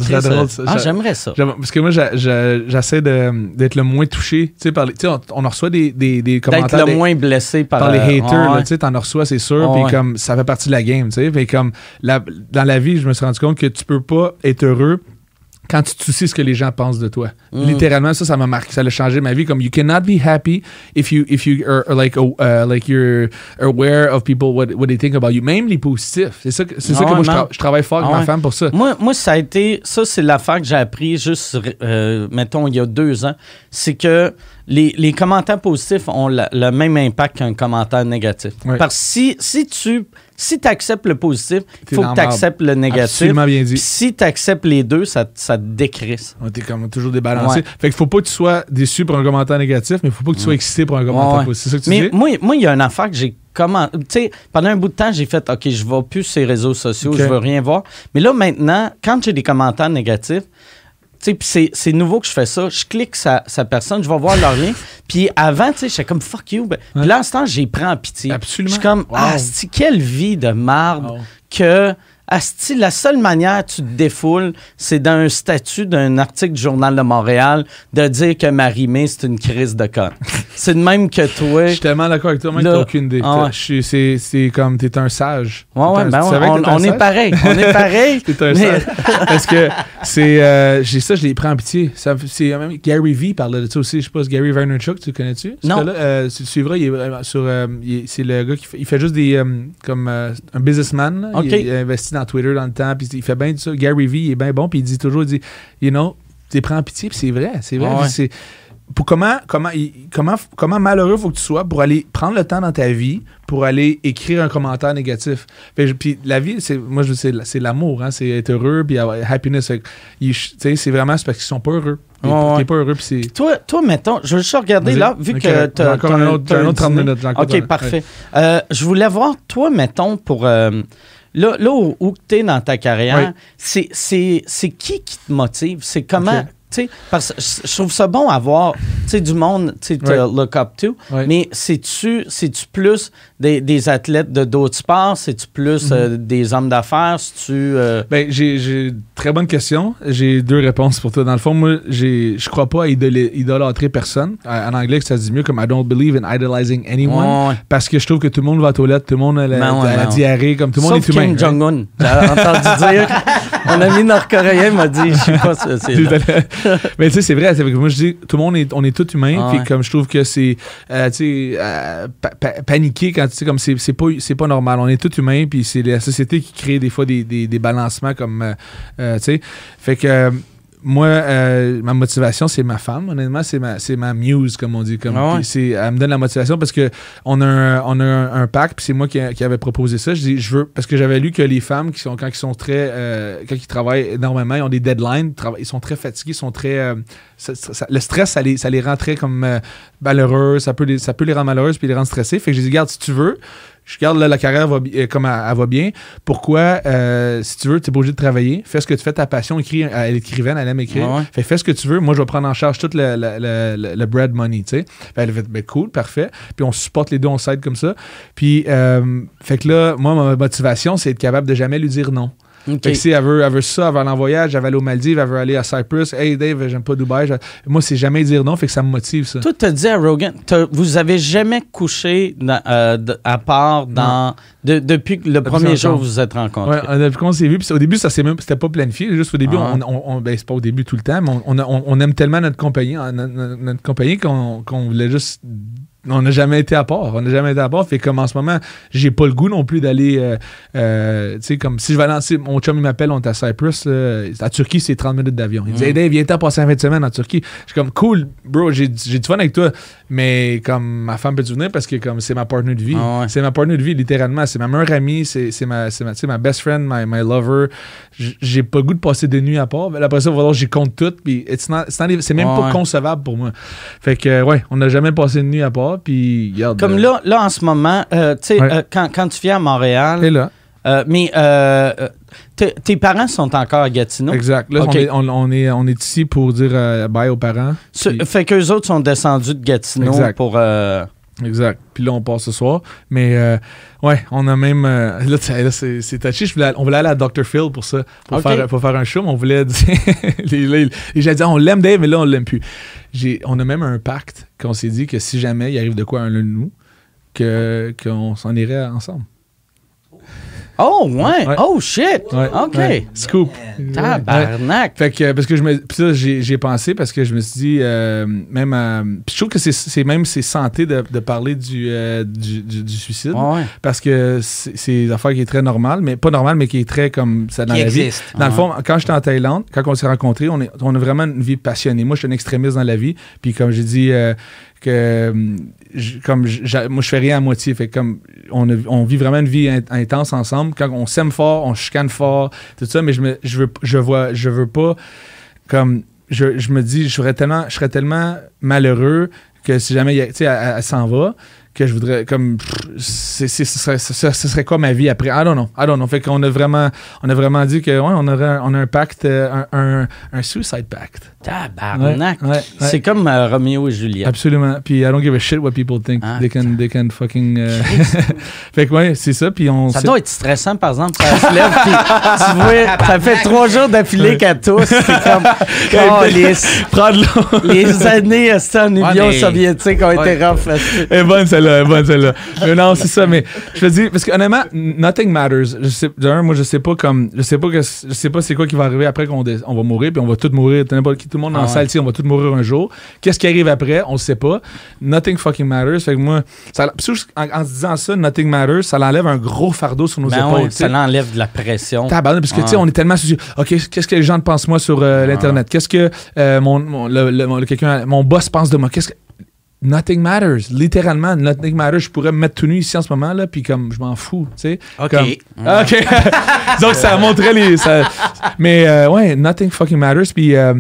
Ah, j'aimerais ça. Parce que moi, j'essaie d'être le moins touché. Tu sais, on, on reçoit des, des, des commentaires. D'être le moins blessé par, par les haters. Tu sais, t'en reçois, c'est sûr. Puis comme, ça fait partie de la game. Tu sais, comme dans la vie, je me suis rendu compte que tu peux pas être heureux quand tu te soucies ce que les gens pensent de toi. Mm. Littéralement, ça, ça m'a marqué, ça a changé ma vie. Comme you cannot be happy if you if you are, like uh, like you're aware of people what, what they think about you. Même les positifs. C'est ça, c'est ça que moi je, travaille fort avec ma femme pour ça. Moi, moi, ça a été ça, c'est l'affaire que j'ai appris juste, euh, mettons, il y a deux ans. C'est que les, les, commentaires positifs ont le même impact qu'un commentaire négatif. Parce que si, si tu si tu acceptes le positif, il faut que tu acceptes le négatif. Absolument bien dit. si tu acceptes les deux, ça, ça te décrisse. On était comme toujours débalancé. Fait qu'il faut pas que tu sois déçu pour un commentaire négatif, mais il faut pas que tu sois excité pour un commentaire positif. C'est ça que tu mais Moi, moi, il y a une affaire que j'ai comment tu sais pendant un bout de temps j'ai fait ok je vais plus les réseaux sociaux je veux rien voir mais là maintenant quand j'ai des commentaires négatifs puis c'est nouveau que je fais ça. Je clique sa, sa personne, je vais voir leur lien. *laughs* Puis avant, tu sais, j'étais comme fuck you. Ben, puis là, en ce temps, j'ai pris en pitié. Absolument. Je suis comme, ah, quelle vie de marde que Asti, la seule manière que tu te défoules, c'est dans un statut d'un article du Journal de Montréal de dire que Marie-Mé, c'est une crise de con. *laughs* c'est de même que toi. Je suis tellement d'accord avec toi, même t'as aucune idée. Ah c'est comme, t'es un sage. Ouais, ouais, ben on, est pareil. On est pareil. *laughs* t'es un sage. Parce que c'est. Euh, j'ai ça, je l'ai pris en pitié. C'est même Gary Vee parlait de ça aussi. Je sais pas, Gary Vaynerchuk, tu connais-tu? Non. Là, euh, tu suivras, il est sur. Euh, c'est le gars qui fait, il fait juste des. comme un businessman. Il, il investit dans Twitter dans le temps, puis il fait bien ça. Gary Vee, il est bien bon, puis il dit toujours, il dit, you know, tu prends pitié, puis c'est vrai, c'est vrai. pour comment, comment, comment, comment malheureux faut que tu sois pour aller prendre le temps dans ta vie pour aller écrire un commentaire négatif. Puis, la vie, c'est moi je c'est l'amour, hein, c'est être heureux, puis avoir happiness. C'est vraiment parce qu'ils sont pas heureux. Oh, pas heureux, puis toi, toi, mettons, je veux juste regarder là, vu que tu as encore un autre, un autre 30 minutes. OK, parfait. Euh, je voulais voir, toi, mettons, pour. Euh, là, là, où, tu es dans ta carrière, c'est qui qui te motive? C'est comment parce que je trouve ça bon avoir du monde tu look up to, mais c'est-tu plus des, des, athlètes de d'autres sports? C'est-tu plus euh, des hommes d'affaires? tu euh... ben, j'ai très bonne question. J'ai deux réponses pour toi. Dans le fond, moi, je crois pas à idolâtrer personne. En anglais, ça se dit mieux comme I don't believe in idolizing anyone. Parce que je trouve que tout le monde va aux toilettes, tout le monde a la, ben ben diarrhée, comme tout le monde est humain. Kim Jong-un. J'ai entendu dire. *laughs* Mon ami nord-coréen m'a dit, je sais pas si *laughs* mais tu sais, c'est vrai. Moi, je dis, tout le monde est, on est tous humains. puis comme je trouve que c'est, euh, tu sais, euh, paniquer quand sais, comme c'est, c'est pas, c'est pas normal. On est tous humains. Puis c'est la société qui crée des fois des, des, des balancements comme, euh, tu sais. Fait que moi, euh, ma motivation, c'est ma femme. Honnêtement, c'est ma, c'est ma muse, comme on dit. Comme, ah c'est, elle me donne la motivation parce que on a un, on a un, pack, puis c'est moi qui, qui avait proposé ça. Je dis, je veux, parce que j'avais lu que les femmes qui sont, quand ils sont très, euh, quand ils travaillent énormément, ils ont des deadlines, ils sont très fatigués, ils sont très, euh, le stress, ça les, ça les rend très comme malheureux, ça peut les, ça peut les rendre malheureuses puis les rendre stressés. Fait que je dis, regarde, si tu veux, je regarde la carrière va, euh, comme elle, va bien. Pourquoi, euh, si tu veux, tu n'es pas obligé de travailler. Fais ce que tu fais, ta passion. Écris, elle est écrivaine, elle aime écrire. Fais, ce que tu veux. Moi, je vais prendre en charge tout le, le, bread money. Tu sais. elle fait ben, cool, parfait. Puis on supporte les deux, on s'aide comme ça. Puis, euh, fait que là, moi, ma motivation, c'est être capable de jamais lui dire non. Fait que si elle veut, elle veut ça, elle veut aller en voyage, elle veut aller aux Maldives, elle veut aller à Cyprus. Hey Dave, j'aime pas Dubaï. Moi, c'est jamais dire non, fait que ça me motive ça. Toi, t'as dit à Rogan, vous avez jamais couché euh, à part dans. depuis le premier jour où vous vous êtes rencontrés. Ouais, depuis qu'on s'est vu. Puis au début, ça c'était pas planifié. Juste au début, ah on, on, ben, c'est pas au début tout le temps, mais on, on aime tellement notre compagnie, notre, notre compagnie qu'on voulait juste on n'a jamais été à part. On n'a jamais été à part. Fait comme en ce moment, j'ai pas le goût non plus d'aller. Euh, euh, tu sais, comme si je vais lancer. Mon chum, il m'appelle, on est à Cyprus. à Turquie, c'est 30 minutes d'avion. Il me dit, hey Dave, viens-t'en passer un fin de semaine en Turquie. Je suis comme, cool, bro, j'ai du fun avec toi. Mais comme ma femme peut venir parce que comme c'est ma partner de vie. Ah c'est ma partner de vie, littéralement. C'est ma meilleure amie, c'est ma, ma, ma best friend, my, my lover. J'ai pas le goût de passer des nuits à part. Après ça, voilà, j'y compte tout. Puis c'est même pas concevable pour moi. Fait que, ouais, on n'a jamais passé une nuit à part. Puis, Comme là, là, en ce moment, euh, tu sais, euh, quand, quand, tu viens à Montréal. Et là. Euh, mais tes parents sont encore à Gatineau? Exact. Là, on, est, on, est, ici pour dire bye aux parents. Fait qu'eux autres sont descendus de Gatineau pour. Exact. Puis là, on passe ce soir. Mais ouais, on a même. là, c'est touché. on voulait aller à Dr. Phil pour ça, pour, faire, pour faire un show. on voulait *laughs* dire. J'ai dit, on l'aime Dave, mais là, on l'aime plus on a même un pacte qu'on s'est dit que si jamais il arrive de quoi un de nous, qu'on s'en irait ensemble. Oh, ouais. Oh, shit. OK. Scoop. Tabarnak. Fait que, parce que je me. Puis ça, j'ai, pensé parce que je me suis dit, euh, même. Euh, puis je trouve que c'est, même c'est santé de, parler euh, du, du, suicide. Parce que c'est, une affaire qui est très normale, mais pas normale, mais qui est très comme ça dans la vie. Dans le fond, quand j'étais en Thaïlande, quand on s'est rencontrés, on, est, on a vraiment une vie passionnée. Moi, je suis un extrémiste dans la vie. Puis comme j'ai dit, que comme moi je fais rien à moitié fait comme on, on vit vraiment une vie intense ensemble. Quand on s'aime fort on chicane fort tout ça mais je me je veux je vois je veux pas comme je, je me dis je serais tellement je serais tellement malheureux que si jamais elle, elle s'en va que je voudrais comme ce, serait, serait, quoi ma vie après? I don't know. I don't know. Fait qu'on a vraiment on a vraiment dit que ouais, on aurait on a un pacte un, un, un suicide pact tabarnak. C'est comme euh, Romeo et Juliette. Absolument. Puis I don't give a shit what people think. Ah, they can they can fucking uh... *laughs* fait que ouais c'est ça puis on ça doit être stressant par exemple ça se lève puis tu vois ça fait trois jours d'affilée qu'à tous c'est comme *laughs* oh, les, *laughs* prendre les années en Union soviétique ont été rough et bonne celle-là, bonne celle-là. Mais non, c'est ça, mais je te dis, parce que honnêtement, nothing matters. Je sais, d'un, moi, je sais pas comme, je sais pas que, je sais pas c'est quoi qui va arriver après qu'on on va mourir, puis on va tous mourir, tout le monde dans Ah la salle, ici, on va tous mourir un jour. Qu'est-ce qui arrive après, on le sait pas. Nothing fucking matters. Fait que moi, ça, en, en disant ça, nothing matters, ça l'enlève un gros fardeau sur nos Ben épaules. ouais, ça l'enlève de la pression. Tabarnak, parce que tu sais, on est tellement soucieux. OK, qu'est-ce que les gens pensent moi sur euh, l'internet? Qu'est-ce que euh, mon mon, le- quelqu'un mon boss pense de moi? Qu'est-ce que Nothing matters, littéralement, nothing matters. Je pourrais me mettre tout nu ici en ce moment là, puis comme je m'en fous, tu sais. OK. Comme- Ah, ok. *laughs* Donc ça montrait les. ça- mais euh, ouais, nothing fucking matters, puis euh,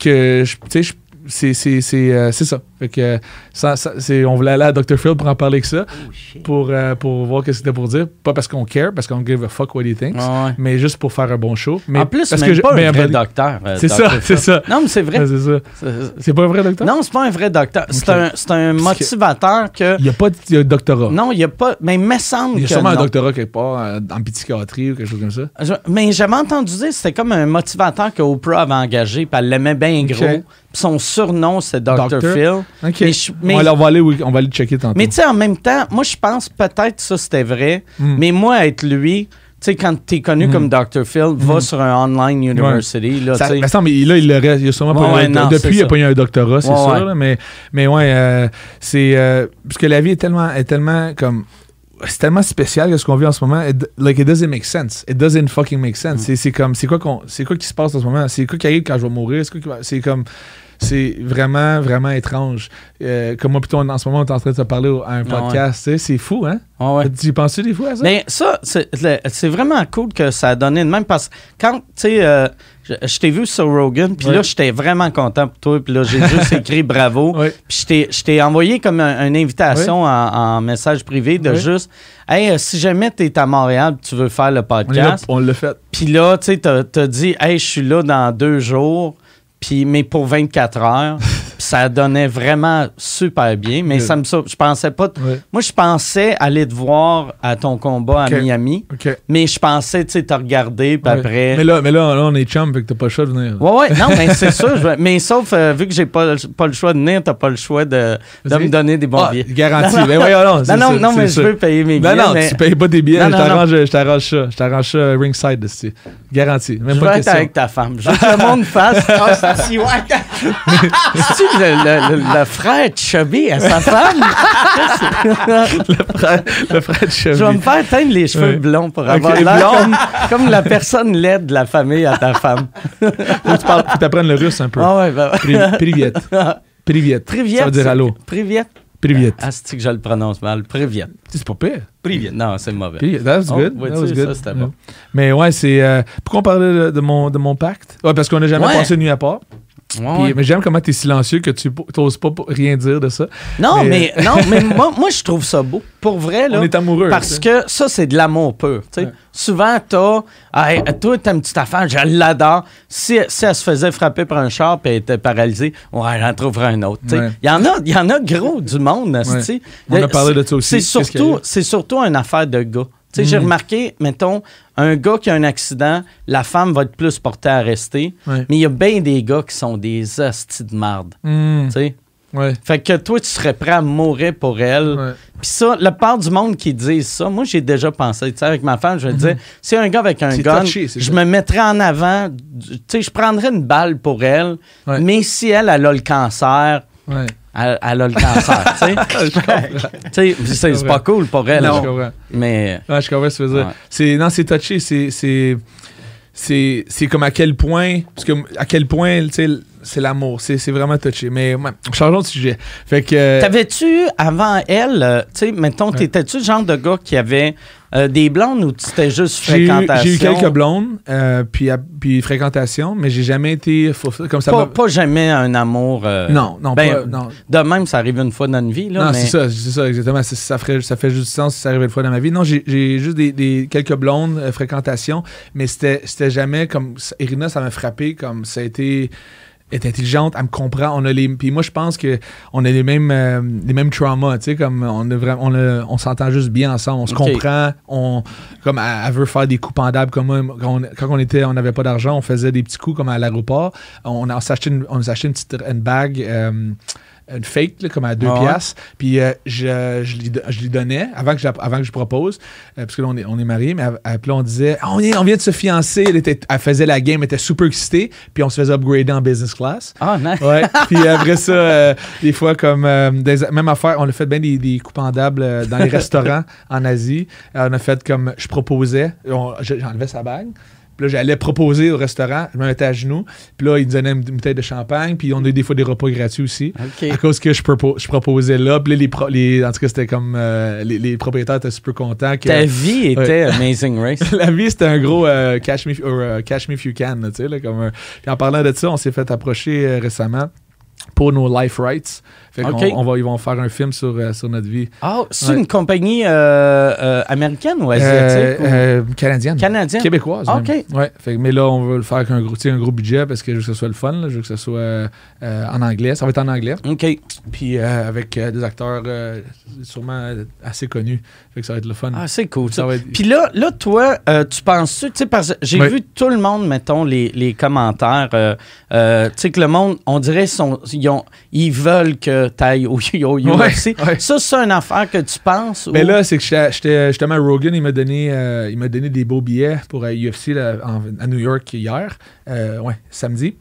que tu sais, c'est c'est c'est euh, c'est ça. Fait que ça, ça- c'est on voulait aller à Dr Phil pour en parler que ça, Oh, pour euh, pour voir qu'est-ce que c'était pour dire, pas parce qu'on care, parce qu'on give a fuck what he thinks Ouais. mais juste pour faire un bon show. Mais en plus, parce même pas un vrai docteur. euh, C'est ça, c'est ça. Non, mais c'est vrai. C'est ça. C'est- C'est pas un vrai docteur? Non, c'est pas un vrai docteur. C'est un, c'est un motivateur que. Il n'y a pas de doctorat. Non, il n'y a pas. Mais il me semble Il y a sûrement un doctorat quelque part euh, en psychiatrie ou quelque chose comme ça. Je- mais j'avais entendu dire c'était comme un motivateur que Oprah avait engagé, puis elle l'aimait bien gros. Ok. Puis son surnom, c'est Dr. Phil. OK. Mais je- mais- on, va, aller- on va aller, oui, on va aller checker tantôt. Mais tu sais, en même temps, moi, je pense peut-être ça, c'était vrai. Mm. Mais moi, être lui, tu sais, quand t'es connu Mm. comme Dr. Phil, va sur un online university, là, Ça, mais ça, mais là, il le reste. Il a sûrement Ouais, pas ouais, eu un- non, Depuis, il n'y a ça. pas eu un doctorat, c'est Ouais, sûr. ouais. là, mais, mais ouais, euh, c'est. euh, parce que la vie est tellement, est tellement comme. C'est tellement spécial que ce qu'on vit en ce moment. It, like, it doesn't make sense. It doesn't fucking make sense. C'est- comme. C'est quoi, qu'on- c'est quoi qui se passe en ce moment? C'est quoi qui arrive quand je vais mourir? C'est quoi qui va- C'est comme. C'est vraiment, vraiment étrange. Euh, comme moi, plutôt, en ce moment, on est en train de se parler au- à un Ah ouais. podcast. tu sais, C'est fou, hein? Ouais, ouais. Tu y penses-tu des fois à ça? Mais ça, c'est vraiment cool que ça a donné de même parce que quand, tu sais, euh, je, je t'ai vu sur Rogan, puis Ouais. là, j'étais vraiment content pour toi, puis là, j'ai juste *laughs* écrit bravo. Ouais. Puis je t'ai- envoyé comme un- une invitation en, en message privé de Ouais. juste, hey, euh, si jamais tu es à Montréal tu veux faire le podcast, on l'a fait. puis là, tu sais, t'as dit, hey, je suis là dans deux jours, puis mais pour 24 heures. Ça donnait vraiment super bien, mais ça me je pensais pas. Ouais. Moi, je pensais aller te voir à ton combat à Miami, mais je pensais, tu sais, te regarder, puis Ouais. après. Mais là, mais là, là, on est chum, fait que t'as pas le choix de venir. Ouais, ouais, non, mais c'est je vais- Mais sauf, euh, vu que j'ai pas, le- pas le choix de venir, t'as pas le choix de, de me donner des bons Ah, billets. garanti. Non, non. Ben non. Non, non, non, mais je veux payer mes Non, billets. non, mais tu payes pas des billets. Non, je non, t'arrange je t'arrange ça. Je t'arrange ça ringside, c'est Garanti. Même je pas être avec ta femme. Je veux que le monde fasse. *laughs* Ah, si, ouais. *laughs* C'est-tu le, le, frère Chubby à sa femme? le frère, le frère de Je vais me faire teindre les cheveux blonds pour avoir l'air blond. comme, comme la personne laide de la famille à ta femme. Faut que tu parles- faut que t'apprennes le russe un peu. Ah ouais, ben, Pri- Privyet. Privyet. Privyet. Ça veut dire allô. Privyet. Privyet. Ah, c'est que je le prononce mal? Privyet. C'est pas pire. Privyet. Non, c'est mauvais. Privyet. That was Oh, good. ouais, That tu was sais, good. ça, c'était bon. Ouais. Mais ouais, c'est. euh, pourquoi on parlait de, de mon, de mon pacte? Ouais, parce qu'on n'a jamais Ouais. passé une nuit à part. Ouais, Puis- ouais. Mais j'aime comment t'es silencieux, que tu n'oses pas rien dire de ça. Non, Mais- mais, non, *laughs* mais moi, moi, je trouve ça beau. Pour vrai, là. On est amoureux. tu Parce que ça, c'est de l'amour pur. tu. Ouais. Souvent, t'as. Hey, toi, t'as une petite affaire, je l'adore. Si, si elle se faisait frapper par un char et elle était paralysée, ouais, j'en trouverais un autre. tu. Ouais. Il y, en a, y en a gros du monde. On a parlé de ça aussi. C'est surtout, surtout une affaire de gars. Tu sais, J'ai Mhm. remarqué, mettons, un gars qui a un accident, la femme va être plus portée à rester. Ouais. Mais il y a bien des gars qui sont des hosties de marde. Hmm. tu sais. Ouais. Fait que toi, tu serais prêt à mourir pour elle. Puis ça, la part du monde qui dit ça, moi, j'ai déjà pensé, tu sais, avec ma femme, je me disais, si un gars avec un gun, touché, je me mettrais en avant, tu sais, je prendrais une balle pour elle, Ouais. mais si elle, elle a le cancer, Ouais. Elle, elle a le cancer, tu sais. *laughs* Je c'est pas cool pour elle, Je là. comprends. mais... Ouais, je comprends ce que tu veux dire. Ouais. C'est, non, c'est touché. C'est, c'est, c'est, c'est comme à quel point. Parce que à quel point, tu sais, c'est l'amour. C'est, vraiment touché. Mais ouais, changeons de sujet. Fait que. euh, T'avais-tu, avant elle, euh, tu sais, mettons, t'étais-tu le genre de gars qui avait euh, des blondes ou c'était juste fréquentation? j'ai eu quelques blondes, puis, à- puis fréquentation, mais j'ai jamais été. Comme ça. Pas, pas jamais un amour... non, non, ben, pas, non. De même, ça arrive une fois dans une vie, là, non, mais... c'est ça, c'est ça, exactement. Ça, ferait, ça fait juste du sens si ça arrivait une fois dans ma vie. Non, j'ai, juste des, des- quelques blondes, fréquentation, mais c'était, c'était jamais comme. Irina, ça m'a frappé, comme ça a été. Est intelligente, elle me comprend. On a les, puis moi, je pense que on a les mêmes, euh, les mêmes traumas, tu sais, comme on a vraiment, on, a- on s'entend juste bien ensemble, on se comprend, on, comme elle, elle veut faire des coups pendables comme moi. Quand on, quand on était, on n'avait pas d'argent, on faisait des petits coups comme à l'aéroport. On, a s'acheté une, on acheté une petite une bague. euh, une fake, comme à deux Ah piastres. Puis euh, je, je, lui, je lui donnais avant que je, avant que je propose, euh, parce que là, on est, on est mariés, mais à- à- puis là, on disait, Ah, on, est- on vient de se fiancer. Elle, était, elle faisait la game, elle était super excitée, puis on se faisait upgrader en business class. Ah, nice. Ouais. *laughs* Puis après ça, euh, des fois, comme euh, des, même affaire, on a fait bien des, des coupes pendables euh, dans les *laughs* restaurants en Asie. Euh, on a fait comme je proposais, j'enlevais sa bague. Puis là, j'allais proposer au restaurant, je me mettais à genoux. Puis là, ils me donnaient une bouteille de champagne. Puis on a eu des fois des repas gratuits aussi. OK. À cause que je, propo- je proposais là. Puis là, les, pro- les- en tout cas, c'était comme euh, les, les propriétaires étaient super contents. Que, Ta vie était *laughs* Amazing Race. la vie, c'était un gros euh, catch, me, or, catch me if you can. là, là, comme Puis en parlant de ça, on s'est fait approcher euh, récemment pour nos life rights. Fait on va, ils vont faire un film sur, euh, sur notre vie. Ah, c'est Ouais. une compagnie euh, euh, américaine ou asiatique? Ou canadienne. Canadienne? Québécoise. Ah. OK. Ouais. Fait, mais là, on veut le faire avec un gros, un budget parce que je veux que ce soit le fun. là. je veux que ce soit en anglais. Ça va être en anglais. OK. Puis avec des acteurs sûrement assez connus. Fait que ça va être le fun. Ah, c'est cool. Ça. Ça va être- Puis là, là, toi, tu penses-tu, tu sais, parce que j'ai Oui. vu tout le monde, mettons, les, les commentaires, tu sais, que le monde, on dirait, sont, ils, ont- ils veulent que tu ailles au, *laughs* au UFC. ouais. Ça, c'est une affaire que tu penses? Mais ou- là, c'est que j'étais- j'étais justement Rogan, il m'a donné, euh, il m'a donné des beaux billets pour euh, UFC là, en- à New York hier, euh, ouais, samedi.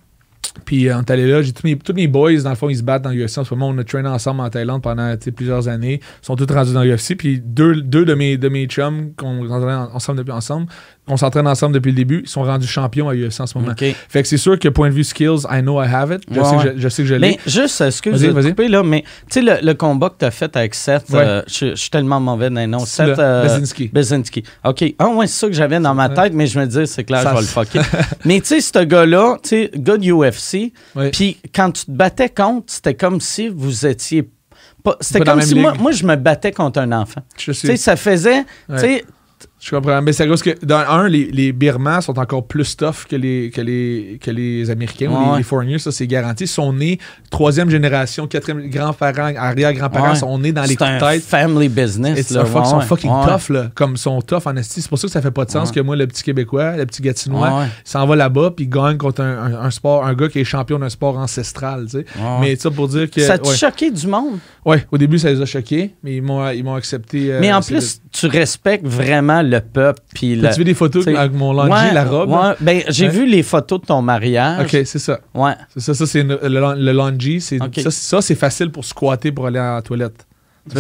Puis euh, on est allé là, j'ai tous mes, tous mes boys, dans le fond, ils se battent dans l'UFC. En ce moment, on a trainé ensemble en Thaïlande pendant plusieurs années. Ils sont tous rendus dans l'UFC. Puis deux, deux de, mes, de mes chums qu'on ensemble depuis ensemble, qu'on s'entraîne ensemble depuis le début, ils sont rendus champions à UFC en ce moment. Fait que c'est sûr que point de vue skills, I know I have it. Je, Ouais, sais, ouais. Que je, je sais que je l'ai. Mais juste, excuse de couper, là, mais tu sais, le, le combat que tu as fait avec Seth, Ouais. euh, je je suis tellement mauvais dans les noms. Seth euh, Bezinski. Bezinski. OK. Ah, ouais, c'est ça que j'avais dans ma tête, mais je me disais, c'est clair, Ça, je vais le fucker. *laughs* mais tu sais, ce gars-là, tu sais, gars de UFC, puis quand tu te battais contre, c'était comme si vous étiez. Pas, c'était comme si moi, moi, je me battais contre un enfant. Je Tu sais. ça faisait. Je comprends. Mais c'est cause que, dans un, les, les Birmans sont encore plus tough que les, que les, que les Américains ou les, ouais. les foreigners, ça c'est garanti. Ils sont nés troisième génération, quatrième grands-parents, arrière-grands-parents Ouais. sont nés dans les c'est coups de un tête. family business. ouais, sont fucking tough, là. Comme ils sont tough en esti. C'est pour ça que ça fait pas de sens que moi, le petit Québécois, le petit Gatinois, s'en va là-bas puis gagne contre un, un- un sport, un gars qui est champion d'un sport ancestral, tu sais. Mais ça pour dire que. Ça t'a choqué du monde? Ouais, au début, ça les a choqués, mais ils m'ont, ils accepté. euh, mais en plus, tu respectes vraiment le peuple. Puis le- As-tu vu des photos avec mon lingerie, Ouais, la robe? ouais. Ben, j'ai Ouais. vu les photos de ton mariage. Ok, c'est ça. Ouais. C'est ça, ça c'est le, le. Ça, c'est- ça, c'est facile pour squatter pour aller à la toilette.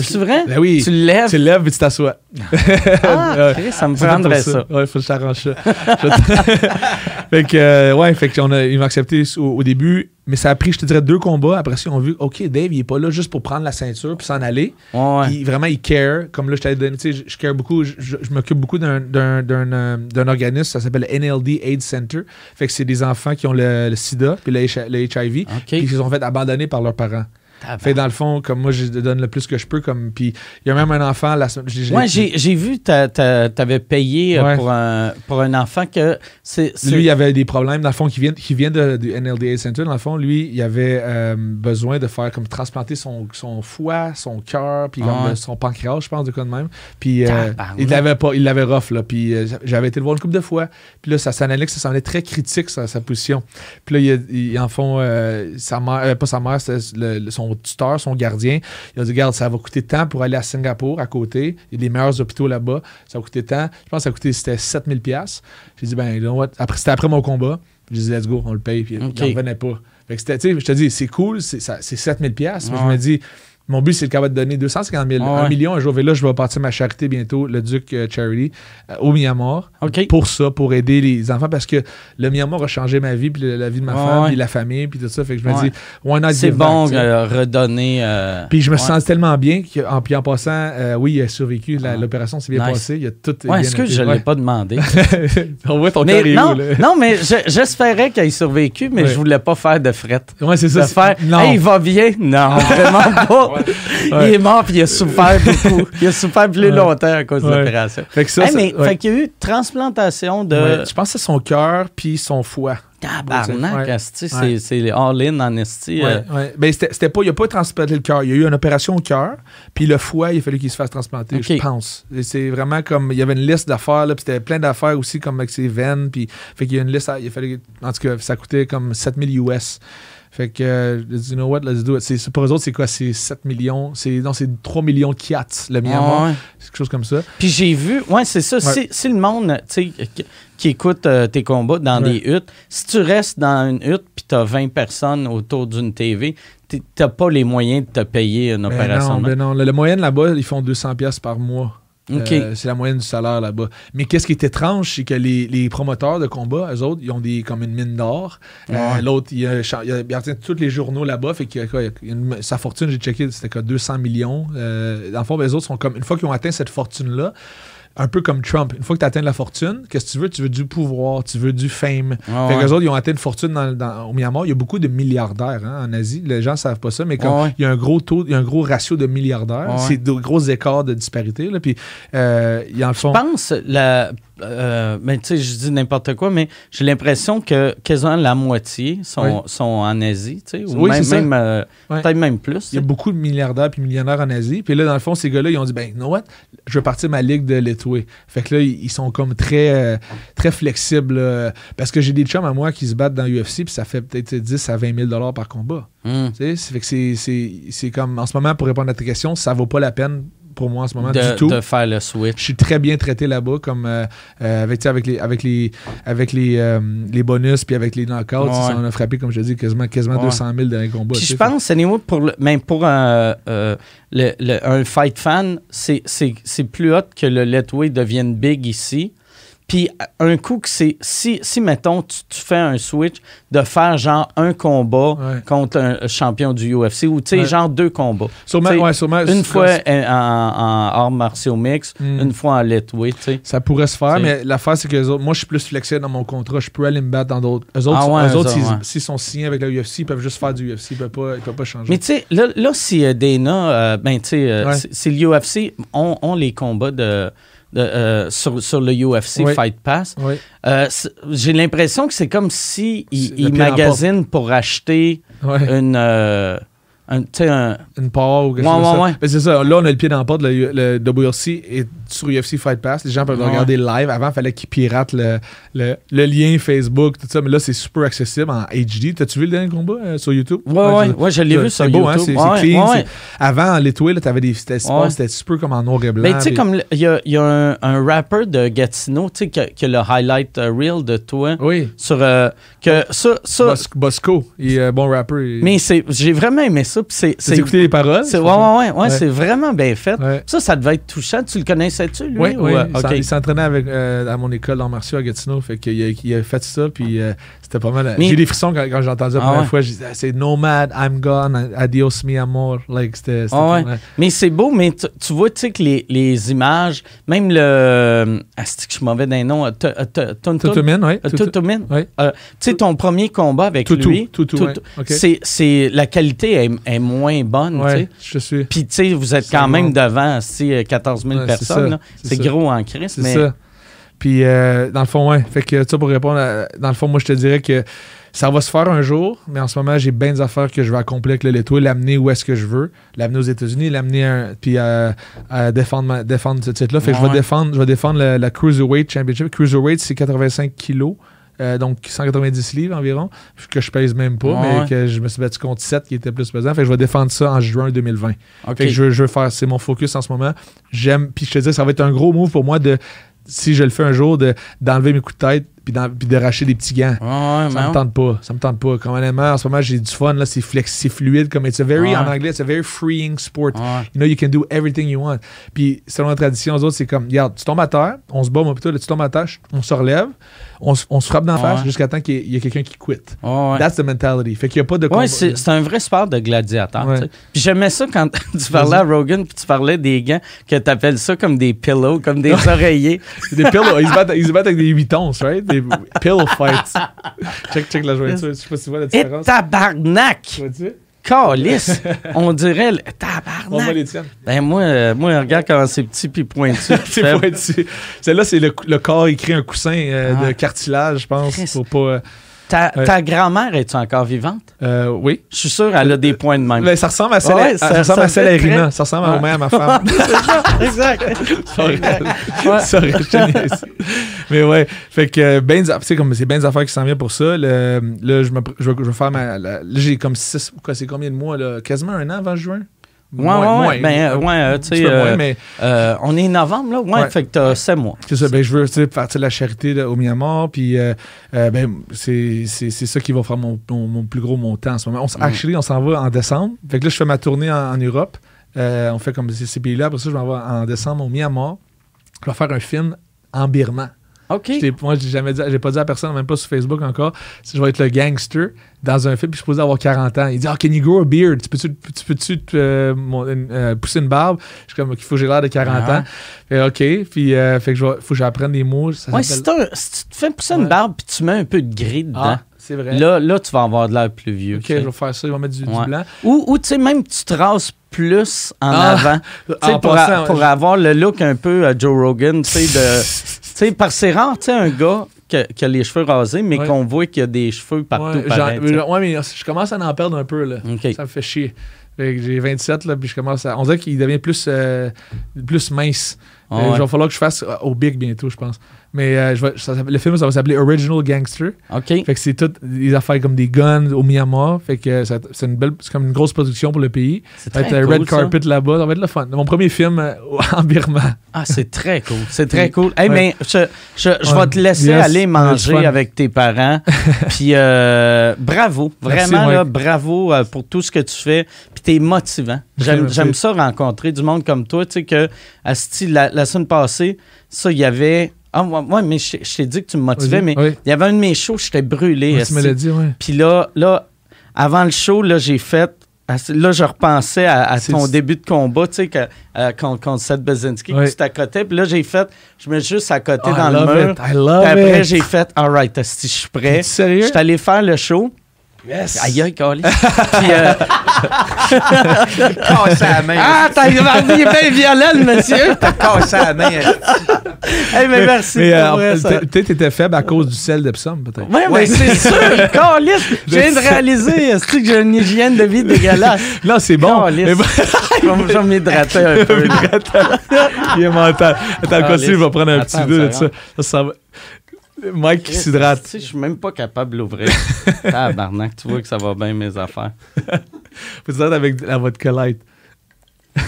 C'est vrai? Ben oui. Tu lèves? Tu le lèves et tu t'assois. Ah, *laughs* ça me pour prendrait ça. Ouais, faut que je t'arrange ça. *laughs* Fait que, euh, ouais, fait qu'on a, ils m'ont accepté au, au début, mais ça a pris, je te dirais, deux combats. Après ça, ils ont vu, OK, Dave, il est pas là juste pour prendre la ceinture puis s'en aller. Ouais, ouais. Il- vraiment, il care. Comme là, je t'avais donné, tu sais, je, je care beaucoup, je, m'occupe beaucoup d'un, euh, organisme, ça s'appelle le NLD AIDS Center. Fait que c'est des enfants qui ont le, le sida puis le, le HIV, OK. puis qui se sont fait abandonner par leurs parents. Fait dans le fond, comme moi, je donne le plus que je peux. Comme, puis il y a même un enfant, la, Ouais, j'ai j'ai vu, tu avais payé euh, Ouais. pour, un, pour un enfant que c'est. Lui, il avait des problèmes, dans le fond, qui vient, qui vient de, du NLDA Center. Dans le fond, lui, il avait euh, besoin de faire comme transplanter son, son foie, son cœur, puis Ah son pancréas, je pense, de quoi de même. Puis euh, il l'avait pas, il l'avait rough, là. Puis euh, j'avais été le voir une couple de fois. Puis là, ça s'analyse, ça semblait très critique, sa, sa position. Puis là, il, il- en fond, euh, sa mère, pas sa mère, le- le- son tuteur, son gardien. Il a dit, regarde, ça va coûter tant pour aller à Singapour, à côté. Il y a des meilleurs hôpitaux là-bas. Ça va coûter tant. Je pense que ça a coûté, c'était 7000 pièces J'ai dit, ben? Après, c'était après mon combat. J'ai dit, let's go, on le paye. Puis il n'en revenait pas. Fait que c'était, je te dis, c'est cool, c'est, ça- c'est 7000 pièces Mais je Ouais. me dis, mon but, c'est le capable de donner 250 000, Ouais. 1 million un jour. Là, je vais partir ma charité bientôt, le Duc euh, Charity, euh, au Myanmar. Pour ça, pour aider les enfants, parce que le Myanmar a changé ma vie, puis la vie de ma femme, ouais. puis la famille, puis tout ça. Fait que je me Ouais. dis, why not C'est bon sais. euh, redonner. Puis je me sens tellement bien qu'en puis en passant, oui, il a survécu. Ah. L'opération s'est bien Nice. passée. Il a tout Ouais, est-ce que je ne l'ai pas demandé? *laughs* On voit ton Mais cœur est non, où, là? non, mais je- j'espérais qu'il ait survécu, mais je voulais pas faire de fret. Ouais, c'est De ça. faire, non. hey, il va bien? Non, vraiment *laughs* pas. Ouais. Il est mort puis il a souffert *laughs* beaucoup. Il a souffert plus Ouais. longtemps à cause de l'opération. Fait que ça, Hey, ça- mais ouais. fait qu'il y a eu transplantation de Je pense que c'est son cœur puis son foie. tabarnak, Ouais. c'est Ouais. all-in en esti. euh, Ouais. Ben, c'était c'était pas, il n'a pas transplanté le cœur. Il y a eu une opération au cœur, puis le foie, il a fallu qu'il se fasse transplanter, je pense. C'est vraiment comme, il y avait une liste d'affaires, puis c'était plein d'affaires aussi, comme avec ses veines, puis fait qu'il y a une liste, il a fallu, en tout cas, ça coûtait comme 7000 US. Fait que, euh, you know what, let's do it. C'est, pour eux autres, c'est quoi? C'est 7 millions. C'est, non, c'est 3 millions kiats, le Myanmar. C'est quelque chose comme ça. Puis j'ai vu, ouais, c'est ça. Si, si, le monde, tu sais, qui, écoute euh, tes combats dans des huttes, si tu restes dans une hutte puis tu as 20 personnes autour d'une TV, tu n'as pas les moyens de te payer une ben opération. Non, ben non. Le, le moyenne là-bas, ils font 200 pièces par mois. Euh, c'est la moyenne du salaire là-bas. Mais qu'est-ce qui est étrange, c'est que les, promoteurs de combat, eux autres, ils ont des, comme une mine d'or. Euh, l'autre, il, a, il, tous les journaux là-bas. Fait que sa fortune, j'ai checké, c'était quoi, 200 millions. Euh, dans le fond, ben, les autres sont comme, une fois qu'ils ont atteint cette fortune-là, un peu comme Trump. Une fois que tu atteins la fortune, qu'est-ce que tu veux? Tu veux du pouvoir, tu veux du fame. fait que les autres, ils ont atteint une fortune dans, au Myanmar. Il y a beaucoup de milliardaires hein, en Asie. Les gens ne savent pas ça, mais quand il y a un gros taux, il y a un gros ratio de milliardaires. C'est de gros écarts de disparité. Là, puis, euh, il en. Je pense, la, euh, mais tu sais, je dis n'importe quoi, mais j'ai l'impression que quasiment la moitié sont, sont en Asie, tu sais, ou même, même euh, peut-être même plus. Il y a beaucoup de milliardaires puis millionnaires en Asie. Puis là, dans le fond, ces gars-là, ils ont dit, ben, you know what, je veux partir ma ligue de l'étoué. Fait que là, ils sont comme très, euh, très flexibles. parce que j'ai des chums à moi qui se battent dans l'UFC, puis ça fait peut-être 10 à 20 000 dollars par combat. Hmm. Tu sais, fait que c'est comme, en ce moment, pour répondre à ta question, ça vaut pas la peine pour moi en ce moment de, du tout. De faire le switch. Je suis très bien traité là-bas, comme euh, euh, avec, avec les avec les avec les, euh, les bonus puis avec les knockouts, ça on a frappé comme je dis quasiment quasiment 200 000 dans les combats. je pense, anyway, pour le, même pour un, le, un fight fan, c'est plus hot que le Letway devienne big ici. Puis un coup que c'est. Si, si, mettons, tu, fais un switch de faire genre un combat contre un champion du UFC ou tu sais, genre deux combats. Sûrement, ouais, sûrement, une fois en, en, arts martiaux mix, hmm. une fois en lightweight, tu sais. Ça pourrait se faire, mais l'affaire, c'est que moi, je suis plus flexible dans mon contrat. Je peux aller me battre dans d'autres. Eux autres, ah autres s'ils sont signés avec la UFC, ils peuvent juste faire du UFC. Ils peuvent pas, peuvent pas changer. Mais tu sais, là, là, si euh, Dana, euh, ben tu sais, euh, si l'UFC ont les combats de euh, sur, sur, le UFC Fight Pass. Euh, j'ai l'impression que c'est comme si il, magasinent pour acheter une, euh, un, un... une part ou quelque chose. Mais c'est ça. Là, on a le pied dans la porte. Le, le WRC est sur UFC Fight Pass. Les gens peuvent le regarder live. Avant, il fallait qu'ils piratent le, le, le, lien Facebook, tout ça. Mais là, c'est super accessible en HD. T'as-tu vu le dernier combat euh, sur YouTube? Ouais, ouais, ouais, je l'ai vu sur beau, hein, YouTube. Hein, c'est clean. Avant, en Litoué, t'avais des c'était super comme en noir et blanc. Ben, tu sais, comme il y a, y a un, un, rapper de Gatineau, tu sais, qui, qui, a le highlight uh, reel de toi. Oui. Sur, euh, que ça, ça... Bosco, il est un bon rapper. Mais j'ai vraiment aimé ça. C'est, écouté les paroles? Ouais, ouais, ouais, ouais, c'est vraiment bien fait. Ça, ça devait être touchant. Tu le connaissais-tu, lui? Oui, oui. Il s'entraînait avec, euh, à mon école d'arts martiaux à Gatineau. Fait qu'il a, il a fait ça, puis euh, c'était pas mal. J'ai eu des frissons quand, quand j'ai entendu la ah première fois. J'ai dit, c'est Nomad, I'm gone, adios mi amor. Like, c'était, ah Mais c'est beau, mais tu vois, tu sais, que les, les, images, même le. Ah, c'est que je suis mauvais d'un nom. Tutumin, oui. Tutumin? Tu sais, ton premier combat avec lui. C'est la qualité est, moins bonne. Ouais, je suis. Puis, tu sais, vous êtes quand même devant 14 000 personnes. C'est gros en crise. Ça. Puis, euh, dans le fond, ouais. Fait que, ça, pour répondre, dans le fond, moi, je te dirais que ça va se faire un jour, mais en ce moment, j'ai bien des affaires que je vais accomplir avec le Leto, l'amener où est-ce que je veux, l'amener aux États-Unis, l'amener puis à, défendre, défendre ce titre-là. Fait que je vais défendre, je vais défendre la, Cruiserweight Championship. Cruiserweight, c'est 85 kilos. Euh, donc 190 livres environ, que je pèse même pas, mais que je me suis battu contre 7 qui était plus pesant. Fait que je vais défendre ça en juin 2020. Fait que je, je veux faire, c'est mon focus en ce moment. J'aime, puis je te dis, ça va être un gros move pour moi de si je le fais un jour, d'enlever mes coups de tête puis, de racheter des petits gants. ça me tente pas. Ça me tente pas. Comme honnêtement, en ce moment, j'ai du fun. là C'est c'est fluide. Comme it's a very, en anglais, it's a very freeing sport. You know, you can do everything you want. Puis selon la tradition, aux autres, c'est comme, regarde, tu tombes à terre, on se bat, moi, plutôt, là, tu tombes à terre, on se relève, on, on se frappe d'en face jusqu'à temps qu'il y ait, quelqu'un qui quitte. That's the mentality. Fait qu'il n'y a pas de Ouais, c'est un vrai sport de gladiateur. Puis j'aimais ça quand *laughs* tu parlais à Rogan, puis tu parlais des gants, que tu appelles ça comme des pillows, comme des *laughs* oreillers. des pillows. Ils se, battent, ils se battent avec des vitons, right? Des pillow fights. *laughs* check, check la jointure. Je sais pas si tu vois la différence. Et tabarnak! Tu vois-tu? Calice! *laughs* on dirait le tabarnak. On voit les tiennes. Ben moi, euh, moi, regarde comment c'est petit puis pointu. *laughs* c'est pointu. Celle-là, c'est le, le, corps écrit un coussin euh, de ah. cartilage, je pense, pour pas. Ta, ta grand-mère, est tu encore vivante? Euh, oui. Je suis sûr, elle a des points de même. Ben, ça ressemble à celle, Ouais, ça, ça- ressemble ça à celle fait à Irina. très- Ça ressemble à à ma femme. *laughs* exact. Ouais. Te niaise. Mais ouais, fait que euh, ben, tu sais, comme c'est bien des affaires qui s'en viennent pour ça. Le- là, je, me, je, vais, je vais faire ma. j'ai comme six. C'est combien de mois, là? Quasiment un an avant juin? Ouais, ouais, ouais. Ben, euh, ouais, euh, Un tu sais, euh, mais Euh, on est novembre, là? Ouais, Ouais. fait que t'as 7 mois. c'est ça. Ben, je veux tu sais, partir de la charité là, au Myanmar, puis ben, c'est, ça qui va faire mon, mon, mon plus gros montant en ce moment. On, Mm. Actually, on s'en va en décembre. Fait que là, je fais ma tournée en, en Europe. On fait comme ces, pays-là. Après ça, je m'en vais en décembre au Myanmar. Je vais faire un film en birman. OK. Moi, j'ai jamais dit, j'ai pas dit à personne, même pas sur Facebook encore, si je vais être le gangster dans un film, puis je suis supposé avoir 40 ans. Il dit, ah, can you grow a beard? Tu peux-tu, tu peux-tu te, euh, mon- euh, pousser une barbe? Je suis comme, il faut que j'ai l'air de 40 Ah. ans. Fait, OK. Puis, euh, fait que je vais, faut que j'apprenne des mots. Ça Ouais, si, si tu te fais pousser une barbe puis tu mets un peu de gris dedans, Ah, c'est vrai. là, là, tu vas avoir de l'air plus vieux. OK, je vais faire ça. Il va mettre du, blanc. Ou, ou tu sais, même tu te rases plus en Ah. avant. *laughs* En pour, passant, a- pour avoir le look un peu à Joe Rogan, tu sais, de. Tu sais, parce que c'est rare, tu sais, un gars qui a les cheveux rasés, mais Ouais. qu'on voit qu'il y a des cheveux partout sais. ouais, mais je commence à en perdre un peu, là. Ça me fait chier. Que J'ai 27, là, puis je commence à. On dirait qu'il devient plus, euh, plus mince. Ah Euh, ouais. Il va falloir que je fasse au Big bientôt, je pense. Mais euh, je vais- ça le film, ça va s'appeler Original Gangster. OK. Fait que c'est toutes des affaires comme des guns au Myanmar. Fait que ça- c'est une belle, c'est comme une grosse production pour le pays. C'est Ça va très être cool, red ça. carpet là-bas. Ça va être le fun. Mon premier film euh, *laughs* en Birman. Ah, c'est très cool. C'est très cool. Hey, Ouais. mais je, je, je Ouais. vais te laisser Yes. aller manger avec tes parents. *laughs* Puis euh, bravo. Merci, Vraiment, là, bravo pour tout ce que tu fais. Puis t'es motivant. J'aime, j'aime ça rencontrer du monde comme toi. Tu sais que, la, la semaine passée, ça, il y avait. Ah, ouais, mais je, je t'ai dit que tu me motivais, mais Oui. il y avait un de mes shows, j'étais brûlé. Ouais, tu me l'as dit, ouais. Puis là, là, avant le show, là, j'ai fait. Là, je repensais à, à ton début de combat, tu sais, que, euh, contre, contre Seth Bazinski, Ouais. que tu t'accotais. Puis là, j'ai fait, je me suis juste accoté Oh, dans I le love mur. it. I love Puis après, j'ai fait, all right, asti, je suis prêt. Sérieux? Je suis allé faire le show. Yes. Aïe, aïe, câlisse. *laughs* Puis, euh, *laughs* Cassé la main. ah, t'as il est bien violent, le monsieur. *laughs* Cassé la main. hey, mais merci. Mais pour euh, vrai, ça. peut- peut-être t'étais faible à cause du sel d'Epsom, peut-être. Ouais, mais c'est sûr, câlisse. Je viens de réaliser, est-ce que j'ai une hygiène de vie dégueulasse? Non, c'est bon. Câlisse. Mais Je vais- je vais m'hydrater un peu. il est mental. Attends, continue, je vais prendre un petit deux de ça. Ça, ça va. Mike qui s'hydrate. Tu sais, je suis même pas capable de l'ouvrir. *laughs* Tabarnak, tu vois que ça va bien mes affaires. *laughs* Faut t'hydrater avec la vodka light. *laughs*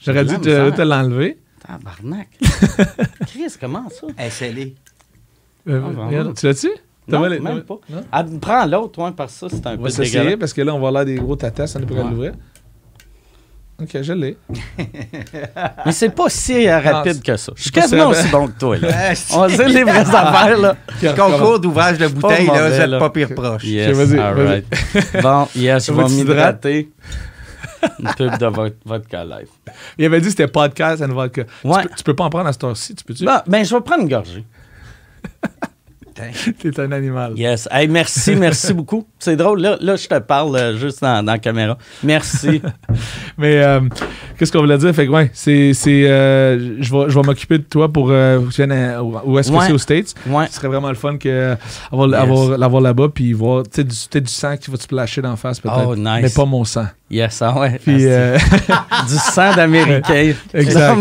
J'aurais dû te, te l'enlever. Tabarnak. Chris, comment ça? Elle scellée. Euh, Ah, tu l'as-tu? Non, les- même pas. Non? Ah, prends l'autre, parce que ça, c'est un On peu va s'essayer dégueulasse. parce que là, on va avoir l'air des gros tatas, on n'est pas capable Ouais. de l'ouvrir. Ok, je l'ai. *laughs* Mais c'est pas si rapide que ça. Je suis pas quasiment si aussi bon que toi, là. *laughs* Ah, On va dire les vraies affaires, là. Concours d'ouvrage de bouteille, là, vous êtes pas pire proche. Yes, vas-y, all vas-y. right. Bon, yes, je vais m'hydrater. Une pub de vodka, live. Il avait dit que c'était podcast and vodka. Ouais. Tu, peux, tu peux pas en prendre à cette heure-ci, tu peux-tu? Bon, ben, je vais prendre une gorgée. *laughs* *laughs* T'es un animal. Yes. Hey, merci, merci *laughs* beaucoup. C'est drôle, là, là, je te parle euh, juste dans, dans la caméra. Merci. *laughs* Mais euh, qu'est-ce qu'on voulait dire? Fait que ouais, c'est. c'est, euh, je vais, je vais m'occuper de toi pour euh, que tu viennes à- au- où est-ce que Ouais. c'est aux States. Ouais. Ce serait vraiment le fun que avoir, Yes. avoir- l'avoir là-bas puis voir tu sais, du, du sang qui va te splasher d'en face peut-être. Oh, nice. Mais pas mon sang. Yes, ah ouais. Puis euh, *laughs* Du sang d'Américain. Exact.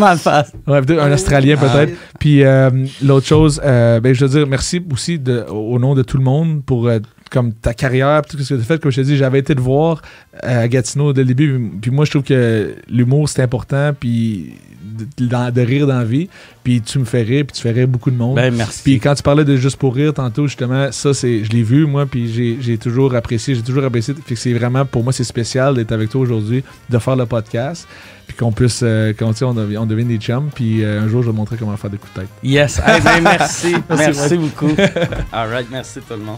Ouais, peut-être un Australien peut-être. Puis euh, l'autre chose, euh, ben, je veux dire merci aussi de, au nom de tout le monde pour euh, comme ta carrière, tout ce que tu as fait. Comme je te dis, j'avais été te voir à Gatineau dès le début. Puis moi, je trouve que l'humour, c'est important. Puis de, rire dans la vie. Puis tu me fais rire, puis tu fais rire beaucoup de monde. Ben, merci. Puis quand tu parlais de juste pour rire tantôt, justement, ça, c'est, je l'ai vu, moi, puis j'ai, j'ai toujours apprécié, j'ai toujours apprécié. Fait que c'est vraiment, pour moi, c'est spécial d'être avec toi aujourd'hui, de faire le podcast, puis qu'on puisse, euh, qu'on, on, on devienne des chums, puis euh, un jour, je vais montrer comment faire des coups de tête. Yes. Hey, ben, merci. *laughs* Merci, merci beaucoup. *laughs* All right. Merci tout le monde.